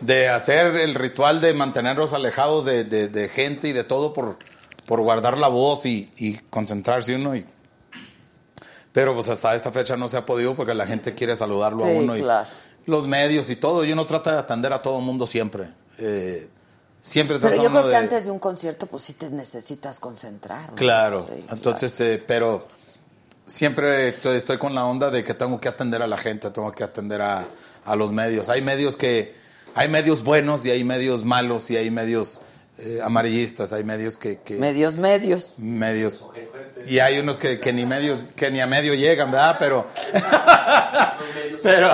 Speaker 10: de hacer el ritual de mantenernos alejados de, de- de gente y de todo por, por guardar la voz y, y concentrarse uno. Y, pero pues hasta esta fecha no se ha podido porque la gente quiere saludarlo a uno. Y los medios y todo. Y uno trata de atender a todo el mundo siempre. Eh, siempre
Speaker 1: Pero yo creo que
Speaker 10: de-
Speaker 1: antes de un concierto, pues sí te necesitas concentrar. ¿no?
Speaker 10: Claro,
Speaker 1: Sí,
Speaker 10: entonces, eh, pero siempre estoy, estoy con la onda de que tengo que atender a la gente, tengo que atender a, a los medios. Hay medios que, hay medios buenos y hay medios malos y hay medios eh, amarillistas, hay medios que, que-
Speaker 1: Medios, medios.
Speaker 10: medios y hay unos que, que ni medios, que ni a medio llegan, ¿verdad? Pero, <laughs> pero,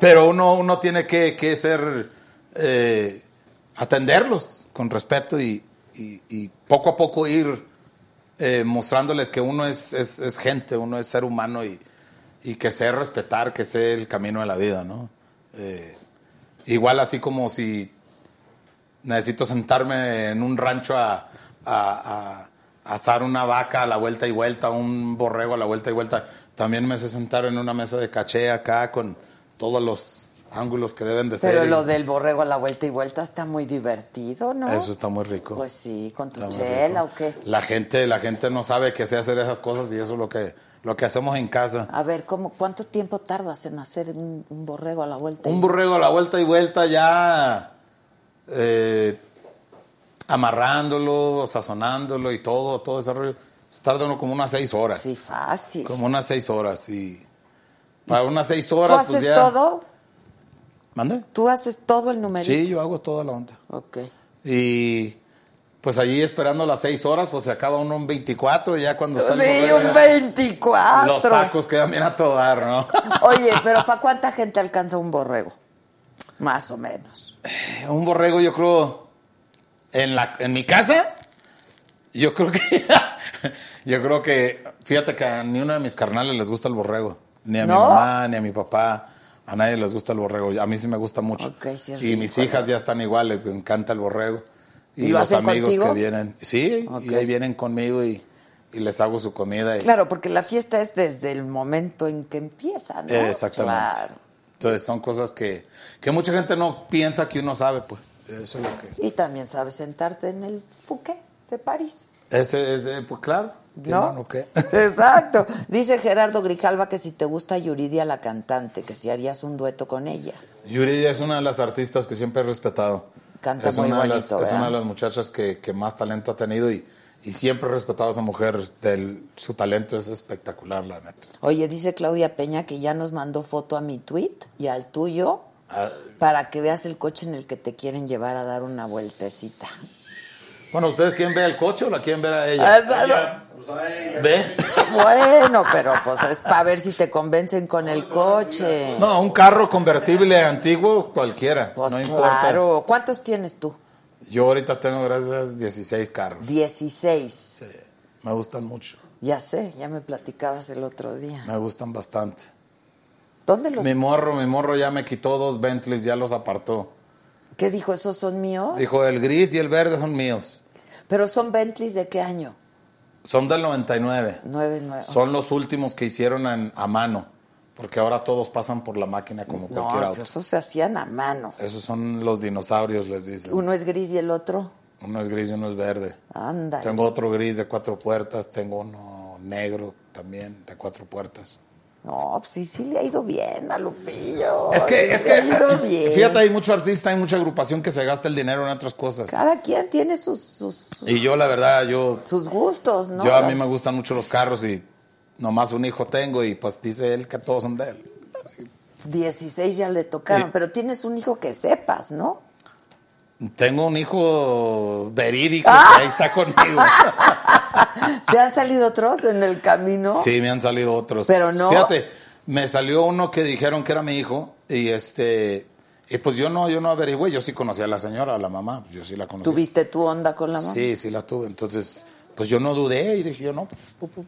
Speaker 10: pero uno, uno tiene que, que ser, eh, atenderlos con respeto y, y- y poco a poco ir eh, mostrándoles que uno es, es, es gente, uno es ser humano y, y que sé respetar, que sé el camino de la vida, ¿no? Eh, igual así como si necesito sentarme en un rancho a, a- a- asar una vaca a la vuelta y vuelta, un borrego a la vuelta y vuelta. También me sé sentar en una mesa de caché acá con todos los ángulos que deben de ser.
Speaker 1: Pero lo del borrego a la vuelta y vuelta está muy divertido, ¿no?
Speaker 10: Eso está muy rico.
Speaker 1: Pues sí, con tu chela o qué.
Speaker 10: La gente, la gente no sabe que sé hacer esas cosas y eso es lo que, lo que hacemos en casa.
Speaker 1: A ver, ¿cómo, ¿cuánto tiempo tardas en hacer un, un borrego a la vuelta? y-
Speaker 10: Un borrego a la vuelta y vuelta ya eh, amarrándolo, sazonándolo y todo, todo ese rollo. Tarda uno como unas seis horas.
Speaker 1: Sí, fácil.
Speaker 10: Como unas seis horas y para unas seis
Speaker 1: ¿Tú
Speaker 10: horas
Speaker 1: haces
Speaker 10: pues ya...
Speaker 1: todo?
Speaker 10: ¿Mande?
Speaker 1: ¿Tú haces todo el numerito?
Speaker 10: Sí, yo hago toda la onda.
Speaker 1: Ok.
Speaker 10: Y pues allí esperando las seis horas, pues se acaba uno un 24 y ya cuando está el
Speaker 1: Sí,
Speaker 10: borrego,
Speaker 1: un
Speaker 10: ya-
Speaker 1: 24.
Speaker 10: Los tacos quedan bien a todo dar, ¿no?
Speaker 1: Oye, pero ¿para cuánta gente alcanza un borrego? Más o menos.
Speaker 10: Un borrego, yo creo, en la en mi casa, yo creo que, <laughs> yo creo que, fíjate que a ni uno de mis carnales les gusta el borrego, ni a mi mamá, ni a mi papá, a nadie les gusta el borrego. A mí sí me gusta mucho.
Speaker 1: Sí
Speaker 10: y mis hijas ya están iguales, les encanta el borrego. Y,
Speaker 1: ¿Y lo
Speaker 10: los amigos
Speaker 1: contigo?
Speaker 10: que vienen, sí, y ahí vienen conmigo y, y les hago su comida. y-
Speaker 1: Claro, porque la fiesta es desde el momento en que empieza, ¿no?
Speaker 10: Exactamente.
Speaker 1: Claro.
Speaker 10: Entonces son cosas que, que mucha gente no piensa que uno sabe, pues. Eso es lo que...
Speaker 1: Y también sabes sentarte en el Fouquet de París.
Speaker 10: Ese, ese, pues claro. ¿sí,
Speaker 1: ¿No?
Speaker 10: ¿Qué? <laughs>
Speaker 1: Exacto. Dice Gerardo Grijalva que si te gusta Yuridia la cantante, que si harías un dueto con ella.
Speaker 10: Yuridia es una de las artistas que siempre he respetado.
Speaker 1: Canta
Speaker 10: es
Speaker 1: muy
Speaker 10: una de las, Es una de las muchachas que, que más talento ha tenido y, y siempre he respetado a esa mujer. Del, su talento es espectacular, la neta.
Speaker 1: Oye, dice Claudia Peña que ya nos mandó foto a mi tweet y al tuyo
Speaker 10: Ah,
Speaker 1: para que veas el coche en el que te quieren llevar a dar una vueltecita.
Speaker 10: bueno, ¿ustedes quieren ver el coche o la quieren ver a ella?
Speaker 1: Ah,
Speaker 10: ¿Ve? <laughs>
Speaker 1: Bueno, pero pues es para ver si te convencen con el coche.
Speaker 10: No, un carro convertible antiguo, cualquiera.
Speaker 1: Pues
Speaker 10: no importa.
Speaker 1: claro. ¿Cuántos tienes tú?
Speaker 10: Yo ahorita tengo, gracias, 16 carros.
Speaker 1: 16.
Speaker 10: Me gustan mucho.
Speaker 1: Ya sé, ya me platicabas el otro día.
Speaker 10: Me gustan bastante.
Speaker 1: ¿Dónde los
Speaker 10: Mi morro, mi morro ya me quitó dos Bentleys, ya los apartó.
Speaker 1: ¿Qué dijo? ¿Esos son míos?
Speaker 10: Dijo, el gris y el verde son míos.
Speaker 1: Pero son Bentleys de qué año?
Speaker 10: Son del 99.
Speaker 1: 9, 9.
Speaker 10: Son los últimos que hicieron en- a mano. Porque ahora todos pasan por la máquina como
Speaker 1: No,
Speaker 10: cualquier auto.
Speaker 1: esos se hacían a mano.
Speaker 10: Esos son los dinosaurios, les dicen.
Speaker 1: Uno es gris y el otro.
Speaker 10: Uno es gris y uno es verde.
Speaker 1: Anda.
Speaker 10: Tengo otro gris de cuatro puertas, tengo uno negro también de cuatro puertas.
Speaker 1: No, pues sí, sí le ha ido bien a Lupillo.
Speaker 10: Es que, es
Speaker 1: Le ha ido
Speaker 10: que, <laughs>
Speaker 1: bien.
Speaker 10: fíjate, hay mucho artista, hay mucha agrupación que se gasta el dinero en otras cosas.
Speaker 1: Cada quien tiene sus, sus,
Speaker 10: Y yo, la verdad, yo,
Speaker 1: sus gustos, ¿no?
Speaker 10: yo a mí me gustan mucho los carros y nomás un hijo tengo y pues dice él que todos son de él.
Speaker 1: 16 ya le tocaron, pero tienes un hijo que sepas, ¿no?
Speaker 10: Tengo un hijo verídico
Speaker 1: Ah.
Speaker 10: que ahí está conmigo. <laughs>
Speaker 1: ¿Te han salido otros en el camino?
Speaker 10: Sí, me han salido otros.
Speaker 1: Pero no-
Speaker 10: Fíjate, me salió uno que dijeron que era mi hijo y este y pues yo no yo no averigüé, yo sí conocía a la señora, a la mamá, yo sí la conocía.
Speaker 1: ¿Tuviste tu onda con la mamá?
Speaker 10: Sí, sí la tuve. Entonces, pues yo no dudé y dije yo no, pues, pu, pu.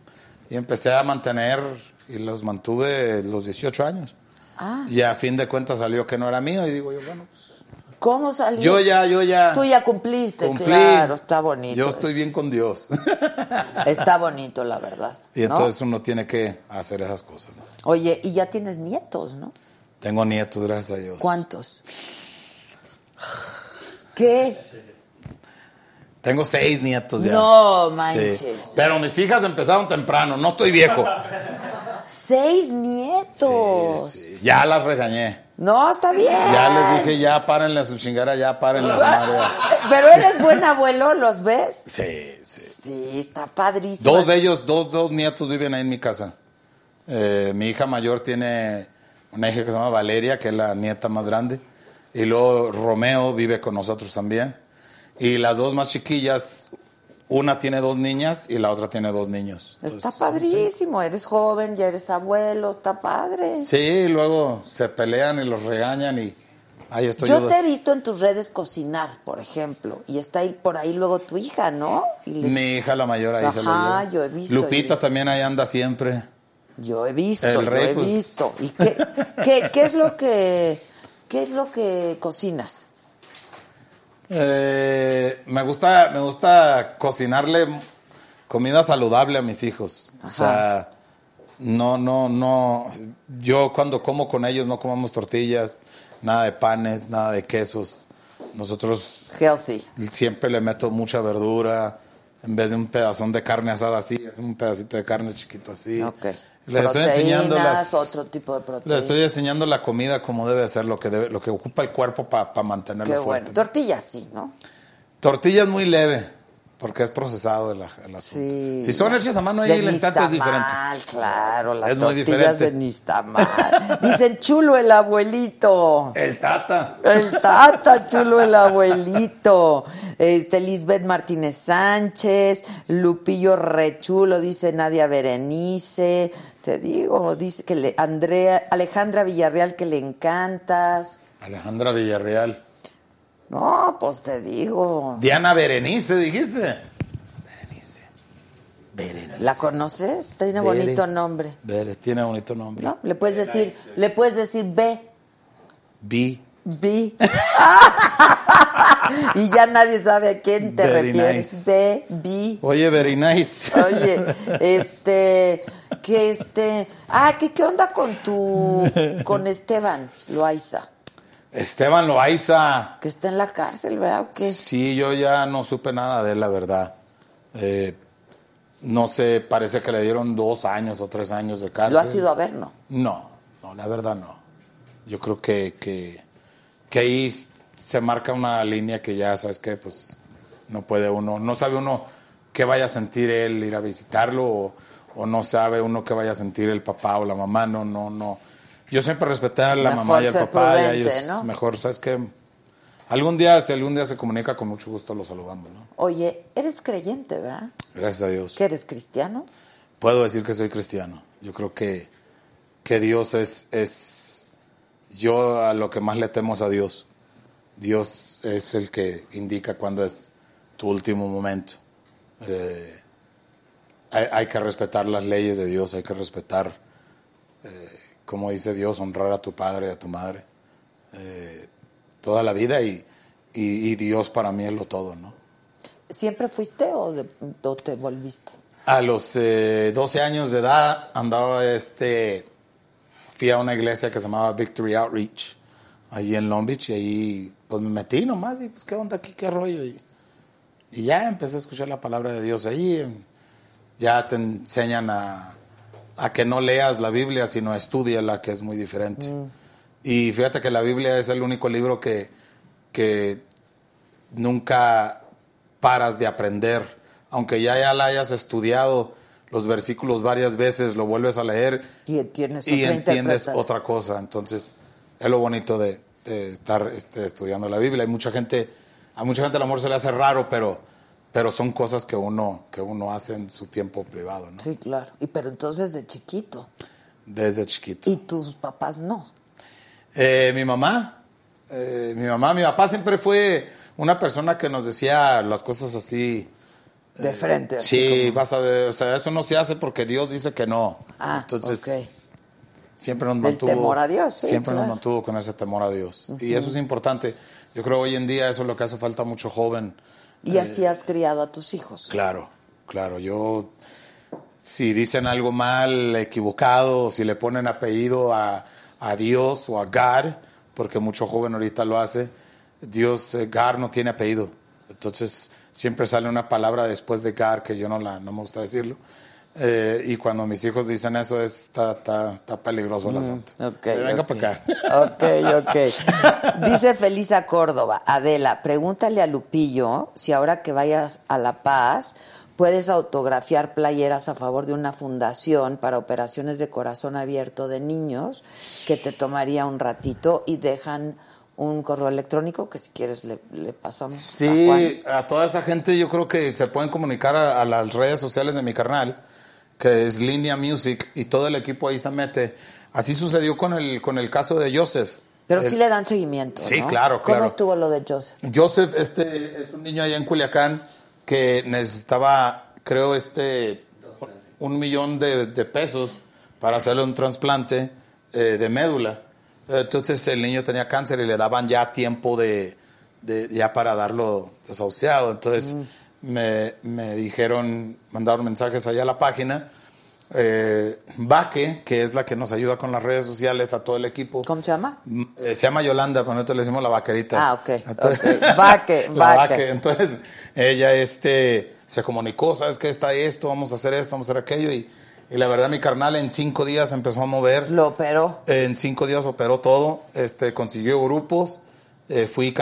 Speaker 10: Y empecé a mantener y los mantuve los 18 años.
Speaker 1: Ah,
Speaker 10: Y a fin de cuentas salió que no era mío y digo yo, bueno, pues,
Speaker 1: ¿cómo salió?
Speaker 10: yo ya, yo ya
Speaker 1: Tú ya cumpliste,
Speaker 10: cumplí.
Speaker 1: claro, está bonito.
Speaker 10: Yo estoy bien con Dios. <laughs>
Speaker 1: Está bonito, la verdad.
Speaker 10: y
Speaker 1: ¿no?
Speaker 10: entonces uno tiene que hacer esas cosas. ¿no?
Speaker 1: Oye, y ya tienes nietos, ¿no?
Speaker 10: Tengo nietos, gracias a Dios.
Speaker 1: ¿Cuántos? ¿Qué?
Speaker 10: Tengo seis nietos ya.
Speaker 1: No
Speaker 10: Sí.
Speaker 1: manches.
Speaker 10: Pero mis hijas empezaron temprano, no estoy viejo.
Speaker 1: Seis nietos.
Speaker 10: Sí, ya las regañé.
Speaker 1: No, está bien.
Speaker 10: Ya les dije, ya párenle a su chingada, ya párenle a su madre.
Speaker 1: Pero eres buen abuelo, ¿los ves?
Speaker 10: Sí, sí.
Speaker 1: Sí, está padrísimo.
Speaker 10: Dos de ellos, dos, dos nietos viven ahí en mi casa. Eh, mi hija mayor tiene una hija que se llama Valeria, que es la nieta más grande. Y luego Romeo vive con nosotros también. Y las dos más chiquillas, una tiene dos niñas y la otra tiene dos niños.
Speaker 1: Está padrísimo. Eres joven, ya eres abuelo, está padre.
Speaker 10: Sí, luego se pelean y los regañan y ahí estoy
Speaker 1: Yo
Speaker 10: yo.
Speaker 1: te he visto en tus redes cocinar, por ejemplo, y está ahí por ahí luego tu hija, ¿no? Y le-
Speaker 10: Mi hija la mayor ahí se lo
Speaker 1: yo he visto,
Speaker 10: Lupita también ahí anda siempre.
Speaker 1: Yo he visto,
Speaker 10: El
Speaker 1: yo
Speaker 10: rey,
Speaker 1: he
Speaker 10: pues.
Speaker 1: visto. ¿Y qué, qué, qué es lo que qué es lo que cocinas?
Speaker 10: Eh, me gusta, me gusta cocinarle comida saludable a mis hijos. O sea, no, no, no. Yo cuando como con ellos no comemos tortillas, nada de panes, nada de quesos. Nosotros
Speaker 1: Healthy.
Speaker 10: siempre le meto mucha verdura. En vez de un pedazón de carne asada así, es un pedacito de carne chiquito así. Le estoy enseñando las,
Speaker 1: otro tipo de
Speaker 10: le
Speaker 1: proteínas.
Speaker 10: estoy enseñando la comida como debe ser, lo que debe, lo que ocupa el cuerpo para mantenerlo
Speaker 1: Qué
Speaker 10: fuerte.
Speaker 1: bueno. Tortillas sí, ¿no?
Speaker 10: Tortillas muy leve, porque es procesado el, el asunto.
Speaker 1: Sí.
Speaker 10: Si son hechas a mano, ahí el instante es diferente.
Speaker 1: claro, las
Speaker 10: Es muy
Speaker 1: tortillas
Speaker 10: diferente.
Speaker 1: de Nistamal. Dicen chulo el abuelito.
Speaker 10: El tata.
Speaker 1: El tata, chulo el abuelito. Este, Lisbeth Martínez Sánchez, Lupillo Rechulo, dice Nadia Berenice. Te digo, dice que le, Andrea, Alejandra Villarreal que le encantas.
Speaker 10: Alejandra Villarreal.
Speaker 1: No, pues te digo.
Speaker 10: Diana Berenice, dijiste.
Speaker 1: ¿La conoces? Tiene
Speaker 10: Bere.
Speaker 1: bonito nombre.
Speaker 10: Bere, tiene bonito nombre.
Speaker 1: ¿No? Le puedes decir, le puedes decir B.
Speaker 10: Vi.
Speaker 1: B. <laughs> <laughs> y ya nadie sabe a quién te
Speaker 10: Very
Speaker 1: refieres.
Speaker 10: nice.
Speaker 1: B, B.
Speaker 10: Oye, very nice.
Speaker 1: Oye, este, que este, ah, ¿qué, qué onda con tu, con Esteban Loaiza?
Speaker 10: Esteban Loaiza.
Speaker 1: Que está en la cárcel, ¿verdad? ¿O qué?
Speaker 10: Sí, yo ya no supe nada de él, la verdad. Eh, no sé, parece que le dieron dos años o tres años de cárcel.
Speaker 1: Lo has ido a ver, ¿no?
Speaker 10: No, no, la verdad no. Yo creo que, que, que ahí se marca una línea que ya, ¿sabes qué? Pues no puede uno, no sabe uno qué vaya a sentir él ir a visitarlo o, o no sabe uno qué vaya a sentir el papá o la mamá, no, no, no. Yo siempre respeté a la
Speaker 1: Mejor
Speaker 10: mamá y al papá y a ellos
Speaker 1: ¿no?
Speaker 10: mejor, ¿sabes qué? Algún día, si algún día se comunica, con mucho gusto lo saludamos, ¿no?
Speaker 1: Oye, eres creyente, ¿verdad?
Speaker 10: Gracias a Dios.
Speaker 1: ¿Que eres cristiano?
Speaker 10: Puedo decir que soy cristiano. Yo creo que, que Dios es, es, yo a lo que más le temo es a Dios. Dios es el que indica cuándo es tu último momento. Eh, hay, hay que respetar las leyes de Dios, hay que respetar, eh, como dice Dios, honrar a tu padre y a tu madre eh, toda la vida y, y- y Dios para mí es lo todo, ¿no?
Speaker 1: ¿Siempre fuiste o, de- o te volviste?
Speaker 10: A los eh, 12 años de edad andaba este, fui a una iglesia que se llamaba Victory Outreach, allí en Long Beach, y ahí pues me metí nomás, y pues qué onda aquí, qué rollo, y, y ya empecé a escuchar la palabra de Dios ahí, ya te enseñan a, a que no leas la Biblia, sino estudiala, que es muy diferente. Y fíjate que la Biblia es el único libro que, que nunca paras de aprender. Aunque ya, ya la hayas estudiado, los versículos varias veces, lo vuelves a leer
Speaker 1: Y
Speaker 10: y
Speaker 1: otra
Speaker 10: entiendes otra cosa. Entonces, es lo bonito de, de estar este, estudiando la Biblia. Hay mucha gente, a mucha gente el amor se le hace raro, pero, pero son cosas que uno, que uno hace en su tiempo privado, ¿no?
Speaker 1: Sí, claro. Y pero entonces de chiquito.
Speaker 10: Desde chiquito.
Speaker 1: Y tus papás no.
Speaker 10: Eh, mi mamá, eh, mi mamá, mi papá siempre fue una persona que nos decía las cosas así.
Speaker 1: De frente. así
Speaker 10: Sí,
Speaker 1: como-
Speaker 10: vas a ver, o sea, eso no se hace porque Dios dice que no.
Speaker 1: Ah,
Speaker 10: Entonces, siempre nos mantuvo.
Speaker 1: temor a Dios, sí,
Speaker 10: siempre nos mantuvo con ese temor a Dios. Y eso es importante. Yo creo hoy en día eso es lo que hace falta a mucho joven.
Speaker 1: Y así has criado a tus hijos.
Speaker 10: Claro, claro. Yo, si dicen algo mal, equivocado, si le ponen apellido a, a Dios o a God, porque mucho joven ahorita lo hace, Dios, eh, God no tiene apellido. Entonces, siempre sale una palabra después de God que yo no, la, no me gusta decirlo. Eh, y cuando mis hijos dicen eso, es, está, está, está peligroso el
Speaker 1: Mm,
Speaker 10: asunto.
Speaker 1: ok,
Speaker 10: Eh, Venga
Speaker 1: ok.
Speaker 10: para acá.
Speaker 1: Ok, ok. <laughs> Dice Felisa Córdoba, Adela, pregúntale a Lupillo si ahora que vayas a La Paz puedes autografiar playeras a favor de una fundación para operaciones de corazón abierto de niños que te tomaría un ratito y dejan un correo electrónico que si quieres le, le pasamos a Juan.
Speaker 10: Sí, a toda esa gente yo creo que se pueden comunicar a, a las redes sociales de mi carnal, que es Línea Music, y todo el equipo ahí se mete. Así sucedió con el, con el caso de Joseph.
Speaker 1: Pero
Speaker 10: El-
Speaker 1: sí le dan seguimiento,
Speaker 10: Sí,
Speaker 1: ¿no?
Speaker 10: claro,
Speaker 1: ¿Cómo
Speaker 10: claro.
Speaker 1: estuvo lo de Joseph?
Speaker 10: Joseph, este es un niño allá en Culiacán que necesitaba, creo, este un millón de, de pesos para hacerle un trasplante eh, de médula. Entonces el niño tenía cáncer y le daban ya tiempo de, de- ya para darlo desahuciado. Entonces me, me dijeron, mandaron mensajes allá a la página. Eh, Baque, que es la que nos ayuda con las redes sociales, a todo el equipo.
Speaker 1: ¿Cómo se llama?
Speaker 10: Eh, se llama Yolanda, pero nosotros le decimos la vaquerita.
Speaker 1: Ah, ok,
Speaker 10: Entonces-
Speaker 1: ok. Vaque, <laughs>
Speaker 10: La
Speaker 1: vaque.
Speaker 10: vaque. Entonces, ella este, se comunicó, ¿sabes qué? Está esto, vamos a hacer esto, vamos a hacer aquello. Y, y la verdad, mi carnal en cinco días empezó a mover.
Speaker 1: Lo operó.
Speaker 10: En cinco días operó todo, este, consiguió grupos, eh, fui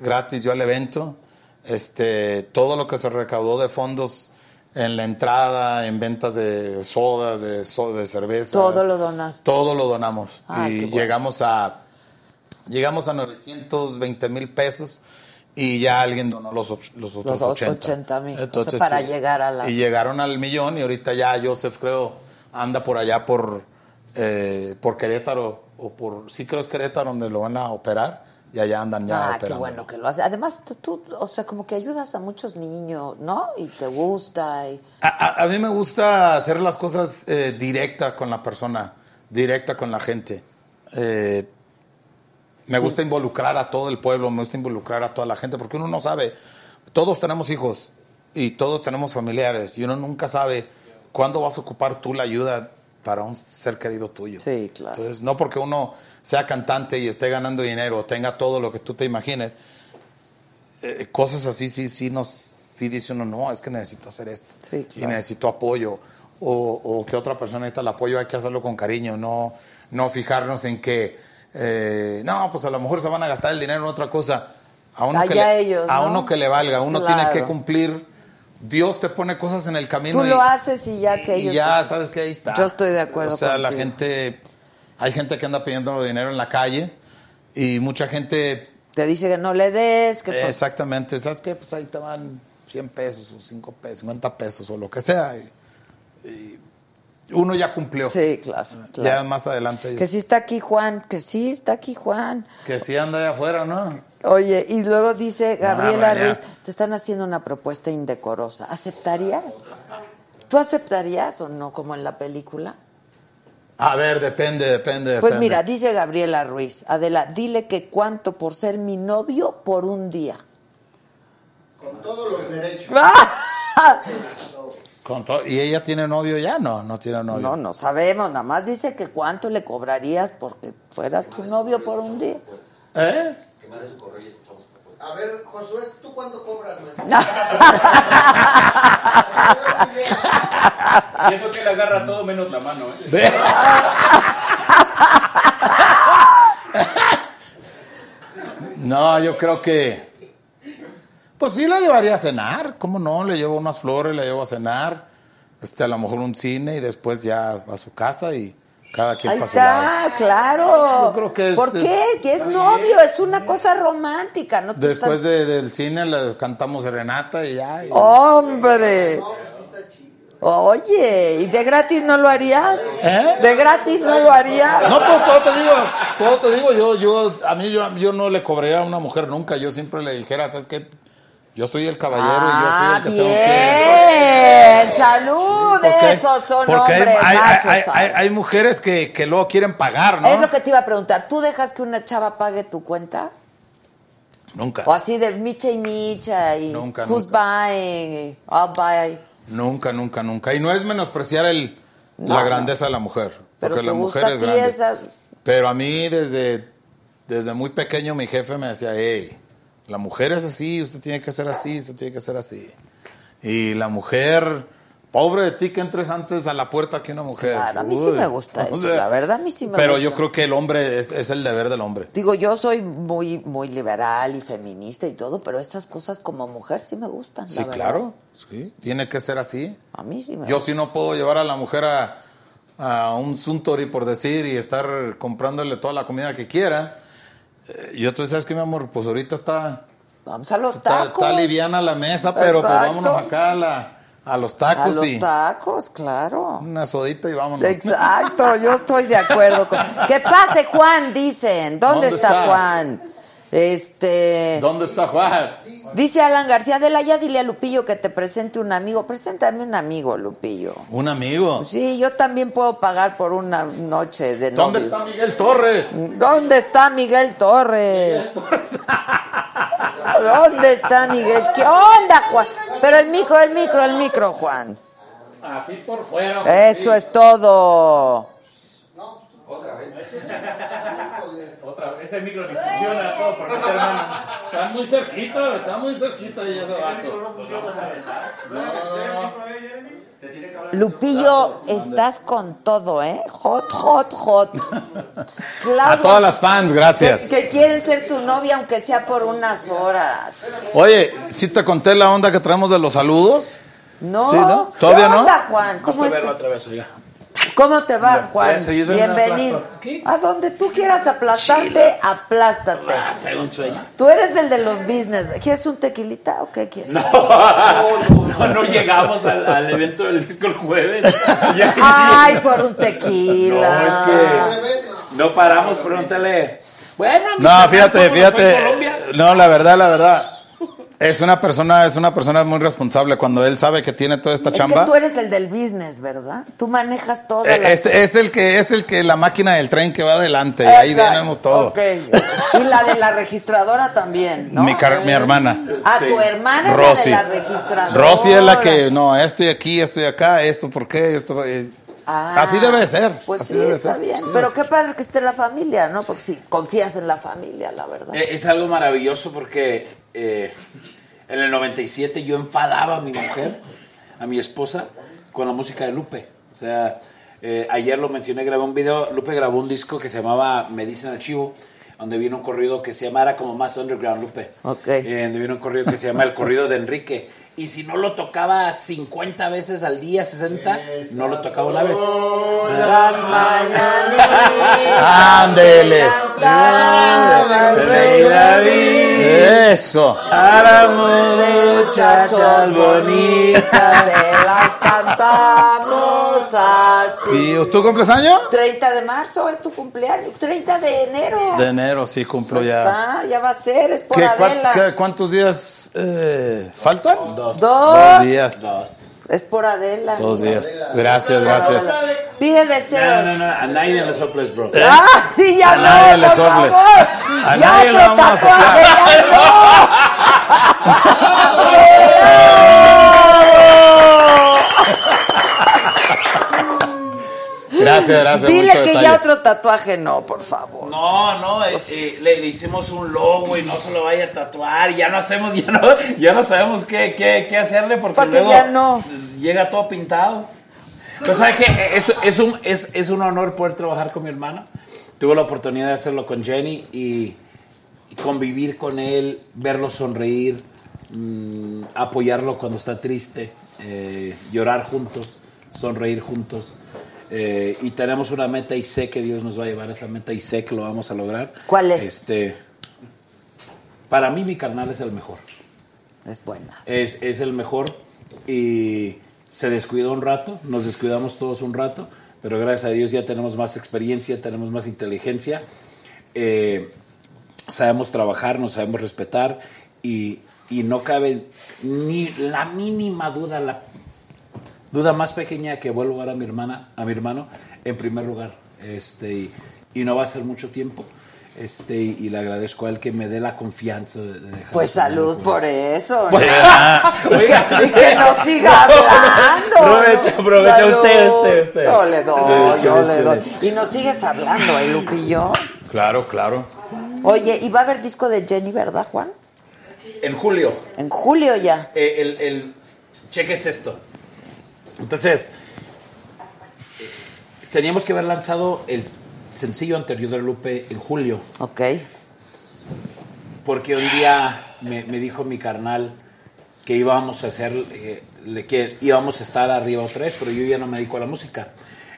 Speaker 10: gratis yo al evento. Este, todo lo que se recaudó de fondos en la entrada, en ventas de sodas, de, de cerveza.
Speaker 1: Todo lo donaste.
Speaker 10: Todo lo donamos.
Speaker 1: Ah,
Speaker 10: y
Speaker 1: bueno.
Speaker 10: llegamos a llegamos a 920 mil pesos y ya alguien donó los, och- los otros
Speaker 1: Los
Speaker 10: 80.
Speaker 1: 80 mil. O sea,
Speaker 10: Entonces,
Speaker 1: para
Speaker 10: sí.
Speaker 1: llegar a la...
Speaker 10: Y llegaron al millón y ahorita ya Joseph creo anda por allá por, eh, por Querétaro o por, sí creo es Querétaro donde lo van a operar y allá andan ya
Speaker 1: Ah, qué bueno que lo hace. Además, tú, tú, o sea, como que ayudas a muchos niños, ¿no? Y te gusta. Y...
Speaker 10: A, a- a mí me gusta hacer las cosas eh, directa con la persona, directa con la gente. Eh, me
Speaker 1: Sí.
Speaker 10: gusta involucrar a todo el pueblo, me gusta involucrar a toda la gente, porque uno no sabe, todos tenemos hijos y todos tenemos familiares y uno nunca sabe cuándo vas a ocupar tú la ayuda para un ser querido tuyo.
Speaker 1: Sí, claro.
Speaker 10: Entonces, no porque uno sea cantante y esté ganando dinero, o tenga todo lo que tú te imagines, eh, cosas así sí, sí nos, sí dice uno, no, es que necesito hacer esto.
Speaker 1: Sí,
Speaker 10: Y necesito apoyo. O, o que otra persona necesita el apoyo, hay que hacerlo con cariño, no, no fijarnos en que, eh, no, pues a lo mejor se van a gastar el dinero en otra cosa. A uno, que le,
Speaker 1: ellos,
Speaker 10: a
Speaker 1: ¿no?
Speaker 10: uno que le valga, uno tiene
Speaker 1: Claro.
Speaker 10: que cumplir. Dios te pone cosas en el camino.
Speaker 1: Tú
Speaker 10: y-
Speaker 1: lo haces y ya que
Speaker 10: y
Speaker 1: ellos...
Speaker 10: ya
Speaker 1: pues,
Speaker 10: sabes que ahí está.
Speaker 1: Yo estoy de acuerdo
Speaker 10: O sea, la gente, hay gente que anda pidiendo dinero en la calle y mucha gente
Speaker 1: Te dice que no le des, que... to-
Speaker 10: Exactamente, ¿sabes qué? Pues ahí te van 100 pesos o 5 pesos, 50 pesos o lo que sea. Y, y uno ya cumplió.
Speaker 1: Sí, claro,
Speaker 10: Ya más adelante.
Speaker 1: Que sí está aquí Juan, que sí está aquí Juan.
Speaker 10: que sí anda allá afuera, ¿no?
Speaker 1: Oye, y luego dice Gabriela. Ruiz, te están haciendo una propuesta indecorosa. ¿Aceptarías? ¿Tú aceptarías o no, como en la película?
Speaker 10: A ver, depende, depende.
Speaker 1: Pues
Speaker 10: depende.
Speaker 1: mira, dice Gabriela Ruiz, Adela, dile que cuánto por ser mi novio por un día.
Speaker 3: Con todos los derechos. <laughs>
Speaker 10: Con to- ¿Y ella tiene novio ya? No, no tiene novio.
Speaker 1: No, no sabemos, nada más dice que cuánto le cobrarías porque fueras tu novio por un día.
Speaker 10: ¿Eh?
Speaker 3: A ver, Josué, ¿tú cuánto cobras, güey?
Speaker 2: Y eso que le agarra todo menos la mano, ¿eh?
Speaker 10: No, yo creo que. Pues sí la llevaría a cenar. ¿Cómo no? Le llevo unas flores, le llevo a cenar. este, a lo mejor un cine y después ya a su casa y cada quien
Speaker 1: Ahí
Speaker 10: para su lado.
Speaker 1: está, claro.
Speaker 10: Yo creo que es-
Speaker 1: ¿Por qué? Que es novio, es una cosa romántica, ¿no?
Speaker 10: Después
Speaker 1: estás-
Speaker 10: de- del cine le cantamos serenata y ya. y-.
Speaker 1: ¡Hombre! Oye, ¿y de gratis no lo harías?
Speaker 10: ¿Eh?
Speaker 1: ¿De gratis no lo harías?
Speaker 10: No, pues todo te digo, todo te digo, yo, yo, a mí yo, yo no le cobraría a una mujer nunca, yo siempre le dijera, ¿sabes qué? Yo soy el caballero
Speaker 1: Ah,
Speaker 10: y yo soy el que tengo que...
Speaker 1: bien. Salud,
Speaker 10: Porque-
Speaker 1: esos son
Speaker 10: porque
Speaker 1: hombres
Speaker 10: hay,
Speaker 1: machos.
Speaker 10: hay-
Speaker 1: ¿sabes?
Speaker 10: hay- hay mujeres que, que luego quieren pagar, ¿no?
Speaker 1: Es lo que te iba a preguntar. ¿Tú dejas que una chava pague tu cuenta?
Speaker 10: Nunca,
Speaker 1: O así de micha y micha y
Speaker 10: Nunca,
Speaker 1: who's buying, I'll buy.
Speaker 10: nunca, nunca, nunca. Y no es menospreciar el,
Speaker 1: No,
Speaker 10: la
Speaker 1: no.
Speaker 10: grandeza de la mujer,
Speaker 1: Pero
Speaker 10: porque la mujer es grande.
Speaker 1: esa...
Speaker 10: Pero a mí desde, desde muy pequeño mi jefe me decía, hey, la mujer es así, usted tiene que ser así, usted tiene que ser así. Y la mujer, pobre de ti que entres antes a la puerta que una mujer.
Speaker 1: Claro, a mí sí me gusta <laughs> eso,
Speaker 10: sea,
Speaker 1: la verdad a mí sí me
Speaker 10: Pero
Speaker 1: gusta.
Speaker 10: yo creo que el hombre es, es el deber del hombre.
Speaker 1: Digo, yo soy muy muy liberal y feminista y todo, pero esas cosas como mujer sí me gustan.
Speaker 10: Sí,
Speaker 1: la
Speaker 10: claro, sí, tiene que ser así.
Speaker 1: A mí sí me
Speaker 10: Yo
Speaker 1: gusta.
Speaker 10: sí no puedo llevar a la mujer a, a un Suntory, por decir, y estar comprándole toda la comida que quiera. Eh, Y yo, tú sabes que mi amor, pues ahorita está,
Speaker 1: Vamos a los
Speaker 10: está,
Speaker 1: tacos.
Speaker 10: está liviana la mesa, pero pues vámonos acá a, la- a los tacos
Speaker 1: a los
Speaker 10: y
Speaker 1: tacos, claro.
Speaker 10: una sodita y vámonos.
Speaker 1: Exacto, yo <laughs> estoy de acuerdo con. Que pase Juan, dicen. ¿Dónde,
Speaker 10: ¿Dónde
Speaker 1: está,
Speaker 10: está?
Speaker 1: Juan? Este.
Speaker 10: ¿Dónde está Juan?
Speaker 1: Dice Alan García de la ya dile a Lupillo que te presente un amigo. Preséntame un amigo, Lupillo.
Speaker 10: Un amigo.
Speaker 1: Sí, yo también puedo pagar por una noche de
Speaker 10: ¿Dónde
Speaker 1: novios.
Speaker 10: está Miguel Torres?
Speaker 1: ¿Dónde está Miguel Torres? <laughs> ¿Dónde está Miguel? ¿Qué onda, Juan? Pero el micro, el micro, el micro, Juan.
Speaker 10: Así por fuera.
Speaker 1: Eso es todo.
Speaker 2: Otra vez. <laughs> Otra vez. Ese micro ni funciona todo por meter mano.
Speaker 10: Está muy cerquita, está muy cerquita y ese vato.
Speaker 1: Lupillo, estás con todo, ¿eh? Hot, hot, hot.
Speaker 10: A todas las fans, gracias.
Speaker 1: Que, que quieren ser tu novia, aunque sea por unas horas.
Speaker 10: Oye, ¿sí te conté la onda que traemos de los saludos?
Speaker 1: No.
Speaker 10: Sí, ¿no? ¿Todavía
Speaker 1: ¿Qué
Speaker 10: no?
Speaker 1: onda, Juan? ¿Cómo, es
Speaker 2: verlo otra vez, oiga.
Speaker 1: ¿Cómo te va, Juan? Bienvenido. A donde tú quieras aplastarte, aplástate.
Speaker 2: Ah, traigo un sueño.
Speaker 1: Tú eres el de los business. ¿Quieres un tequilita o qué quieres?
Speaker 2: No, no, no llegamos al, al evento del disco el jueves. Ya- <laughs>
Speaker 1: Ay, por un tequila.
Speaker 2: No, es que no paramos, pregúntale. Bueno,
Speaker 10: No, fíjate,
Speaker 2: ¿cómo nos fue en
Speaker 10: fíjate. No, la verdad, la verdad. Es una persona, es una persona muy responsable cuando él sabe que tiene toda esta
Speaker 1: Es
Speaker 10: chamba.
Speaker 1: que tú eres el del business, ¿verdad? Tú manejas toda
Speaker 10: Eh,
Speaker 1: la...
Speaker 10: Es, es el que es el que la máquina del tren que va adelante. Ahí venimos todo.
Speaker 1: Y la de la registradora también, ¿no?
Speaker 10: Mi, car- mi hermana.
Speaker 1: Ah,
Speaker 2: Sí.
Speaker 1: tu hermana
Speaker 10: Rosy.
Speaker 1: la de la registradora.
Speaker 10: Rosy es la que, no, estoy aquí, estoy acá, esto, ¿por qué? Esto, eh,
Speaker 1: Ah,
Speaker 10: así debe ser.
Speaker 1: Pues
Speaker 10: así
Speaker 1: sí,
Speaker 10: debe
Speaker 1: está
Speaker 10: ser.
Speaker 1: bien.
Speaker 10: Sí,
Speaker 1: Pero qué padre que esté la familia, ¿no? Porque si confías en la familia, la verdad.
Speaker 11: Eh, Es algo maravilloso porque eh, en el 97 yo enfadaba a mi mujer, a mi esposa, con la música de Lupe. O sea, eh, ayer lo mencioné, grabé un video, Lupe grabó un disco que se llamaba Me dicen al chivo, donde vino un corrido que se llamara como más underground Lupe.
Speaker 1: Ok.
Speaker 11: Eh, donde vino un corrido que se llama El Corrido de Enrique. Y si no lo tocaba 50 veces al día, 60, no lo tocaba una vez.
Speaker 1: Las mañanitas.
Speaker 10: Ándele. Eso.
Speaker 1: A las muchachas bonitas <laughs> se las cantamos así.
Speaker 10: ¿Y tú cumples año?
Speaker 1: 30 de marzo es tu cumpleaños. 30 de enero.
Speaker 10: De enero, sí, cumplo ya.
Speaker 1: Está, ya va a ser, es por
Speaker 10: ¿Qué,
Speaker 1: Adela.
Speaker 10: qué- ¿Cuántos días eh, faltan?
Speaker 11: Dos.
Speaker 1: Dos.
Speaker 10: Días.
Speaker 11: Dos.
Speaker 1: Es por Adela.
Speaker 10: Dos días. Gracias, gracias.
Speaker 1: Pide
Speaker 11: No,
Speaker 1: deseos.
Speaker 11: no, no, a nadie le soples, bro. <laughs>
Speaker 1: Ah, sí, ya
Speaker 10: A
Speaker 1: no,
Speaker 10: nadie le
Speaker 1: por
Speaker 10: sople.
Speaker 1: favor.
Speaker 10: A
Speaker 1: ya
Speaker 10: nadie le vamos a Gracias, gracias.
Speaker 1: Dile que
Speaker 10: detalle.
Speaker 1: ya otro tatuaje no, por favor.
Speaker 11: No, no, eh, eh, le, le hicimos un logo y no se lo vaya a tatuar. Y ya no hacemos, <laughs> ya no, ya no sabemos qué, qué, qué hacerle porque luego
Speaker 1: ya no.
Speaker 11: llega todo pintado. Pero sabes que es, es, un, es, es un honor poder trabajar con mi hermano. Tuve la oportunidad de hacerlo con Jenny y, y convivir con él, verlo sonreír, mm, apoyarlo cuando está triste, eh, llorar juntos. sonreír juntos. Eh, y tenemos una meta y sé que Dios nos va a llevar a esa meta y sé que lo vamos a lograr.
Speaker 1: ¿Cuál es?
Speaker 11: Este, para mí mi carnal es el mejor.
Speaker 1: Es buena.
Speaker 11: Es, es el mejor y se descuidó un rato, nos descuidamos todos un rato, pero gracias a Dios ya tenemos más experiencia, tenemos más inteligencia, eh, sabemos trabajar, nos sabemos respetar y, y no cabe ni la mínima duda, la duda más pequeña que vuelvo a ver a mi hermana, a mi hermano, en primer lugar. Este, y, y no va a ser mucho tiempo. Este, y, y le agradezco a él que me dé la confianza de, de dejar
Speaker 1: Pues
Speaker 11: de
Speaker 1: salud por eso. ¿no? <laughs> y, que, y que nos siga hablando.
Speaker 11: Aprovecha,
Speaker 1: ¿no?
Speaker 11: aprovecha usted, usted, usted.
Speaker 1: Yo le doy, yo le doy. Y nos sigues hablando, ¿eh, Lupillo?
Speaker 10: Claro, claro.
Speaker 1: Oye, y va a haber disco de Jenny, ¿verdad, Juan?
Speaker 11: En julio.
Speaker 1: En julio ya.
Speaker 11: Eh, el, el, cheques esto. Entonces, teníamos que haber lanzado el sencillo anterior de Lupe en julio.
Speaker 1: Ok.
Speaker 11: Porque un día me, me dijo mi carnal que íbamos a hacer, eh, que íbamos a estar arriba otra vez, pero yo ya no me dedico a la música.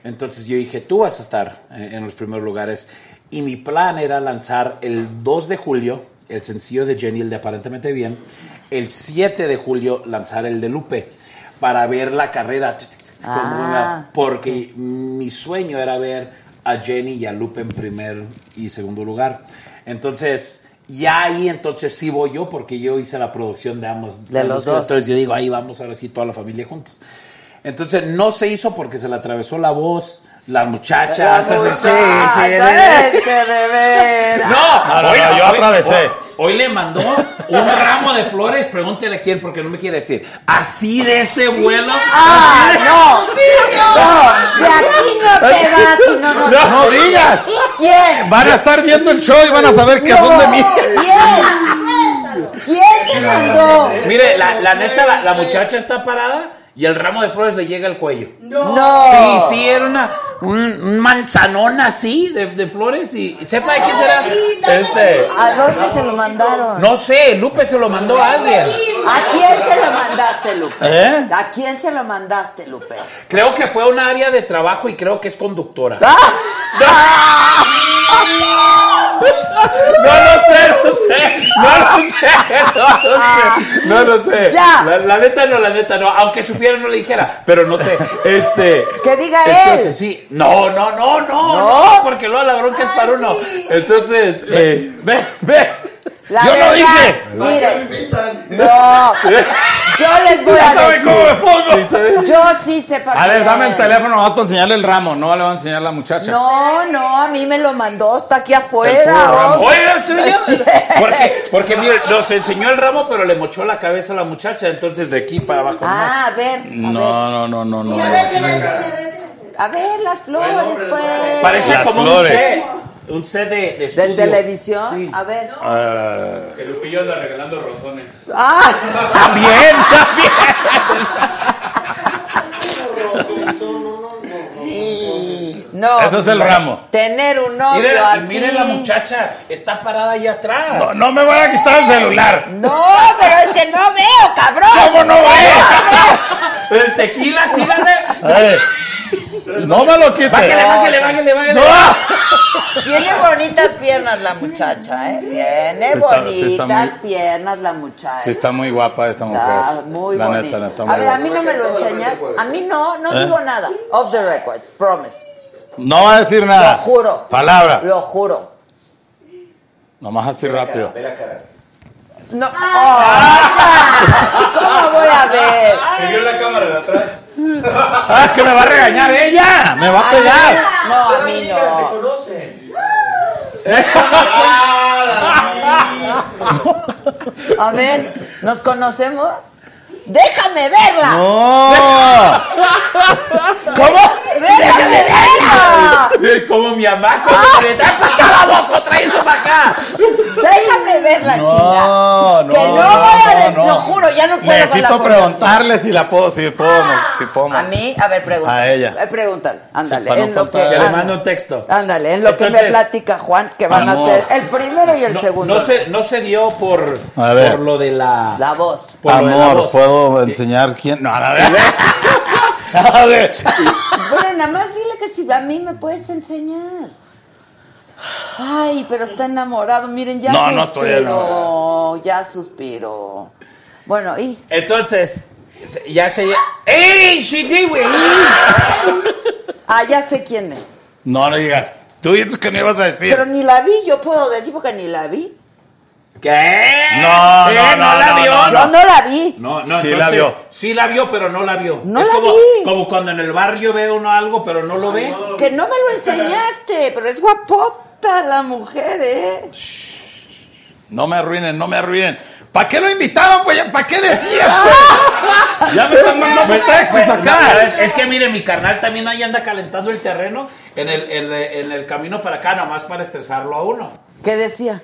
Speaker 11: Entonces yo dije, tú vas a estar eh, en los primeros lugares. Y mi plan era lanzar el 2 de julio el sencillo de Jenny, el de Aparentemente Bien. El 7 de julio lanzar el de Lupe para ver la carrera.
Speaker 1: Ah.
Speaker 11: Porque mi sueño era ver a Jenny y a Lupe en primer y segundo lugar. Entonces, ya ahí entonces sí voy yo porque yo hice la producción de ambos.
Speaker 1: De los dos.
Speaker 11: Entonces yo digo, ahí vamos ahora sí toda la familia juntos. Entonces no se hizo porque se le atravesó la voz, las muchachas.
Speaker 1: La
Speaker 11: sí, sí,
Speaker 1: muchacha, es que de veras.
Speaker 11: No,
Speaker 10: No, no,
Speaker 11: hoy-
Speaker 10: no, yo
Speaker 11: hoy-
Speaker 10: atravesé.
Speaker 11: Hoy, hoy le mandó un ramo de flores, pregúntele a quién porque no me quiere decir. Así de este vuelo.
Speaker 1: Ah, no. No, de aquí no te vas si no nos...
Speaker 10: No, no digas.
Speaker 1: ¿Quién?
Speaker 10: Van a estar viendo el show y van a saber que son de mí.
Speaker 1: ¿Quién? ¿Quién se mandó?
Speaker 11: Mire, la, la neta, la, la muchacha está parada y el ramo de flores le llega al cuello.
Speaker 1: No.
Speaker 11: Sí, sí, era una un, un manzanón así de, de flores y sepa de quién será. Este,
Speaker 1: ¿A dónde se lo mandaron?
Speaker 11: no sé, Lupe se lo mandó a alguien.
Speaker 1: ¿A quién se lo mandaste, Lupe?
Speaker 11: ¿Eh?
Speaker 1: ¿A quién se lo mandaste, Lupe?
Speaker 11: Creo que fue a un área de trabajo y creo que es conductora.
Speaker 1: ¡Ah!
Speaker 11: No lo sé, no sé, no lo sé, no lo sé, no lo sé.
Speaker 1: Ya.
Speaker 11: La, la neta no, la neta no, aunque supiera no le dijera, pero no sé, este. <laughs>
Speaker 1: Que diga
Speaker 11: Entonces,
Speaker 1: él.
Speaker 11: sí, no, no, no, no,
Speaker 1: ¿No?
Speaker 11: no, porque luego la bronca es para uno. Entonces, eh,
Speaker 10: ¿Ves? ¿Ves?
Speaker 1: La
Speaker 10: Yo no
Speaker 1: verdad,
Speaker 10: dije.
Speaker 1: Miren, no, yo les voy
Speaker 10: Ya
Speaker 1: a
Speaker 10: saben cómo me
Speaker 1: decir.
Speaker 10: pongo.
Speaker 1: Yo sí sé para
Speaker 10: A ver, dame el teléfono más para enseñarle el ramo. No le voy a enseñar a la muchacha.
Speaker 1: No, no, a mí me lo mandó, está aquí afuera.
Speaker 11: Oiga, señor.
Speaker 1: Sí.
Speaker 11: Porque, porque mire, nos enseñó el ramo, pero le mochó la cabeza a la muchacha, entonces de aquí para abajo.
Speaker 1: Ah, a ver, a ver.
Speaker 10: No, no, no, no, no.
Speaker 1: A ver, las flores, pues.
Speaker 11: Parece
Speaker 10: Las
Speaker 11: como
Speaker 10: flores.
Speaker 11: un C. Un C de, de
Speaker 1: ¿De
Speaker 11: estudio.
Speaker 1: televisión?
Speaker 11: Sí.
Speaker 1: A ver.
Speaker 10: Ver.
Speaker 2: Que Lupillo anda regalando rosones.
Speaker 1: ¡Ah!
Speaker 10: También, también. <laughs>
Speaker 1: No.
Speaker 10: Ese es el ramo.
Speaker 1: Tener un novio
Speaker 11: Mire, y
Speaker 1: así.
Speaker 11: mire la muchacha, está parada allá atrás.
Speaker 10: No, no me voy a quitar el celular.
Speaker 1: No, pero es que no veo, cabrón.
Speaker 10: ¿Cómo no veo?
Speaker 11: El tequila, sí, dale.
Speaker 10: No me lo quite.
Speaker 11: Bájale, bájale, bájale, bájale.
Speaker 10: No.
Speaker 1: Tiene bonitas piernas la muchacha, ¿eh? Tiene
Speaker 10: Sí está- sí
Speaker 1: bonitas
Speaker 10: está muy-
Speaker 1: piernas la muchacha.
Speaker 10: Sí, está muy guapa esta mujer.
Speaker 1: Está muy
Speaker 10: la
Speaker 1: bonita.
Speaker 10: neta, la neta,
Speaker 1: a ver, a mí no me lo enseñas. A mí no, no
Speaker 10: ¿Eh?
Speaker 1: digo nada. Off the record, promise.
Speaker 10: No va a decir nada.
Speaker 1: Lo juro.
Speaker 10: Palabra.
Speaker 1: Lo juro.
Speaker 10: Nomás así rápido.
Speaker 2: Ve la cara.
Speaker 1: No. ¡Ah! ¿Cómo voy a ver?
Speaker 2: Se vio la cámara de atrás.
Speaker 10: Ah, es que me va a regañar ella. Me va a pegar.
Speaker 1: No, a mí no.
Speaker 2: conocen.
Speaker 1: A ver, ¿nos conocemos? ¡Déjame verla!
Speaker 10: No. <laughs> ¿Cómo?
Speaker 1: ¡Déjame verla!
Speaker 11: Como mi mamá cuando me da para acá, vamos, otra vez para acá.
Speaker 1: Déjame verla,
Speaker 10: No,
Speaker 1: chinga.
Speaker 10: no,
Speaker 1: que no,
Speaker 10: no, no, no.
Speaker 1: Lo juro, ya no puedo con la
Speaker 10: Necesito preguntarle si la puedo, si puedo, no, si puedo. no.
Speaker 1: A mí, a ver, pregúntale.
Speaker 10: A ella.
Speaker 1: Eh, Pregúntale, ándale.
Speaker 10: no
Speaker 1: en lo que,
Speaker 11: le mando un texto.
Speaker 1: Ándale, en lo que me
Speaker 11: Entonces,
Speaker 1: platica Juan, que van
Speaker 10: Amor.
Speaker 1: a ser el primero y el
Speaker 11: No,
Speaker 1: segundo.
Speaker 11: no se, no se dio por,
Speaker 10: A ver.
Speaker 11: por lo de la.
Speaker 1: La voz.
Speaker 11: Por
Speaker 10: Amor. ¿puedo enseñar quién? No, a ver. <laughs> A ver.
Speaker 1: Bueno, nada más dile que si a mí me puedes enseñar. Ay, pero está enamorado. Miren, ya
Speaker 10: No, no estoy
Speaker 1: suspiró.
Speaker 10: enamorado.
Speaker 1: Ya suspiró. Bueno, y
Speaker 11: Entonces, ya se... ¡Ey, Shitty, güey!
Speaker 1: ah, ya sé quién es.
Speaker 10: No, no digas. Tú dices que no ibas a decir.
Speaker 1: Pero ni la vi, yo puedo decir porque ni la vi.
Speaker 11: ¿Qué?
Speaker 10: No,
Speaker 11: ¿Eh?
Speaker 10: no, no,
Speaker 11: la
Speaker 10: no,
Speaker 11: vio?
Speaker 10: no,
Speaker 1: Yo no la vi.
Speaker 11: No, no,
Speaker 10: Sí
Speaker 11: entonces,
Speaker 10: la vio.
Speaker 11: Sí la vio, pero no la vio.
Speaker 1: No
Speaker 11: es
Speaker 1: la
Speaker 11: como,
Speaker 1: vi.
Speaker 11: como cuando en el barrio ve uno algo, pero no lo ve.
Speaker 1: Que no me lo enseñaste, pero es guapota la mujer, ¿eh?
Speaker 10: No me arruinen, no me arruinen. ¿Para qué lo invitaban, pues? ¿Para qué decían? <laughs> ya me están mandando textos
Speaker 11: Pues,
Speaker 10: acá.
Speaker 11: no, es, es que mire, mi carnal también ahí anda calentando el terreno en el, en el- en el camino para acá, nomás para estresarlo a uno.
Speaker 1: ¿Qué decía?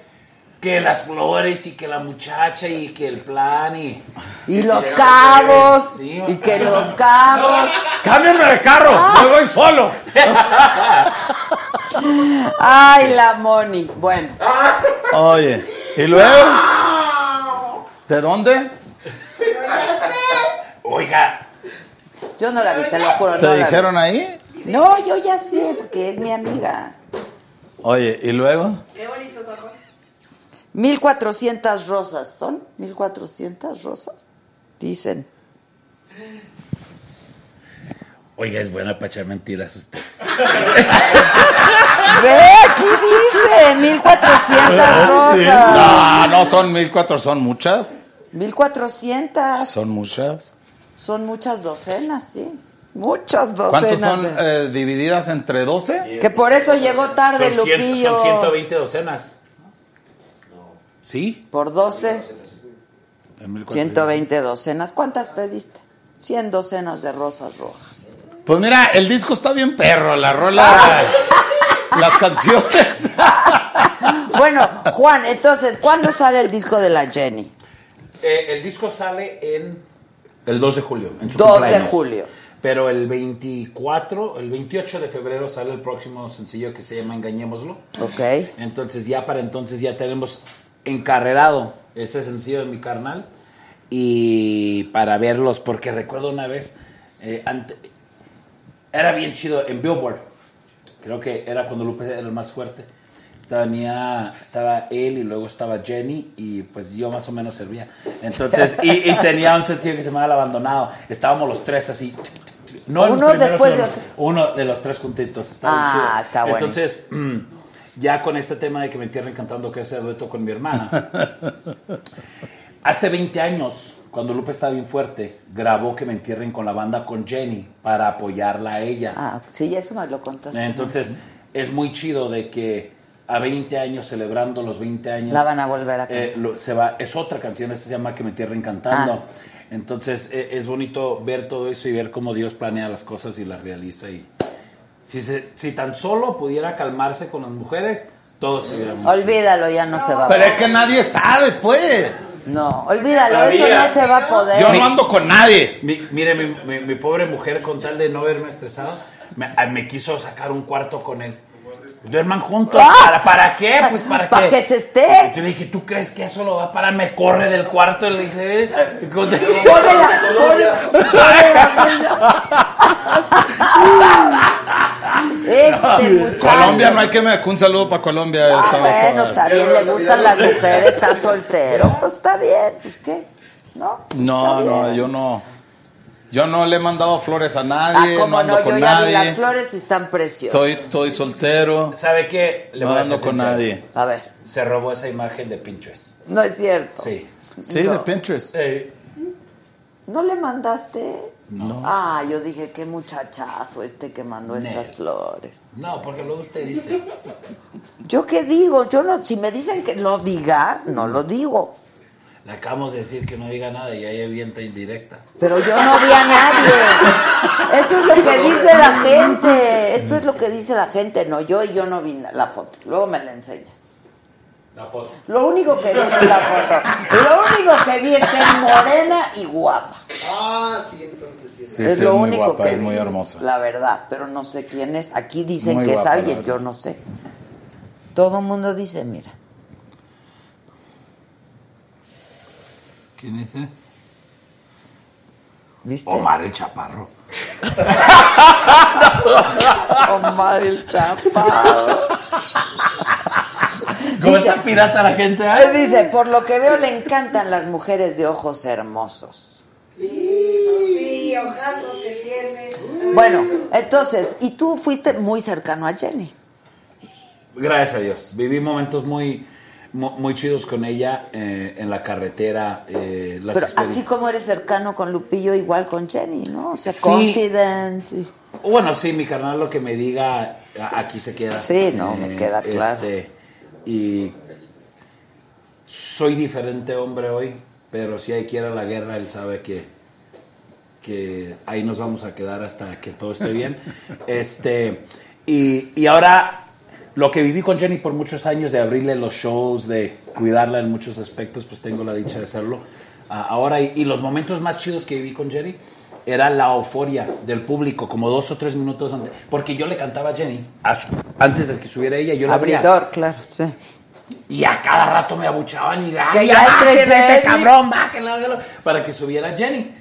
Speaker 11: Que las flores y que la muchacha y que el plan y...
Speaker 1: Y los cabos.
Speaker 11: Sí,
Speaker 1: Y que <laughs> los cabos.
Speaker 10: Cámbienme de carro, me voy solo.
Speaker 1: Ay, la Moni. Bueno.
Speaker 10: Oye, ¿y luego? ¿De dónde?
Speaker 11: Oiga,
Speaker 1: Yo no la vi, te lo juro.
Speaker 10: ¿Te
Speaker 1: no
Speaker 10: dijeron ahí?
Speaker 1: No, yo ya sé, porque es mi amiga.
Speaker 10: Oye, ¿y luego?
Speaker 9: Qué bonitos ojos.
Speaker 1: 1400 rosas. ¿Son 1400 rosas? Dicen.
Speaker 11: oiga, es buena para echar mentiras usted. <laughs>
Speaker 1: Ve, aquí dice 1400 <laughs> rosas.
Speaker 10: No, no son 1400, son muchas.
Speaker 1: 1400.
Speaker 10: Son muchas.
Speaker 1: Son muchas docenas, sí. Muchas docenas.
Speaker 10: ¿Cuántos son
Speaker 1: de-
Speaker 10: eh, divididas entre 12?
Speaker 1: Que por eso llegó tarde,
Speaker 11: Son, cien-
Speaker 1: Lupillo.
Speaker 11: son 120 docenas. ¿Sí?
Speaker 1: Por 12,
Speaker 10: En 1400.
Speaker 1: 120 docenas. ¿Cuántas pediste? 100 docenas de rosas rojas.
Speaker 10: Pues mira, el disco está bien perro, la rola, <laughs> las canciones. <laughs>
Speaker 1: Bueno, Juan, entonces, ¿cuándo sale el disco de la Jenny?
Speaker 11: Eh, el disco sale en el 2 de julio. En su
Speaker 1: 2 de julio.
Speaker 11: Pero el 24, el 28 de febrero sale el próximo sencillo que se llama Engañémoslo.
Speaker 1: Ok.
Speaker 11: Entonces ya para entonces ya tenemos encarrerado este sencillo de mi carnal y para verlos, porque recuerdo una vez, eh, ante- era bien chido en Billboard, creo que era cuando Lupe era el más fuerte. Estaba, venía- estaba él y luego estaba Jenny y pues yo más o menos servía. Entonces, y, y tenía un sencillo que se llamaba El Abandonado. Estábamos los tres así. No
Speaker 1: Uno
Speaker 11: primero,
Speaker 1: después de otro.
Speaker 11: Uno de los tres juntitos. Estaba
Speaker 1: Ah,
Speaker 11: chido.
Speaker 1: está bueno.
Speaker 11: Entonces, mm, ya con este tema de que me entierren cantando que ese dueto con mi hermana. Hace 20 años, cuando Lupe estaba bien fuerte, grabó que me entierren con la banda con Jenny para apoyarla a ella.
Speaker 1: Ah, sí, eso me lo contaste.
Speaker 11: Entonces, es muy chido de que a 20 años, celebrando los 20 años...
Speaker 1: La van a volver a
Speaker 11: eh,
Speaker 1: cantar.
Speaker 11: lo- se va, es otra canción, esta se llama Que me entierren cantando.
Speaker 1: Ah.
Speaker 11: Entonces, eh, es bonito ver todo eso y ver cómo Dios planea las cosas y las realiza. Y si, se- si tan solo pudiera calmarse con las mujeres, todo estuviera muy chido.
Speaker 1: Olvídalo, ya no se va a
Speaker 10: Pero es
Speaker 1: poder.
Speaker 10: que nadie sabe, pues.
Speaker 1: No, olvídalo,
Speaker 11: Sabía.
Speaker 1: eso no se va a poder.
Speaker 10: Yo no ando con nadie.
Speaker 11: Mi- mire, mi, mi- mi pobre mujer, con tal de no verme estresado, me, ah, me quiso sacar un cuarto con él. Duerman juntos.
Speaker 1: ¡Ah!
Speaker 11: ¿Para, para qué? Pues para,
Speaker 1: Para
Speaker 11: qué.
Speaker 1: que se esté.
Speaker 11: Yo le dije, ¿tú crees que eso lo va a parar? Me corre del cuarto. Y le dije, eh,
Speaker 1: Ponle la- <laughs> <laughs> Este muchacho.
Speaker 10: Colombia, no hay que me. Un saludo para Colombia.
Speaker 1: Ah,
Speaker 10: estaba
Speaker 1: bueno, está bien, le gustan las mujeres, está soltero, pues está bien, pues qué, ¿no?
Speaker 10: No,
Speaker 1: Está
Speaker 10: no, yo no. Yo no le he mandado flores a
Speaker 1: Ah,
Speaker 10: nadie. no ando
Speaker 1: no, yo
Speaker 10: con
Speaker 1: vi
Speaker 10: nadie.
Speaker 1: las flores y están preciosas.
Speaker 10: Estoy, estoy soltero.
Speaker 11: ¿Sabe qué? Le
Speaker 10: No ando con nadie.
Speaker 1: A ver,
Speaker 11: Se robó esa imagen de Pinterest.
Speaker 1: no es cierto.
Speaker 11: Sí.
Speaker 10: Sí,
Speaker 1: No.
Speaker 10: de Pinterest.
Speaker 11: Eh,
Speaker 1: ¿No le mandaste?
Speaker 10: No.
Speaker 1: Ah, yo dije, qué muchachazo este que mandó estas flores.
Speaker 11: no, porque luego usted dice.
Speaker 1: ¿Yo qué digo? Yo no, si me dicen que lo diga, no lo digo.
Speaker 11: Le acabamos de decir que no diga nada y ahí avienta indirecta.
Speaker 1: Pero yo no vi a nadie. Eso es lo que dice la gente. Esto es lo que dice la gente. No, yo y yo no vi la foto. Luego me la enseñas.
Speaker 11: La foto.
Speaker 1: Lo único que vi es la foto. Lo único que vi es que es morena y guapa.
Speaker 3: Ah, sí, sí.
Speaker 1: Es
Speaker 10: sí,
Speaker 1: lo
Speaker 10: es
Speaker 1: único
Speaker 10: guapa,
Speaker 1: que
Speaker 10: es muy hermosa.
Speaker 1: La verdad, pero no sé quién es. Aquí dicen
Speaker 10: Muy
Speaker 1: que
Speaker 10: guapa,
Speaker 1: es alguien, yo no sé. Todo el mundo dice, mira.
Speaker 11: ¿Quién dice?
Speaker 1: ¿Viste?
Speaker 11: Omar el Chaparro. <laughs>
Speaker 1: Omar el Chaparro.
Speaker 11: ¿Cómo
Speaker 1: Dice-
Speaker 11: está pirata la gente?
Speaker 1: Eh, Dice, por lo que veo le encantan las mujeres de ojos hermosos.
Speaker 9: Sí, ojazos que tiene.
Speaker 1: Bueno, entonces, y tú fuiste muy cercano a Jenny.
Speaker 11: Gracias a Dios. Viví momentos muy, mu- muy, chidos con ella eh, en la carretera. eh, las
Speaker 1: Pero así como eres cercano con Lupillo, igual con Jenny, ¿no? O sea,
Speaker 11: Sí.
Speaker 1: confidence. y-
Speaker 11: Bueno, sí, mi carnal lo que me diga, aquí se queda. Eh,
Speaker 1: Sí, no, me queda claro.
Speaker 11: y soy diferente hombre hoy, pero si hay que ir a la guerra, él sabe que, que ahí nos vamos a quedar hasta que todo esté bien. <laughs> este y, y ahora, lo que viví con Jenny por muchos años, de abrirle los shows, de cuidarla en muchos aspectos, pues tengo la dicha de hacerlo. Ah, ahora, y, y los momentos más chidos que viví con Jenny era la euforia del público, como dos o tres minutos antes. Porque yo le cantaba a Jenny, a su- antes de que subiera ella, yo la abría.
Speaker 1: Abridor, claro, sí.
Speaker 11: Y a cada rato me abuchaban y
Speaker 1: Que
Speaker 11: "Ay,
Speaker 1: ya
Speaker 11: bájenle ese
Speaker 1: Jenny".
Speaker 11: cabrón, bájenlo, bájenlo", para que subiera Jenny.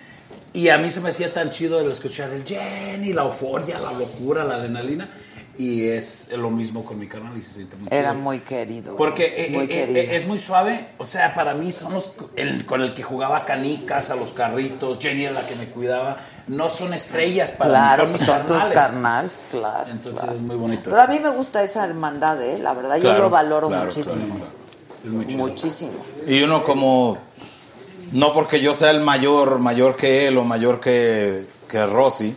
Speaker 11: Y a mí se me hacía tan chido el escuchar el Jenny, la euforia, la locura, la adrenalina. Y es lo mismo con mi canal y se siente muy
Speaker 1: Era
Speaker 11: chido.
Speaker 1: muy querido.
Speaker 11: Porque eh,
Speaker 1: muy
Speaker 11: eh,
Speaker 1: querido.
Speaker 11: eh, es muy suave, o sea, para mí somos el, con el que jugaba canicas, a los carritos, Jenny era la que me cuidaba. No son estrellas para
Speaker 1: claro,
Speaker 11: mí,
Speaker 1: pues
Speaker 11: son
Speaker 1: son
Speaker 11: mis
Speaker 1: tus
Speaker 11: carnales.
Speaker 1: carnals, claro.
Speaker 11: Entonces
Speaker 1: claro.
Speaker 11: es muy bonito.
Speaker 1: Pero a mí me gusta esa hermandad, ¿eh? La verdad, yo lo valoro
Speaker 10: claro,
Speaker 1: muchísimo.
Speaker 11: Es muy chido.
Speaker 1: Muchísimo.
Speaker 10: Y uno como, no porque yo sea el mayor, mayor que él o mayor que, que Rosy,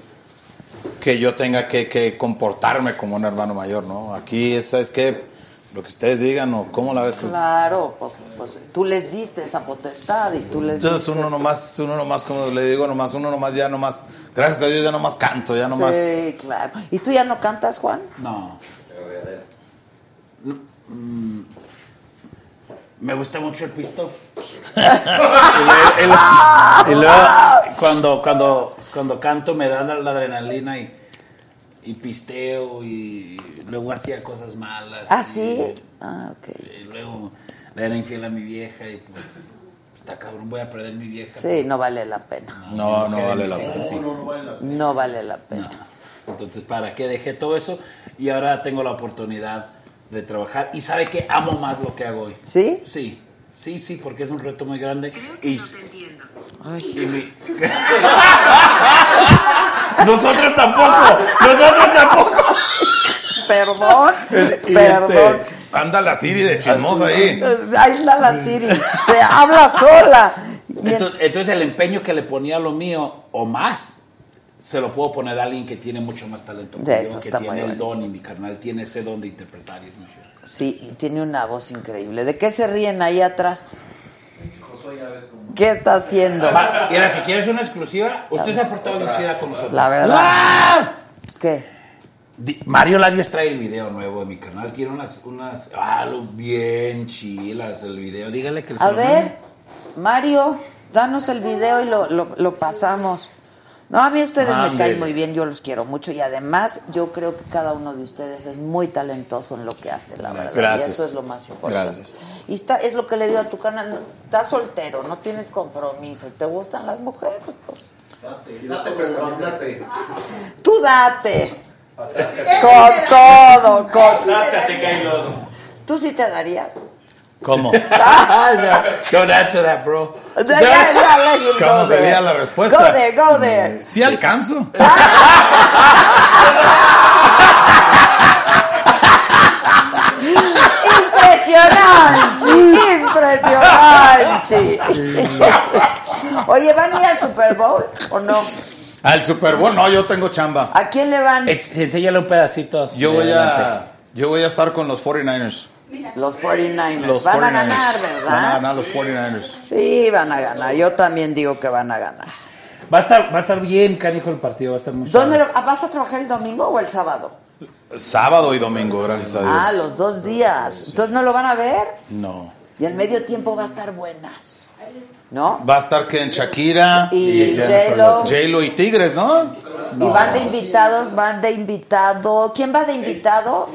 Speaker 10: que yo tenga que, que comportarme como un hermano mayor, ¿no? Aquí, es, ¿sabes qué? Lo que ustedes digan o cómo la ves.
Speaker 1: Claro, pues, pues, tú les diste esa potestad y tú les
Speaker 10: Entonces
Speaker 1: diste
Speaker 10: uno nomás, uno nomás, como le digo, nomás, uno nomás ya nomás, gracias a Dios ya nomás canto, ya nomás.
Speaker 1: Sí, claro. ¿Y tú ya no cantas, Juan?
Speaker 11: No. No, mm, me gusta mucho el pisto. <laughs> y luego, y cuando, cuando, cuando canto me da la, la adrenalina y, y pisteo y luego hacía cosas malas.
Speaker 1: ¿Ah,
Speaker 11: y-
Speaker 1: sí? Ah, ok.
Speaker 11: Y luego le era infiel a mi vieja y pues está cabrón, voy a perder mi vieja.
Speaker 1: Sí, no vale la pena.
Speaker 10: No, no vale la pena.
Speaker 11: sí.
Speaker 1: No vale la pena.
Speaker 11: Entonces, ¿para qué dejé todo eso? Y ahora tengo la oportunidad de trabajar. Y sabe que amo más lo que hago hoy.
Speaker 1: ¿Sí?
Speaker 11: Sí, sí, sí, porque es un reto muy grande. y, y mi- <laughs> nosotros tampoco, nosotros tampoco.
Speaker 1: Perdón,
Speaker 10: Y
Speaker 1: perdón.
Speaker 10: este, anda la Siri de chismosa ahí.
Speaker 1: Ahí está la Siri. Se habla sola.
Speaker 11: Entonces, entonces el empeño que le ponía a lo mío, o más, se lo puedo poner a alguien que tiene mucho más talento que
Speaker 1: De
Speaker 11: yo,
Speaker 1: eso
Speaker 11: que
Speaker 1: está
Speaker 11: tiene el don y mi carnal tiene ese don de interpretar y es muy chido.
Speaker 1: Sí, y tiene una voz increíble. ¿De qué se ríen ahí atrás? ¿Qué está haciendo?
Speaker 11: Va, Mira, si quieres una exclusiva, usted se ha portado bien chida con nosotros.
Speaker 1: La verdad.
Speaker 11: ¡Ah!
Speaker 1: ¿Qué?
Speaker 11: Mario Larios trae el video nuevo de mi canal. Tiene unas, unas, ah, lo- bien chilas el video. Dígale que se
Speaker 1: A ver, Mario, danos el video y lo, lo, lo pasamos. No, a mí ustedes me caen muy bien, yo los quiero mucho y además yo creo que cada uno de ustedes es muy talentoso en lo que hace, la verdad.
Speaker 10: Gracias.
Speaker 1: Y eso es lo más importante.
Speaker 10: Gracias.
Speaker 1: Y está, es lo que le digo a tu canal, estás soltero, no tienes compromiso, ¿te gustan las mujeres? Pues
Speaker 3: Date, perdón, date.
Speaker 1: tú date. Con todo, con...
Speaker 11: Lodo.
Speaker 1: ¿Tú sí te darías?
Speaker 10: ¿Cómo? <laughs>
Speaker 11: Don't answer that, bro.
Speaker 10: ¿Cómo
Speaker 1: go
Speaker 10: sería
Speaker 1: there.
Speaker 10: la respuesta?
Speaker 1: Go there, go there.
Speaker 10: Sí alcanzo.
Speaker 1: Impresionante, impresionante. Oye, ¿van a ir al Super Bowl o no?
Speaker 10: Al Super Bowl, no, yo tengo chamba.
Speaker 1: ¿A quién le van?
Speaker 11: Ex- Enséñale un pedacito.
Speaker 10: Yo voy
Speaker 11: adelante.
Speaker 10: a, yo voy a estar con los 49ers.
Speaker 1: Los 49ers.
Speaker 10: Los
Speaker 1: van
Speaker 10: 49ers.
Speaker 1: a ganar,
Speaker 10: Van a
Speaker 1: ¿verdad?
Speaker 10: ganar los 49ers.
Speaker 1: Sí, van a ganar. Yo también digo que van a ganar.
Speaker 11: Va a estar, va a estar bien, canijo, el partido. Va a estar muy
Speaker 1: ¿Dónde lo- ah, ¿Vas a trabajar el domingo o el sábado?
Speaker 10: Sábado y domingo, gracias a Dios.
Speaker 1: Ah, los dos días. Entonces no lo van a ver.
Speaker 10: No.
Speaker 1: Y el medio tiempo va a estar buenas. ¿No?
Speaker 10: Va a estar que en Shakira,
Speaker 1: Y J-Lo.
Speaker 10: J-Lo y Tigres, ¿no?
Speaker 1: Y van de invitados, van de invitado. ¿Quién va de invitado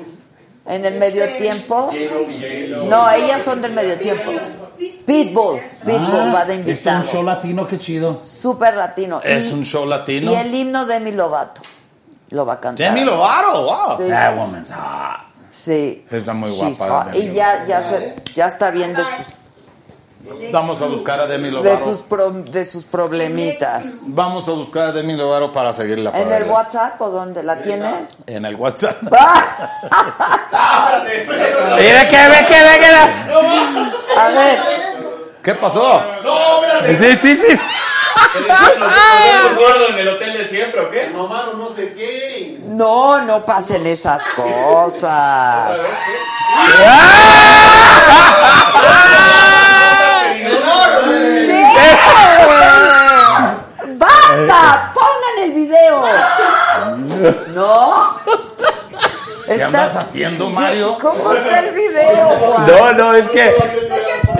Speaker 1: en el medio tiempo? No, ellas son del medio tiempo. Pitbull. Pitbull
Speaker 10: Ah,
Speaker 1: va de
Speaker 10: Está
Speaker 1: invitado.
Speaker 10: un show latino, qué chido.
Speaker 1: Súper latino.
Speaker 10: Es
Speaker 1: Y-
Speaker 10: un show latino.
Speaker 1: Y el himno de Demi Lovato. Lo va a cantar.
Speaker 10: Demi Lovato, wow.
Speaker 1: Sí.
Speaker 10: That woman's hot.
Speaker 1: Sí.
Speaker 10: Está muy
Speaker 1: She's
Speaker 10: guapa.
Speaker 1: Y ya, ya, se, ya está bien
Speaker 10: Vamos a buscar a Demi
Speaker 1: de
Speaker 10: Lovato.
Speaker 1: sus, pro- de sus problemitas.
Speaker 10: Vamos a buscar a Demi Lovato para seguirla.
Speaker 1: ¿En el. WhatsApp o dónde? ¿La tienes?
Speaker 10: En el WhatsApp. <laughs>
Speaker 11: Mira que ve que ve que la-
Speaker 1: A ver.
Speaker 10: ¿Qué pasó?
Speaker 11: Sí, sí, sí.
Speaker 2: ¿Estamos gordo en el hotel de siempre o qué?
Speaker 12: No, mano, no sé qué.
Speaker 1: No, no pasen esas cosas. <laughs> ¿Qué? ¡Basta! ¡Pongan el video! ¿No?
Speaker 10: ¿Qué andas haciendo, Mario?
Speaker 1: ¿Cómo está el video, Juan?
Speaker 11: No, no, es que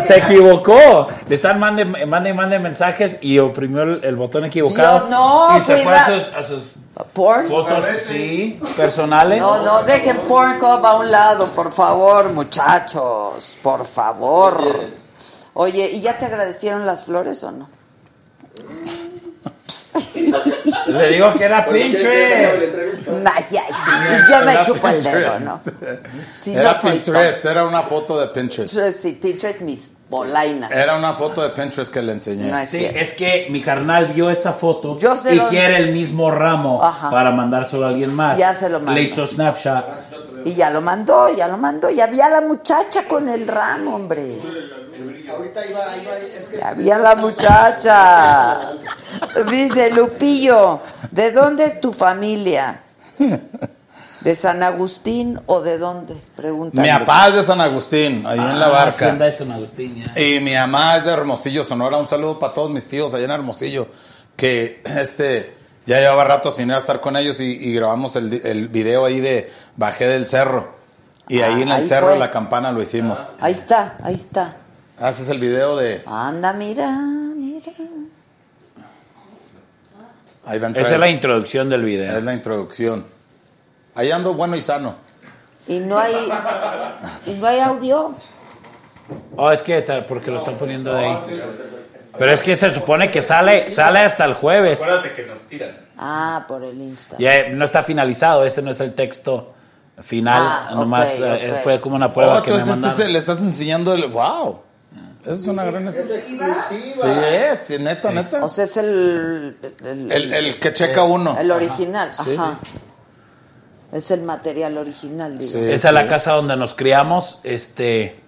Speaker 11: se equivocó. Le están mande, mande, mande mensajes y oprimió el, el botón equivocado.
Speaker 1: Dios, no,
Speaker 11: y se fue a sus, a sus
Speaker 1: ¿Porn?
Speaker 11: fotos, sí, personales.
Speaker 1: No, no, dejen Pornhub a un lado, por favor, muchachos. Por favor. Oye, ¿y ya te agradecieron las flores o no? <laughs>
Speaker 11: Le digo que era Pinterest.
Speaker 1: Ay, sí, yo me chupo el dedo. ¿no? <laughs> Sí,
Speaker 10: era
Speaker 1: no
Speaker 10: Pinterest, era una foto de Pinterest.
Speaker 1: Sí, Pinterest mis bolainas.
Speaker 10: Era una foto de Pinterest que le enseñé.
Speaker 1: No es
Speaker 11: Sí,
Speaker 1: cierto.
Speaker 11: es que mi carnal vio esa foto
Speaker 1: Yo sé
Speaker 11: y quiere el mismo ramo
Speaker 1: Ajá.
Speaker 11: para mandárselo a alguien más.
Speaker 1: Ya se lo mando.
Speaker 11: Le hizo Snapchat.
Speaker 1: Y ya lo mandó, ya lo mandó. Ya había la muchacha con el ramo, hombre.
Speaker 12: Ahorita iba, iba, es que
Speaker 1: había la muchacha. Dice Lupillo, ¿de dónde es tu familia? ¿De San Agustín o de dónde? Pregunta.
Speaker 10: Mi papá es de San Agustín, ahí en la
Speaker 11: Ah,
Speaker 10: barca.
Speaker 11: De San Agustín, ya.
Speaker 10: Y mi mamá es de Hermosillo, Sonora. Un saludo para todos mis tíos allá en Hermosillo. Que este ya llevaba rato sin ir a estar con ellos y, y grabamos el, el video ahí de Bajé del Cerro. Y ahí
Speaker 1: Ah,
Speaker 10: en el
Speaker 1: ahí
Speaker 10: cerro
Speaker 1: fue.
Speaker 10: de la campana lo hicimos.
Speaker 1: Ahí está, ahí está.
Speaker 10: Haces el video de.
Speaker 1: Anda, mira, mira.
Speaker 10: Ahí va a entrar.
Speaker 11: Esa es la introducción del video.
Speaker 10: Es la introducción. Ahí ando bueno y sano.
Speaker 1: Y no hay, y no hay audio.
Speaker 11: Oh, es que porque lo están poniendo de ahí. Pero es que se supone que sale sale hasta el jueves.
Speaker 2: Acuérdate que nos tiran.
Speaker 1: Ah, por el Insta.
Speaker 11: Ya no está finalizado, ese no es el texto final,
Speaker 1: Ah,
Speaker 11: nomás eh, fue como una prueba
Speaker 10: Oh,
Speaker 11: que me
Speaker 10: entonces este
Speaker 11: mandaron.
Speaker 10: se- le estás enseñando el. ¡Wow! Eso es una gran. Sí, es, sí, neta, neta.
Speaker 1: O sea, es el... El,
Speaker 10: El, el que checa uno.
Speaker 1: el original,
Speaker 10: Sí,
Speaker 1: ajá. Es el material original, digo.
Speaker 10: Sí.
Speaker 11: Esa es la casa donde nos criamos, este,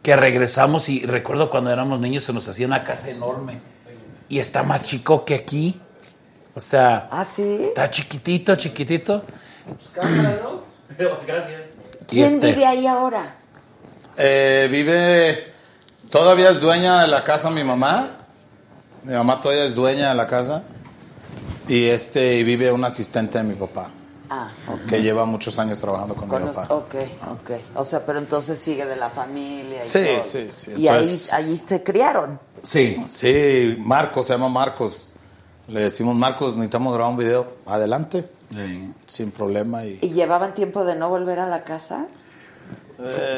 Speaker 11: que regresamos y recuerdo cuando éramos niños se nos hacía una casa enorme y está más chico que aquí. O sea,
Speaker 1: Ah, sí.
Speaker 11: está chiquitito, chiquitito. <laughs>
Speaker 2: Gracias.
Speaker 1: ¿Quién
Speaker 11: este-
Speaker 1: vive ahí ahora?
Speaker 10: Eh, vive. Todavía es dueña de la casa mi mamá. Mi mamá todavía es dueña de la casa. Y este y vive un asistente de mi papá.
Speaker 1: Ah,
Speaker 10: Que lleva muchos años trabajando con,
Speaker 1: con
Speaker 10: mi
Speaker 1: los-
Speaker 10: papá.
Speaker 1: ok, ok. O sea, pero entonces sigue de la familia. Y
Speaker 10: Sí,
Speaker 1: todo.
Speaker 10: sí, sí.
Speaker 1: Y
Speaker 10: Entonces-
Speaker 1: ahí, ahí se criaron.
Speaker 11: Sí.
Speaker 10: Sí, Marcos, se llama Marcos. Le decimos, Marcos, necesitamos grabar un video. Adelante, sin problema. Y...
Speaker 1: ¿Y llevaban tiempo de no volver a la casa?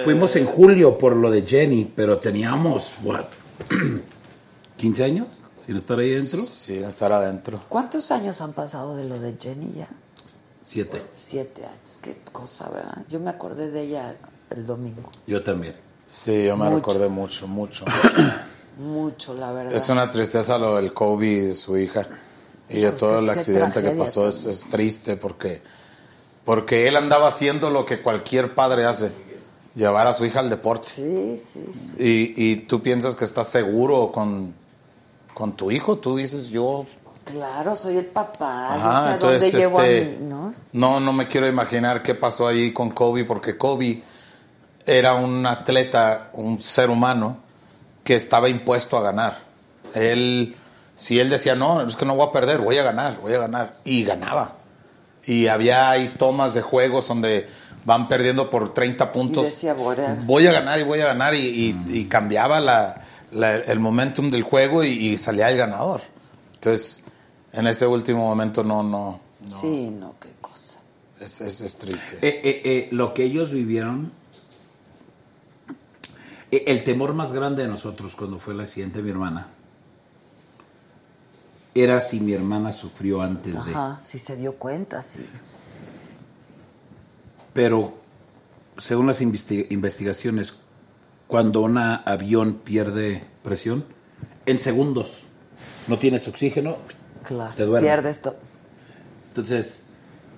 Speaker 11: Fuimos en julio por lo de Jenny, pero teníamos, what, <clears throat> 15 años sin estar ahí dentro.
Speaker 10: Sin estar adentro.
Speaker 1: ¿Cuántos años han pasado de lo de Jenny ya?
Speaker 11: Siete.
Speaker 1: Siete años. Qué cosa, ¿verdad? Yo me acordé de ella el domingo.
Speaker 11: Yo también.
Speaker 10: Sí, yo me
Speaker 1: Mucho.
Speaker 10: recordé mucho, mucho.
Speaker 1: Mucho, <clears throat> la verdad.
Speaker 10: Es una tristeza lo del Kobe de su hija y de todo el accidente que pasó. Es, es triste porque, porque él andaba haciendo lo que cualquier padre hace, llevar a su hija al deporte.
Speaker 1: Sí, sí, sí.
Speaker 10: Y, y tú piensas que estás seguro con, con tu hijo, tú dices yo...
Speaker 1: Claro, soy el papá.
Speaker 10: Ajá,
Speaker 1: yo sé a
Speaker 10: entonces,
Speaker 1: dónde llevo
Speaker 10: este,
Speaker 1: a mi, ¿no?
Speaker 10: No, no me quiero imaginar qué pasó ahí con Kobe, porque Kobe era un atleta, un ser humano que estaba impuesto a ganar. Él, si él decía, no, es que no voy a perder, voy a ganar, voy a ganar, y ganaba. Y había ahí tomas de juegos donde van perdiendo por 30 puntos.
Speaker 1: Y decía, voy a-
Speaker 10: Voy a ganar y voy a ganar, y, y- y cambiaba la, la- el momentum del juego y, y salía el ganador. Entonces, en ese último momento no, no,
Speaker 1: Sí, no, qué cosa.
Speaker 10: es, es, es triste.
Speaker 11: Eh, eh, eh, lo que ellos vivieron El temor más grande de nosotros cuando fue el accidente de mi hermana era si mi hermana sufrió antes de.
Speaker 1: Ajá, si se dio cuenta, sí.
Speaker 11: Pero según las investi- investigaciones, cuando un avión pierde presión, en segundos no tienes oxígeno,
Speaker 1: Claro.
Speaker 11: te duermes.
Speaker 1: Pierdes todo.
Speaker 11: Entonces,